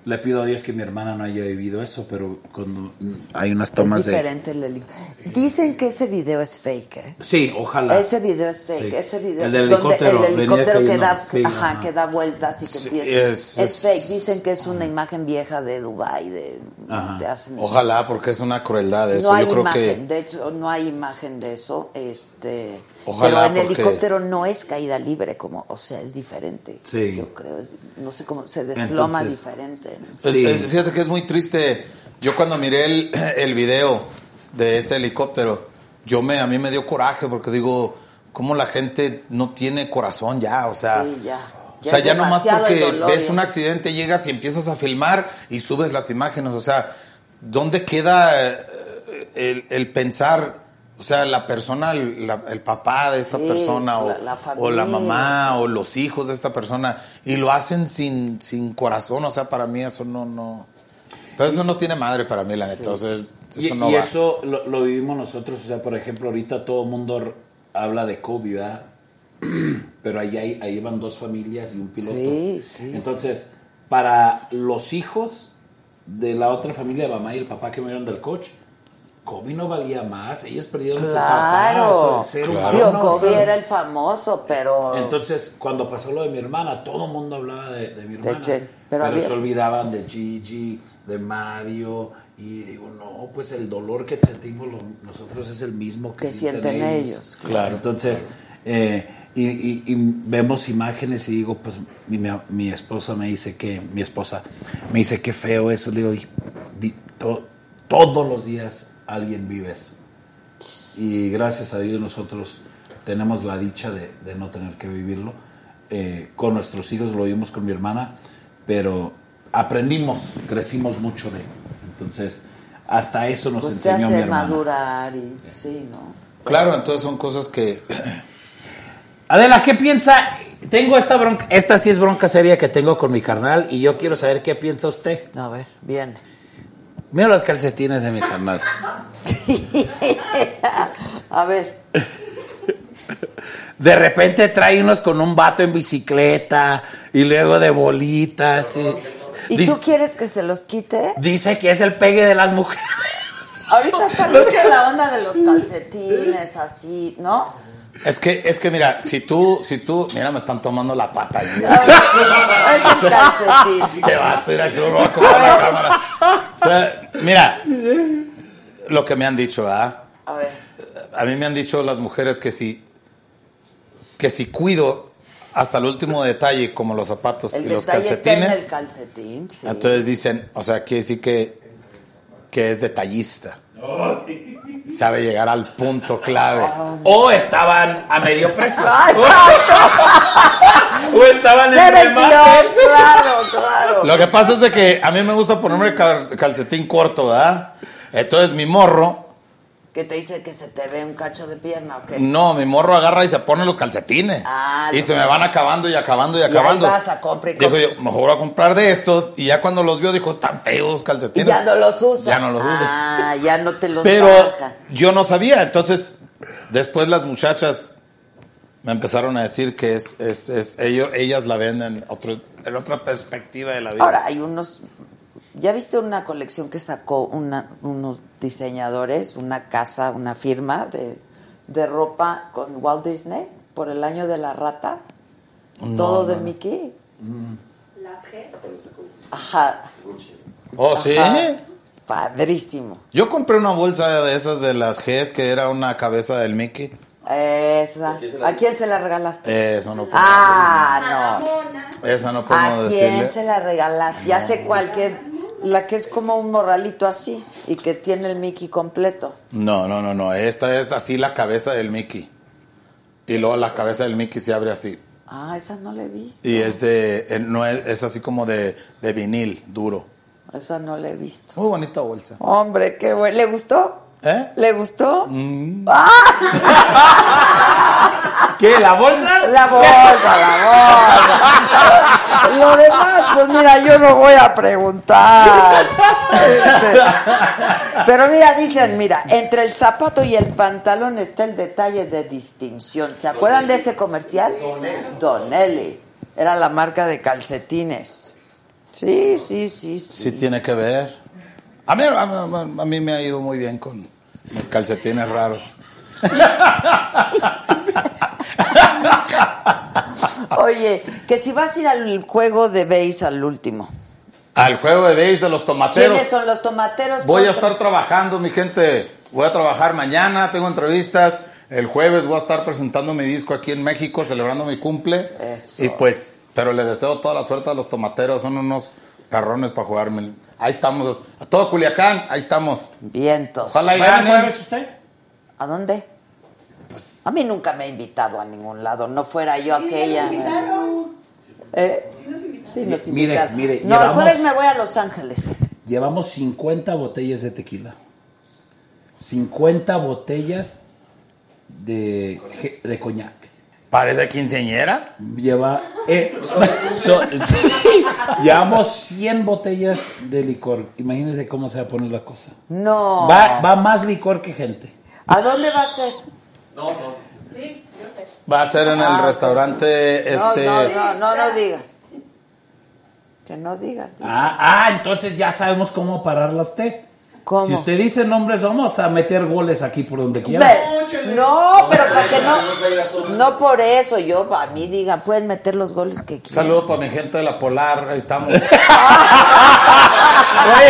Speaker 11: le pido a Dios que mi hermana no haya vivido eso, pero cuando hay unas tomas
Speaker 1: es
Speaker 11: de...
Speaker 1: diferente el heli- Dicen que ese video es fake, ¿eh?
Speaker 11: Sí, ojalá.
Speaker 1: Ese video es fake,
Speaker 11: Sí.
Speaker 1: ese video
Speaker 11: El del
Speaker 1: donde
Speaker 11: helicóptero,
Speaker 1: el helicóptero que da,
Speaker 11: Sí,
Speaker 1: ajá,
Speaker 11: ajá.
Speaker 1: que da vueltas y que
Speaker 10: Sí,
Speaker 1: empieza.
Speaker 10: es-
Speaker 1: Es,
Speaker 10: es-
Speaker 1: fake, dicen que es una imagen vieja de Dubai de, de
Speaker 10: Ojalá, porque es una crueldad eso.
Speaker 1: No hay
Speaker 10: Yo creo
Speaker 1: imagen,
Speaker 10: que
Speaker 1: de hecho no hay imagen de eso, este,
Speaker 10: Ojalá,
Speaker 1: pero en
Speaker 10: porque-
Speaker 1: helicóptero no es caída libre, como, o sea, es diferente.
Speaker 10: Sí.
Speaker 1: Yo creo, es- no sé cómo se desploma
Speaker 10: Entonces-
Speaker 1: diferente.
Speaker 10: Es- es- fíjate que es muy triste. Yo cuando miré el, <clears throat> el video de ese helicóptero, yo me, a mí me dio coraje porque digo, ¿cómo la gente no tiene corazón ya? O sea,
Speaker 1: Sí, ya.
Speaker 10: o sea, ya nomás porque
Speaker 1: dolor,
Speaker 10: ves un accidente, llegas y empiezas a filmar y subes las imágenes. O sea, ¿dónde queda eh, el, el pensar? O sea, la persona, la- el papá de esta
Speaker 1: Sí,
Speaker 10: persona o
Speaker 1: la- la
Speaker 10: o la
Speaker 1: familia.
Speaker 10: mamá o los hijos de esta persona y lo hacen sin, sin corazón. O sea, para mí eso no, no. Pero eso no tiene madre para mí, la neta. O sea, eso
Speaker 11: y
Speaker 10: no
Speaker 11: y
Speaker 10: va.
Speaker 11: eso lo, lo vivimos nosotros, o sea, por ejemplo, ahorita todo el mundo habla de COVID, ¿verdad? <clears throat> Pero ahí, hay, ahí van dos familias y un piloto.
Speaker 1: Sí, sí,
Speaker 11: Entonces, para los hijos de la otra familia, la mamá y el papá que murieron del coach, Kobe no valía más, ellos perdieron su papá,
Speaker 1: Claro.
Speaker 11: o sea, el ser
Speaker 1: Digo,
Speaker 11: humano,
Speaker 1: Kobe
Speaker 11: o sea.
Speaker 1: era el famoso, pero
Speaker 11: Entonces, cuando pasó lo de mi hermana, todo el mundo hablaba de, de mi hermana. Pero
Speaker 1: pero había-
Speaker 11: se olvidaban de Gigi, de Mario. Y digo, no, pues el dolor que sentimos lo- nosotros es el mismo que,
Speaker 1: Que sienten ellos,
Speaker 11: Claro. Entonces, eh, y, y- y vemos imágenes y digo, pues mi, mi- mi esposa me dice que, mi esposa me dice que feo eso. Le digo, "Y vi- to- todos los días alguien vive eso. Y gracias a Dios nosotros tenemos la dicha de, de no tener que vivirlo. Eh, con nuestros hijos lo vimos con mi hermana, pero aprendimos, crecimos mucho de. Entonces, hasta eso nos
Speaker 1: pues te
Speaker 11: enseñó mi hermana.
Speaker 1: madurar y sí, ¿no?
Speaker 10: Claro, entonces son cosas que. <clears throat>
Speaker 11: Adela, ¿qué piensa? Tengo esta bronca, esta sí es bronca seria que tengo con mi carnal y yo quiero saber qué piensa usted.
Speaker 1: A ver, bien.
Speaker 11: Mira los calcetines de mi carnal. <laughs>
Speaker 1: A ver,
Speaker 11: De repente trae unos con un vato en bicicleta y luego de bolitas. Y,
Speaker 1: ¿y
Speaker 11: dice,
Speaker 1: tú quieres que se los quite?
Speaker 11: dice que es el pegue de las mujeres.
Speaker 1: Ahorita está <laughs> mucho la onda de los calcetines, así, ¿no?
Speaker 10: Es que, es que mira, si tú, si tú, mira, me están tomando la pata ahí.
Speaker 1: Es calcetín.
Speaker 10: Este vato, mira, que lo va a comer la cámara. O sea, mira, lo que me han dicho, ¿verdad?
Speaker 1: A ver,
Speaker 10: A mí me han dicho las mujeres que si, que si cuido hasta el último detalle, como los zapatos
Speaker 1: el
Speaker 10: y los
Speaker 1: detalle está en el
Speaker 10: calcetines,
Speaker 1: calcetín. sí.
Speaker 10: entonces dicen, o sea, quiere decir que, que es detallista. Sabe llegar al punto clave.
Speaker 11: O estaban a medio precio. <laughs> O estaban
Speaker 1: Se
Speaker 11: en
Speaker 1: metió, claro, <laughs> claro.
Speaker 10: Lo que pasa es de que a mí me gusta ponerme cal- calcetín corto, ¿verdad? Entonces mi morro,
Speaker 1: ¿Qué te dice que se te ve un cacho de pierna o qué?
Speaker 10: no, mi morro agarra y se pone los calcetines.
Speaker 1: Ah,
Speaker 10: y se me van acabando y acabando y
Speaker 1: Y
Speaker 10: acabando.
Speaker 1: vas a compra y
Speaker 10: Dijo yo, mejor voy a comprar de estos. Y ya cuando los vio, dijo, están feos
Speaker 1: Y
Speaker 10: calcetines.
Speaker 1: ya no los usa.
Speaker 10: Ya no los usa.
Speaker 1: Ah, ya no te los
Speaker 10: Pero
Speaker 1: baja.
Speaker 10: yo no sabía. Entonces, después las muchachas me empezaron a decir que es, es, es- ellos, ellas la ven en, otro, en otra perspectiva de la vida.
Speaker 1: Ahora, hay unos... ¿Ya viste una colección que sacó una- unos diseñadores, una casa, una firma de, de ropa con Walt Disney por el año de la rata?
Speaker 10: No,
Speaker 1: Todo
Speaker 10: no,
Speaker 1: de
Speaker 10: no.
Speaker 1: Mickey.
Speaker 9: Las G.
Speaker 1: Ajá.
Speaker 10: oh, sí.
Speaker 1: Ajá. Padrísimo.
Speaker 10: Yo compré una bolsa de esas de las Gs que era una cabeza del Mickey.
Speaker 1: Esa. ¿A quién se la regalaste?
Speaker 10: Eso no puedo,
Speaker 1: Ah, no.
Speaker 10: esa no
Speaker 1: ¿A
Speaker 10: podemos
Speaker 1: quién
Speaker 10: decirle.
Speaker 1: se la regalaste? Ya sé cuál que es. La que es como un morralito así y que tiene el Mickey completo.
Speaker 10: No, no, no, no. Esta es así la cabeza del Mickey. Y luego la cabeza del Mickey se abre así.
Speaker 1: Ah, esa no la he visto.
Speaker 10: Y es de, eh, no es, es así como de, de vinil, duro.
Speaker 1: Esa no la he visto.
Speaker 10: Muy bonita bolsa.
Speaker 1: Hombre, qué bueno. ¿Le gustó?
Speaker 10: ¿Eh?
Speaker 1: ¿Le gustó?
Speaker 10: Mm. <laughs>
Speaker 11: ¿Qué? ¿La bolsa?
Speaker 1: La bolsa, la bolsa. Lo demás, pues mira, yo no voy a preguntar. Este, pero mira, dicen, mira, entre el zapato y el pantalón está el detalle de distinción. ¿Se acuerdan de ese comercial? Donelli. Era la marca de calcetines. Sí, sí, sí, sí.
Speaker 10: Sí tiene que ver. A mí, a, a- a mí me ha ido muy bien con mis calcetines raros. <laughs>
Speaker 1: Oye, que si vas a ir al juego de base al último.
Speaker 10: Al juego de base de los tomateros.
Speaker 1: ¿Quiénes son los tomateros?
Speaker 10: Voy a estar trabajando, mi gente. Voy a trabajar mañana, tengo entrevistas. El jueves voy a estar presentando mi disco aquí en México, celebrando mi cumple.
Speaker 1: Eso.
Speaker 10: Y pues, pero les deseo toda la suerte a los tomateros. Son unos carrones para jugarme. Ahí estamos. A todo Culiacán, ahí estamos.
Speaker 1: Vientos.
Speaker 10: Ojalá y
Speaker 11: ¿Va el
Speaker 10: ganen.
Speaker 11: jueves usted?
Speaker 1: ¿A dónde?
Speaker 10: Pues,
Speaker 1: a mí nunca me ha invitado a ningún lado, no fuera yo aquella. ¿Eh? Sí, nos
Speaker 11: Mire,
Speaker 1: invitaron.
Speaker 11: mire,
Speaker 1: no, el
Speaker 11: llevamos-
Speaker 1: jueves me voy a Los Ángeles.
Speaker 11: Llevamos 50 botellas de tequila. 50 botellas de, de coñac.
Speaker 10: Parece quinceañera.
Speaker 11: Lleva. eh, <laughs> so- sí, llevamos 100 botellas de licor. Imagínense cómo se va a poner la cosa.
Speaker 1: No.
Speaker 11: Va, va más licor que gente.
Speaker 1: ¿A dónde va a ser?
Speaker 2: No, no.
Speaker 9: Sí, yo sé.
Speaker 10: Va a ser en el
Speaker 1: Ah,
Speaker 10: restaurante este.
Speaker 1: No, no, no, no, no digas. Que no digas. dice.
Speaker 11: Ah, ah, entonces ya sabemos cómo pararla a usted.
Speaker 1: ¿Cómo?
Speaker 11: Si usted dice nombres, vamos a meter goles aquí por donde quiera.
Speaker 1: Ve, No, pero para que no. No por eso, yo, a mí digan, pueden meter los goles que quieran.
Speaker 10: Saludos para mi gente de la Polar, ahí estamos. <laughs>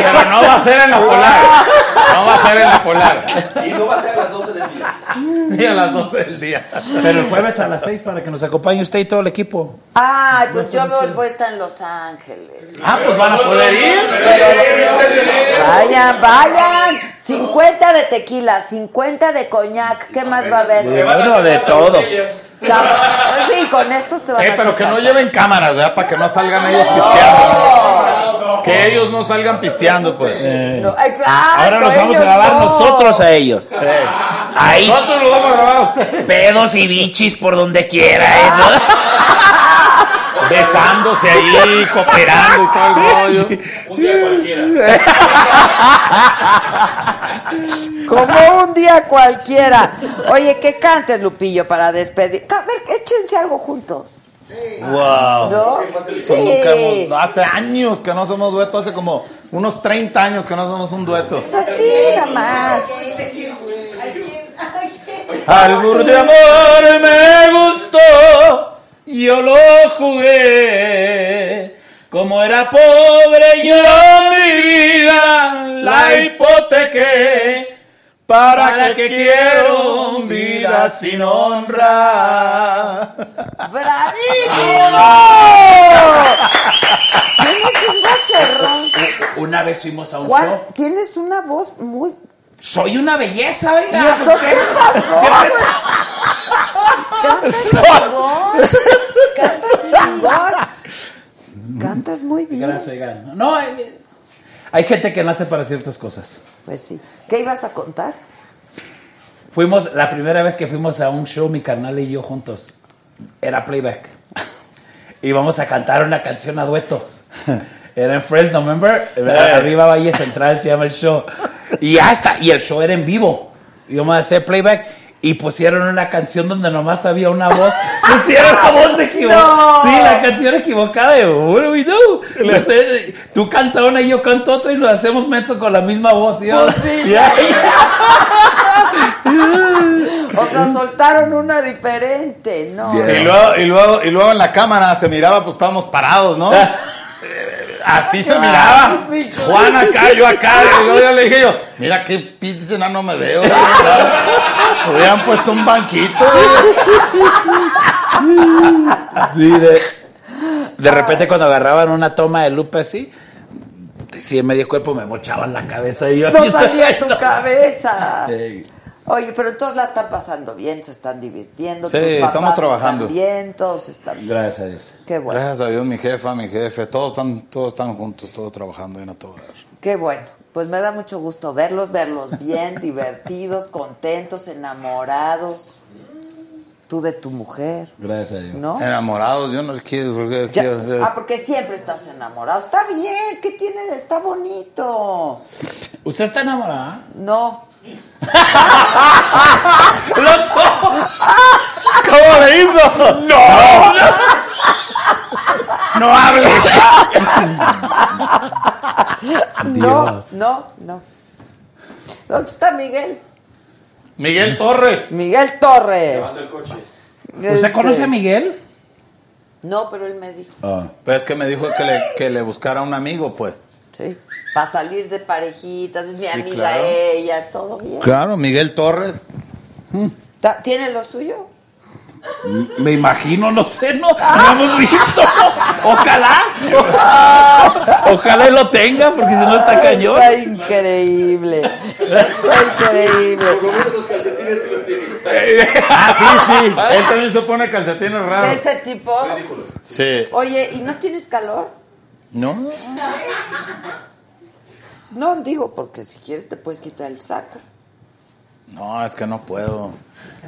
Speaker 10: Pero no va a ser en la Polar. <laughs> No va a ser en la Polar.
Speaker 2: Y no va a ser a las 12 del día. <laughs>
Speaker 10: Ni a las 12 del día.
Speaker 11: Pero el jueves a las 6 para que nos acompañe usted y todo el equipo.
Speaker 1: Ay, pues yo voy, voy a estar en Los Ángeles.
Speaker 11: Ah, pues van a poder ir.
Speaker 1: Vayan, vayan. 50 de tequila, 50 de coñac. ¿Qué más va a haber?
Speaker 11: Bueno, de todo.
Speaker 1: Chavo, Sí, con estos te van
Speaker 10: Eh,
Speaker 1: a
Speaker 10: pero que no lleven cámaras, ¿verdad? Para que no salgan ellos pisteando. Que ellos no salgan pisteando, pues.
Speaker 1: No, exacto,
Speaker 11: Ahora nos vamos a grabar
Speaker 1: no.
Speaker 11: nosotros a ellos.
Speaker 10: Eh,
Speaker 11: Ahí,
Speaker 10: Nosotros lo vamos a grabar a ustedes.
Speaker 11: pedos y bichis por donde quiera. ¿eh? <laughs>
Speaker 10: Besándose ahí, cooperando y todo el rollo.
Speaker 2: Un día cualquiera. <laughs>
Speaker 1: Como un día cualquiera. Oye, que cantes, Lupillo, para despedir. A ver, échense algo juntos.
Speaker 10: Wow.
Speaker 1: ¿No?
Speaker 10: Eso nunca hemos- no, hace años que no somos dueto, hace como unos 30 años que no somos un dueto.
Speaker 1: Es así, nada más.
Speaker 11: Albur de amor me gustó, yo lo jugué. Como era pobre yo mi vida la hipotequé.
Speaker 10: ¿Para que quiero vida sin honra?
Speaker 1: ¡Bravísimo! Tienes un vocerrón.
Speaker 11: Una vez fuimos a un
Speaker 1: Juan,
Speaker 11: show.
Speaker 1: tienes una voz muy...
Speaker 11: Soy una belleza,
Speaker 1: ¿Y
Speaker 11: oiga.
Speaker 1: entonces
Speaker 11: pues,
Speaker 1: qué pasó? Cantas <laughs> chingón. Cantas chingón. Cantas muy bien.
Speaker 11: Gracias. No, hay, hay gente que nace para ciertas cosas.
Speaker 1: Pues sí. ¿Qué ibas a contar?
Speaker 11: Fuimos, la primera vez que fuimos a un show, mi carnal y yo juntos, era playback. <laughs> Íbamos a cantar una canción a dueto. <laughs> Era en Fresno, remember? Arriba Valle Central se llama el show. Y ya está, y el show era en vivo. Íbamos a hacer playback y pusieron una canción donde nomás había una voz. <laughs> Pusieron la voz equivocada.
Speaker 1: No.
Speaker 11: Sí, la canción equivocada. Y, what do we do? Tú canta una y yo canto otra y nos hacemos menso con la misma voz.
Speaker 1: Pues sí, <laughs> <laughs> O sea, soltaron una diferente, ¿no?
Speaker 10: Y luego, y, luego, y luego en la cámara se miraba, pues estábamos parados, ¿no? Así se miraba.
Speaker 1: Sí, claro.
Speaker 10: Juan acá, yo acá. <laughs> Y luego yo le dije yo, mira qué pinche no me veo. Hubieran puesto un banquito.
Speaker 11: Sí, de, de repente cuando agarraban una toma de lupa así, sí, en medio cuerpo me mochaban la cabeza y yo...
Speaker 1: No salía tu <laughs> cabeza.
Speaker 11: Ey.
Speaker 1: Oye, pero todos la están pasando bien, se están divirtiendo.
Speaker 10: Sí,
Speaker 1: tus papás
Speaker 10: estamos trabajando.
Speaker 1: Están bien, todos están bien.
Speaker 11: Gracias a Dios.
Speaker 1: Qué bueno.
Speaker 10: Gracias a Dios, mi jefa, mi jefe, todos están, todos están juntos, todos trabajando bien a todo dar.
Speaker 1: Qué bueno. Pues me da mucho gusto verlos, verlos bien, <laughs> divertidos, contentos, enamorados. Tú de tu mujer.
Speaker 10: Gracias a Dios.
Speaker 1: ¿No?
Speaker 10: Enamorados, yo no quiero. porque
Speaker 1: Ya-
Speaker 10: quiero- eh,
Speaker 1: Ah, porque siempre estás enamorado. Está bien, ¿qué tiene? de- Está bonito.
Speaker 10: ¿Usted está enamorada?
Speaker 1: No.
Speaker 10: ¿Cómo le hizo? ¡No! ¡No hable!
Speaker 1: No,
Speaker 10: Dios.
Speaker 1: no, no. ¿Dónde está Miguel?
Speaker 10: Miguel Torres.
Speaker 1: Miguel Torres.
Speaker 10: ¿Usted
Speaker 1: Este-
Speaker 10: conoce a Miguel?
Speaker 1: No, pero él me dijo.
Speaker 10: Pues es que me dijo que le, que le buscara un amigo, pues.
Speaker 1: Sí. Para salir de parejitas, es mi
Speaker 10: Sí,
Speaker 1: amiga
Speaker 10: claro.
Speaker 1: ella, todo bien.
Speaker 10: Claro, Miguel Torres.
Speaker 1: Ta- ¿Tiene lo suyo?
Speaker 10: Me imagino, no sé, no, no hemos visto. Ojalá. Ojalá y lo tenga, porque si no está cañón.
Speaker 1: Está increíble. Está increíble.
Speaker 2: calcetines sí los tiene.
Speaker 10: Ah, sí, sí. Él también se pone calcetines
Speaker 1: ¿De
Speaker 10: raros.
Speaker 1: ese tipo?
Speaker 10: Sí.
Speaker 1: Oye, ¿y no tienes calor?
Speaker 10: ¿No?
Speaker 1: No, digo, porque si quieres te puedes quitar el saco.
Speaker 10: No, es que no puedo.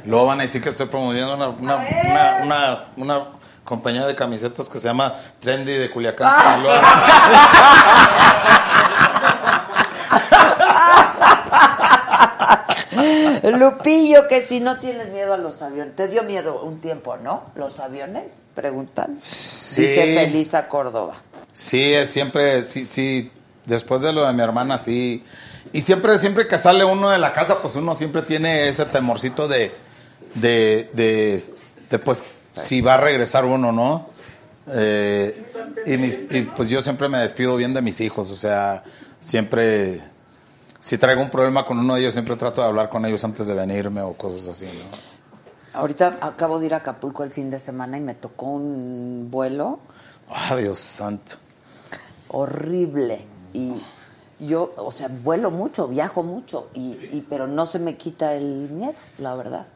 Speaker 10: Luego van a decir que estoy promoviendo una, una, una, una, una compañía de camisetas que se llama Trendy de Culiacán. <laughs>
Speaker 1: Lupillo, que si no tienes miedo a los aviones. Te dio miedo un tiempo, ¿no? ¿Los aviones? Preguntan.
Speaker 10: Sí.
Speaker 1: Dice Felisa Córdoba.
Speaker 10: Sí, es siempre, sí, sí. Después de lo de mi hermana, sí. Y siempre, siempre que sale uno de la casa, pues uno siempre tiene ese temorcito de, de, de, de, pues, si va a regresar uno, ¿no? Eh, y, mis- y, pues yo siempre me despido bien de mis hijos, o sea, siempre, si traigo un problema con uno de ellos, siempre trato de hablar con ellos antes de venirme o cosas así, ¿no?
Speaker 1: Ahorita acabo de ir a Acapulco el fin de semana y me tocó un vuelo
Speaker 10: Ah, Dios santo.
Speaker 1: Horrible. Y yo, o sea, vuelo mucho, viajo mucho, y, y- pero no se me quita el miedo, la verdad.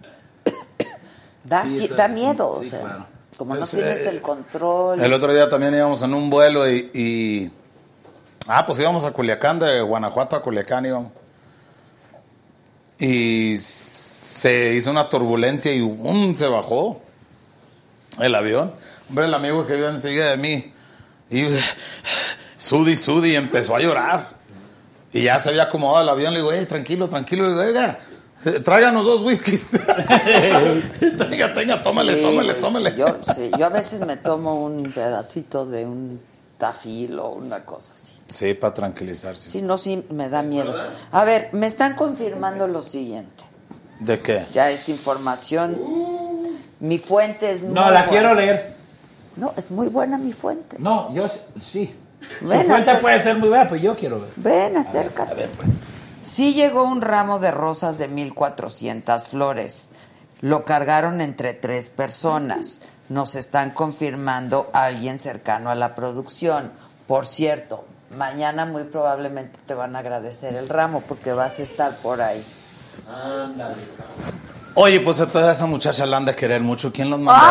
Speaker 1: <coughs> da,
Speaker 10: Sí,
Speaker 1: da miedo, o sea,
Speaker 10: claro.
Speaker 1: como no tienes
Speaker 10: eh,
Speaker 1: el control.
Speaker 10: El otro día también íbamos en un vuelo y, y- Ah, pues íbamos a Culiacán, de Guanajuato a Culiacán íbamos. Y se hizo una turbulencia y ¡um! se bajó el avión. Hombre, el amigo que iba enseguida de mí, y sudi, sudi, empezó a llorar. Y ya se había acomodado el avión, le digo, eh, tranquilo, tranquilo, le digo, oiga, eh, tráiganos dos whiskies. <laughs> tenga, tenga, tómale,
Speaker 1: Sí,
Speaker 10: tómale,
Speaker 1: pues,
Speaker 10: tómale.
Speaker 1: Yo, sí, yo a veces me tomo un pedacito de un tafil o una cosa así.
Speaker 10: Sí, para tranquilizarse.
Speaker 1: Si no, sí me da miedo. A ver, me están confirmando lo siguiente.
Speaker 10: ¿De qué?
Speaker 1: Ya es información. Mi fuente es muy
Speaker 13: No, la
Speaker 1: buena.
Speaker 13: quiero leer.
Speaker 1: No, es muy buena mi fuente.
Speaker 13: No, yo sí.
Speaker 1: Ven,
Speaker 13: Su fuente puede ser muy buena, pero yo quiero ver.
Speaker 1: Ven, acércate.
Speaker 13: A ver, pues.
Speaker 1: Sí llegó un ramo de rosas de 1400 flores. Lo cargaron entre tres personas. Nos están confirmando alguien cercano a la producción. Por cierto, mañana muy probablemente te van a agradecer el ramo porque vas a estar por ahí.
Speaker 10: Oye, pues a toda esa muchacha la han de querer mucho. ¿Quién los mandó?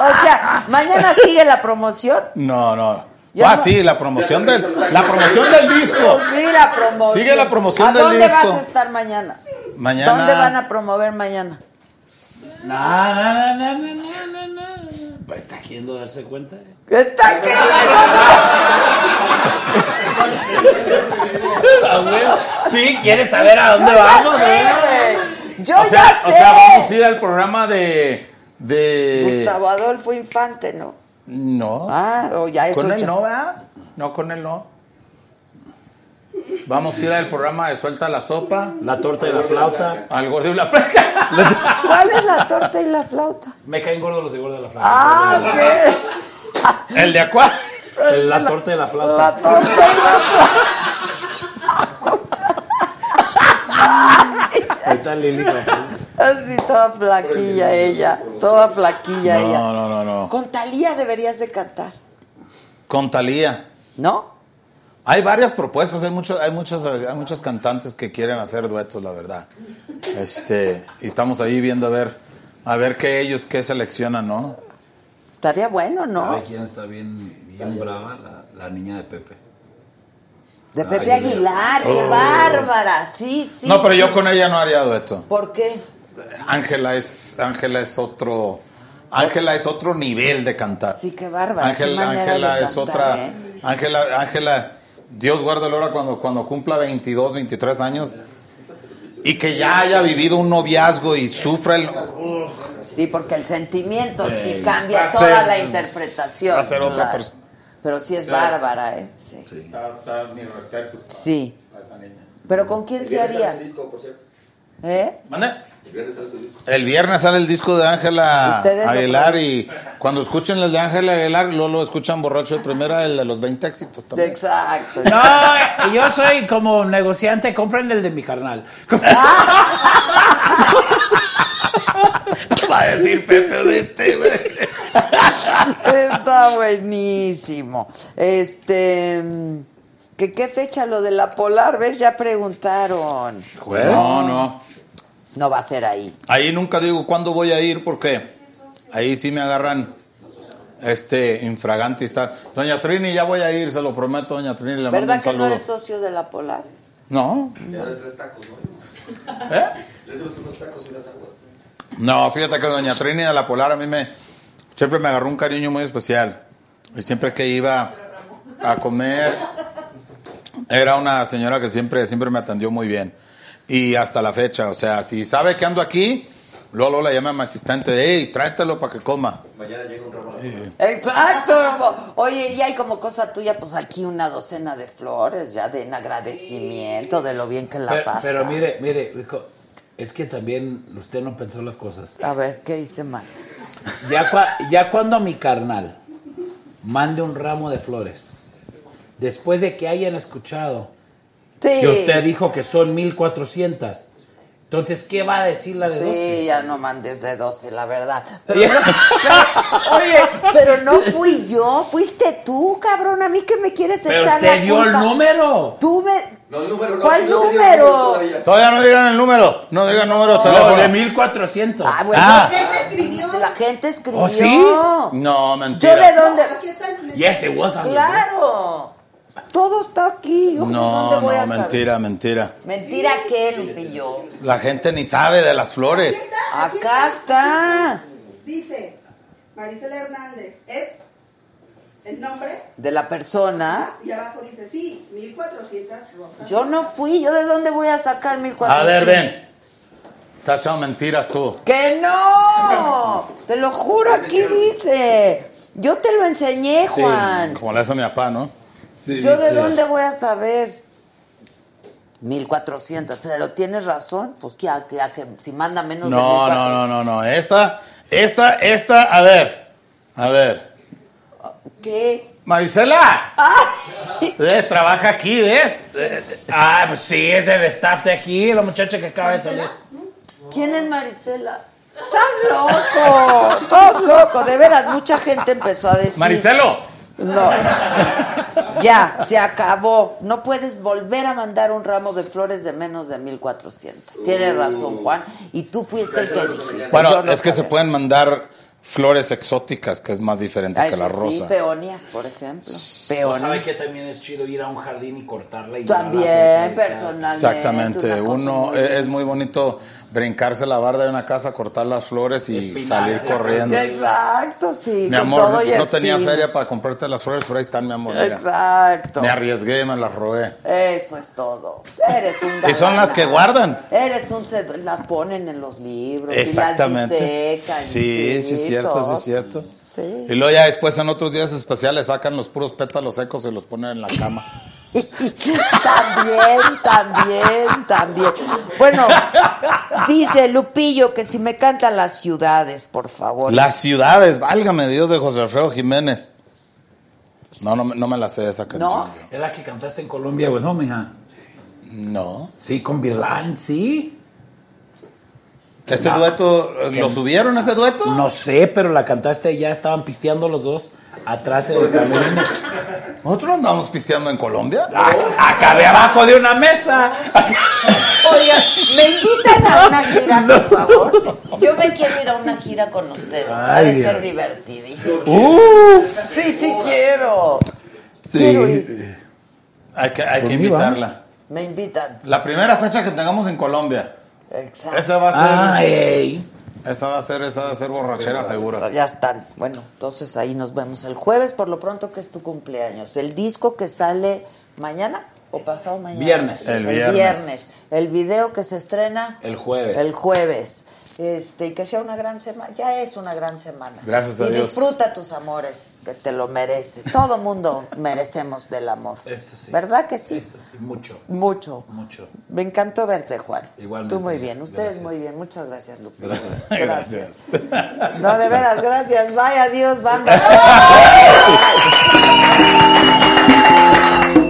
Speaker 1: O sea, mañana sigue la promoción.
Speaker 10: No, no.
Speaker 1: Ya
Speaker 10: ah,
Speaker 1: no-
Speaker 10: sí, la promoción del, la promoción del disco.
Speaker 1: Sí, la promoción.
Speaker 10: Sigue la promoción
Speaker 1: ¿A
Speaker 10: del
Speaker 1: dónde
Speaker 10: disco.
Speaker 1: vas a estar mañana?
Speaker 10: Mañana.
Speaker 1: ¿Dónde van a promover mañana?
Speaker 13: No, no, no, no, no, no, no, no. Está queriendo darse cuenta. eh.
Speaker 1: Está
Speaker 13: bueno. <laughs> Sí, ¿quieres saber a dónde
Speaker 1: Yo ya
Speaker 13: vamos?
Speaker 1: sé,
Speaker 13: eh?
Speaker 1: Yo
Speaker 10: o sea,
Speaker 1: ya
Speaker 10: o
Speaker 1: sé.
Speaker 10: sea, vamos a ir al programa de. De
Speaker 1: Gustavo Adolfo Infante, ¿no?
Speaker 10: No.
Speaker 1: Ah, o ya eso
Speaker 10: Con él
Speaker 1: ya-
Speaker 10: no, ¿verdad? No, con él no. Vamos a ir al programa de Suelta la Sopa.
Speaker 13: La torta y la flauta.
Speaker 10: Al gordo y la flaca. <laughs>
Speaker 1: ¿Cuál es la torta y la flauta?
Speaker 13: Me caen gordos los de gorda de la flauta.
Speaker 1: Ah, ¿qué?
Speaker 10: El de Aqua.
Speaker 13: La torta y la flauta.
Speaker 1: La torta y la
Speaker 13: Ahí está Lili.
Speaker 1: Así toda flaquilla ella, toda flaquilla ella.
Speaker 10: No, no, no, no.
Speaker 1: Con Talía deberías de cantar,
Speaker 10: Con Talía.
Speaker 1: ¿no?
Speaker 10: Hay varias propuestas, hay muchos, hay muchos, hay muchos cantantes que quieren hacer duetos, la verdad. Este, y estamos ahí viendo a ver, a ver qué ellos qué seleccionan, ¿no?
Speaker 1: Estaría bueno, ¿no?
Speaker 13: ¿Sabe quién está bien, bien brava? La, la niña de Pepe.
Speaker 1: De Pepe Aguilar, qué
Speaker 10: Oh.
Speaker 1: bárbara. Sí, sí.
Speaker 10: no, pero
Speaker 1: sí.
Speaker 10: yo con ella no haría dueto.
Speaker 1: ¿Por qué?
Speaker 10: Ángela es, Ángela es otro, Ángela es otro nivel de cantar.
Speaker 1: Sí, qué bárbara. qué
Speaker 10: Ángela,
Speaker 1: manera
Speaker 10: Ángela
Speaker 1: de
Speaker 10: es
Speaker 1: cantar,
Speaker 10: otra,
Speaker 1: ¿eh?
Speaker 10: Ángela, Ángela, Dios guarde la hora cuando, cuando cumpla 22, 23 años y que ya haya vivido un noviazgo y sufra el...
Speaker 1: Sí, porque el sentimiento sí
Speaker 10: Eh,
Speaker 1: cambia toda
Speaker 10: ser-
Speaker 1: la interpretación.
Speaker 10: va a ser otra
Speaker 1: claro.
Speaker 10: persona.
Speaker 1: Pero sí es bárbara, ¿eh? Sí.
Speaker 10: Está, está, mi respeto.
Speaker 1: Sí.
Speaker 10: a esa niña.
Speaker 1: ¿Pero con quién se harías? ¿Eh?
Speaker 10: ¿Mande? El viernes sale el disco de Ángela Aguilar y cuando escuchen el de Ángela Aguilar, luego lo escuchan borracho de primera, el de los 20 éxitos también.
Speaker 1: Exacto.
Speaker 13: No, yo soy como negociante, compren el de mi carnal.
Speaker 10: Va a decir Pepe de este, güey.
Speaker 1: Está buenísimo. Este. ¿que ¿Qué fecha lo de la polar? ¿Ves? Ya preguntaron.
Speaker 10: No, no.
Speaker 1: No va a ser ahí.
Speaker 10: Ahí nunca digo cuándo voy a ir porque ahí sí me agarran este infragante está. Doña Trini, ya voy a ir, se lo prometo, doña Trini, le mando
Speaker 1: ¿Verdad
Speaker 10: un
Speaker 1: que no eres socio de la polar?
Speaker 10: No,
Speaker 2: tres tacos, ¿no? <laughs>
Speaker 10: ¿Eh?
Speaker 2: Les unos tacos y unas aguas.
Speaker 10: no, fíjate que doña Trini de la Polar a mí me siempre me agarró un cariño muy especial. Y siempre que iba a comer era una señora que siempre siempre me atendió muy bien. Y hasta la fecha, o sea, si sabe que ando aquí, luego, luego le llama a mi asistente, hey, tráetelo para que coma.
Speaker 2: Mañana llega un ramo de
Speaker 1: Exacto. Oye, y hay como cosa tuya, pues aquí una docena de flores, ya de en agradecimiento de lo bien que la
Speaker 13: Pero,
Speaker 1: pasa.
Speaker 13: pero mire, mire, hijo, es que también usted no pensó las cosas.
Speaker 1: A ver, ¿qué hice mal?
Speaker 13: Ya, cua- ya cuando mi carnal mande un ramo de flores, después de que hayan escuchado
Speaker 1: Sí.
Speaker 13: que usted dijo que son 1400, entonces, ¿qué va a decir la de
Speaker 1: Sí,
Speaker 13: 12?
Speaker 1: ya no mandes de 12, la verdad. Pero no- pero- oye, pero no fui yo, fuiste tú, cabrón. A mí que me quieres
Speaker 13: Pero
Speaker 1: echar
Speaker 13: usted
Speaker 1: la
Speaker 13: dio el número.
Speaker 1: Tú me...
Speaker 2: No, el número no.
Speaker 1: ¿Cuál
Speaker 2: no
Speaker 1: número?
Speaker 2: todavía.
Speaker 10: Todavía no digan el número, no digan número de
Speaker 13: No,
Speaker 10: teléfono.
Speaker 13: de 1400.
Speaker 1: Ah, bueno,
Speaker 10: Ah.
Speaker 1: la gente escribió. La gente escribió.
Speaker 13: ¿Oh, sí?
Speaker 10: No,
Speaker 1: ¿Yo
Speaker 10: mentira.
Speaker 1: de dónde?
Speaker 9: Aquí está el
Speaker 13: Yes, it was
Speaker 1: Claro. Todo está aquí. ¿Yo
Speaker 10: No,
Speaker 1: dónde voy
Speaker 10: no,
Speaker 1: a saber?
Speaker 10: mentira, mentira.
Speaker 1: Mentira qué, Lupillo.
Speaker 10: La gente ni sabe de las flores.
Speaker 1: Acá está.
Speaker 9: Dice Marisela Hernández, es el nombre
Speaker 1: De la persona.
Speaker 9: y abajo dice, sí, 1400 rosas.
Speaker 1: Yo no fui. ¿Yo de dónde voy a sacar 1400?
Speaker 10: A ver, ven. Está echando mentiras tú.
Speaker 1: ¡Que no! Te lo juro, aquí dice. Yo te lo enseñé, Juan.
Speaker 10: Como le hace a mi papá, ¿no?
Speaker 1: ¿Yo de dónde voy a saber? 1400, pero tienes razón, pues que, a- que- a que si manda menos de
Speaker 10: No,
Speaker 1: 1400.
Speaker 10: no, no, no, no. Esta, esta, esta, a ver. A ver.
Speaker 1: ¿Qué?
Speaker 10: Marisela. Eh, trabaja aquí, ¿ves? Eh,
Speaker 13: Ah, pues sí, es el staff de aquí, la muchacha que acaba de salir.
Speaker 1: ¿Quién es Marisela? ¡Estás loco! ¡Estás loco! De veras, mucha gente empezó a decir...
Speaker 10: Maricelo.
Speaker 1: No. <laughs> Ya, se acabó. No puedes volver a mandar un ramo de flores de menos de 1400. Tienes razón, Juan. Y tú fuiste el que dijiste.
Speaker 10: Bueno,
Speaker 1: no
Speaker 10: es que se pueden mandar flores exóticas, que es más diferente
Speaker 1: Ah,
Speaker 10: que la
Speaker 1: sí,
Speaker 10: rosa.
Speaker 1: peonías, por ejemplo.
Speaker 13: ¿O
Speaker 1: Peonías.
Speaker 13: sabe que también es chido ir a un jardín y cortarla y
Speaker 1: También, personalmente.
Speaker 10: Exactamente, uno
Speaker 1: muy
Speaker 10: es, es muy bonito brincarse la barda de una casa, cortar las flores y salir corriendo.
Speaker 1: Exacto, sí.
Speaker 10: Mi amor,
Speaker 1: todo
Speaker 10: no tenía feria para comprarte las flores, pero ahí están, mi amor. mira.
Speaker 1: Exacto.
Speaker 10: Me arriesgué, me las robé.
Speaker 1: Eso es todo. Eres un
Speaker 10: Y son las que guardan.
Speaker 1: Eres un sed- las ponen en los libros
Speaker 10: Exactamente.
Speaker 1: y las disecan.
Speaker 10: Sí, sí, es cierto, sí, es cierto.
Speaker 1: Sí.
Speaker 10: Y luego ya después en otros días especiales sacan los puros pétalos secos y los ponen en la cama. <laughs>
Speaker 1: también, también, también. Bueno, dice Lupillo que si me cantan las ciudades, por favor.
Speaker 10: Las ciudades, válgame Dios de José Alfredo Jiménez. No, no, me- no me la sé esa canción.
Speaker 1: ¿No?
Speaker 10: yo.
Speaker 13: ¿Es la que cantaste en Colombia, güey, no, mija?
Speaker 10: No.
Speaker 13: Sí, con Virlán, sí.
Speaker 10: ¿Ese
Speaker 13: No.
Speaker 10: dueto, lo subieron ese dueto?
Speaker 13: No sé, pero la cantaste ya estaban pisteando los dos atrás en el camerino.
Speaker 10: ¿Nosotros andamos pisteando en Colombia?
Speaker 13: Acabé abajo de una mesa.
Speaker 1: Oigan, ¿me invitan a una gira, por favor? Yo me quiero ir a una gira con ustedes. Va a
Speaker 10: Ay,
Speaker 1: ser divertidísimo.
Speaker 10: Uh.
Speaker 1: Sí, sí quiero.
Speaker 10: Sí.
Speaker 1: Quiero ir.
Speaker 10: Hay que, hay que
Speaker 1: Conmigo,
Speaker 10: invitarla.
Speaker 1: Me invitan.
Speaker 10: La primera fecha que tengamos en Colombia.
Speaker 1: Exacto.
Speaker 10: Esa va a ser.
Speaker 1: Ay.
Speaker 10: Esa va a ser, esa va a ser borrachera segura.
Speaker 1: Ya están. Bueno, entonces ahí nos vemos el jueves, por lo pronto que es tu cumpleaños. El disco que sale mañana o pasado mañana.
Speaker 13: Viernes.
Speaker 10: El
Speaker 1: El
Speaker 10: viernes.
Speaker 1: viernes. El video que se estrena
Speaker 13: El jueves.
Speaker 1: el jueves. Este, y que sea una gran semana. Ya es una gran semana.
Speaker 10: Gracias a
Speaker 1: y
Speaker 10: Dios.
Speaker 1: disfruta tus amores, que te lo mereces. Todo mundo <laughs> merecemos del amor.
Speaker 13: Eso sí.
Speaker 1: ¿Verdad que sí?
Speaker 13: Eso sí, mucho.
Speaker 1: Mucho.
Speaker 13: Mucho.
Speaker 1: Me encantó verte, Juan.
Speaker 13: Igualmente.
Speaker 1: Tú muy bien. Ustedes
Speaker 13: Gracias.
Speaker 1: muy bien. Muchas gracias, Lupe.
Speaker 10: Gracias.
Speaker 1: No, de veras, gracias. Vaya, adiós, banda. <laughs>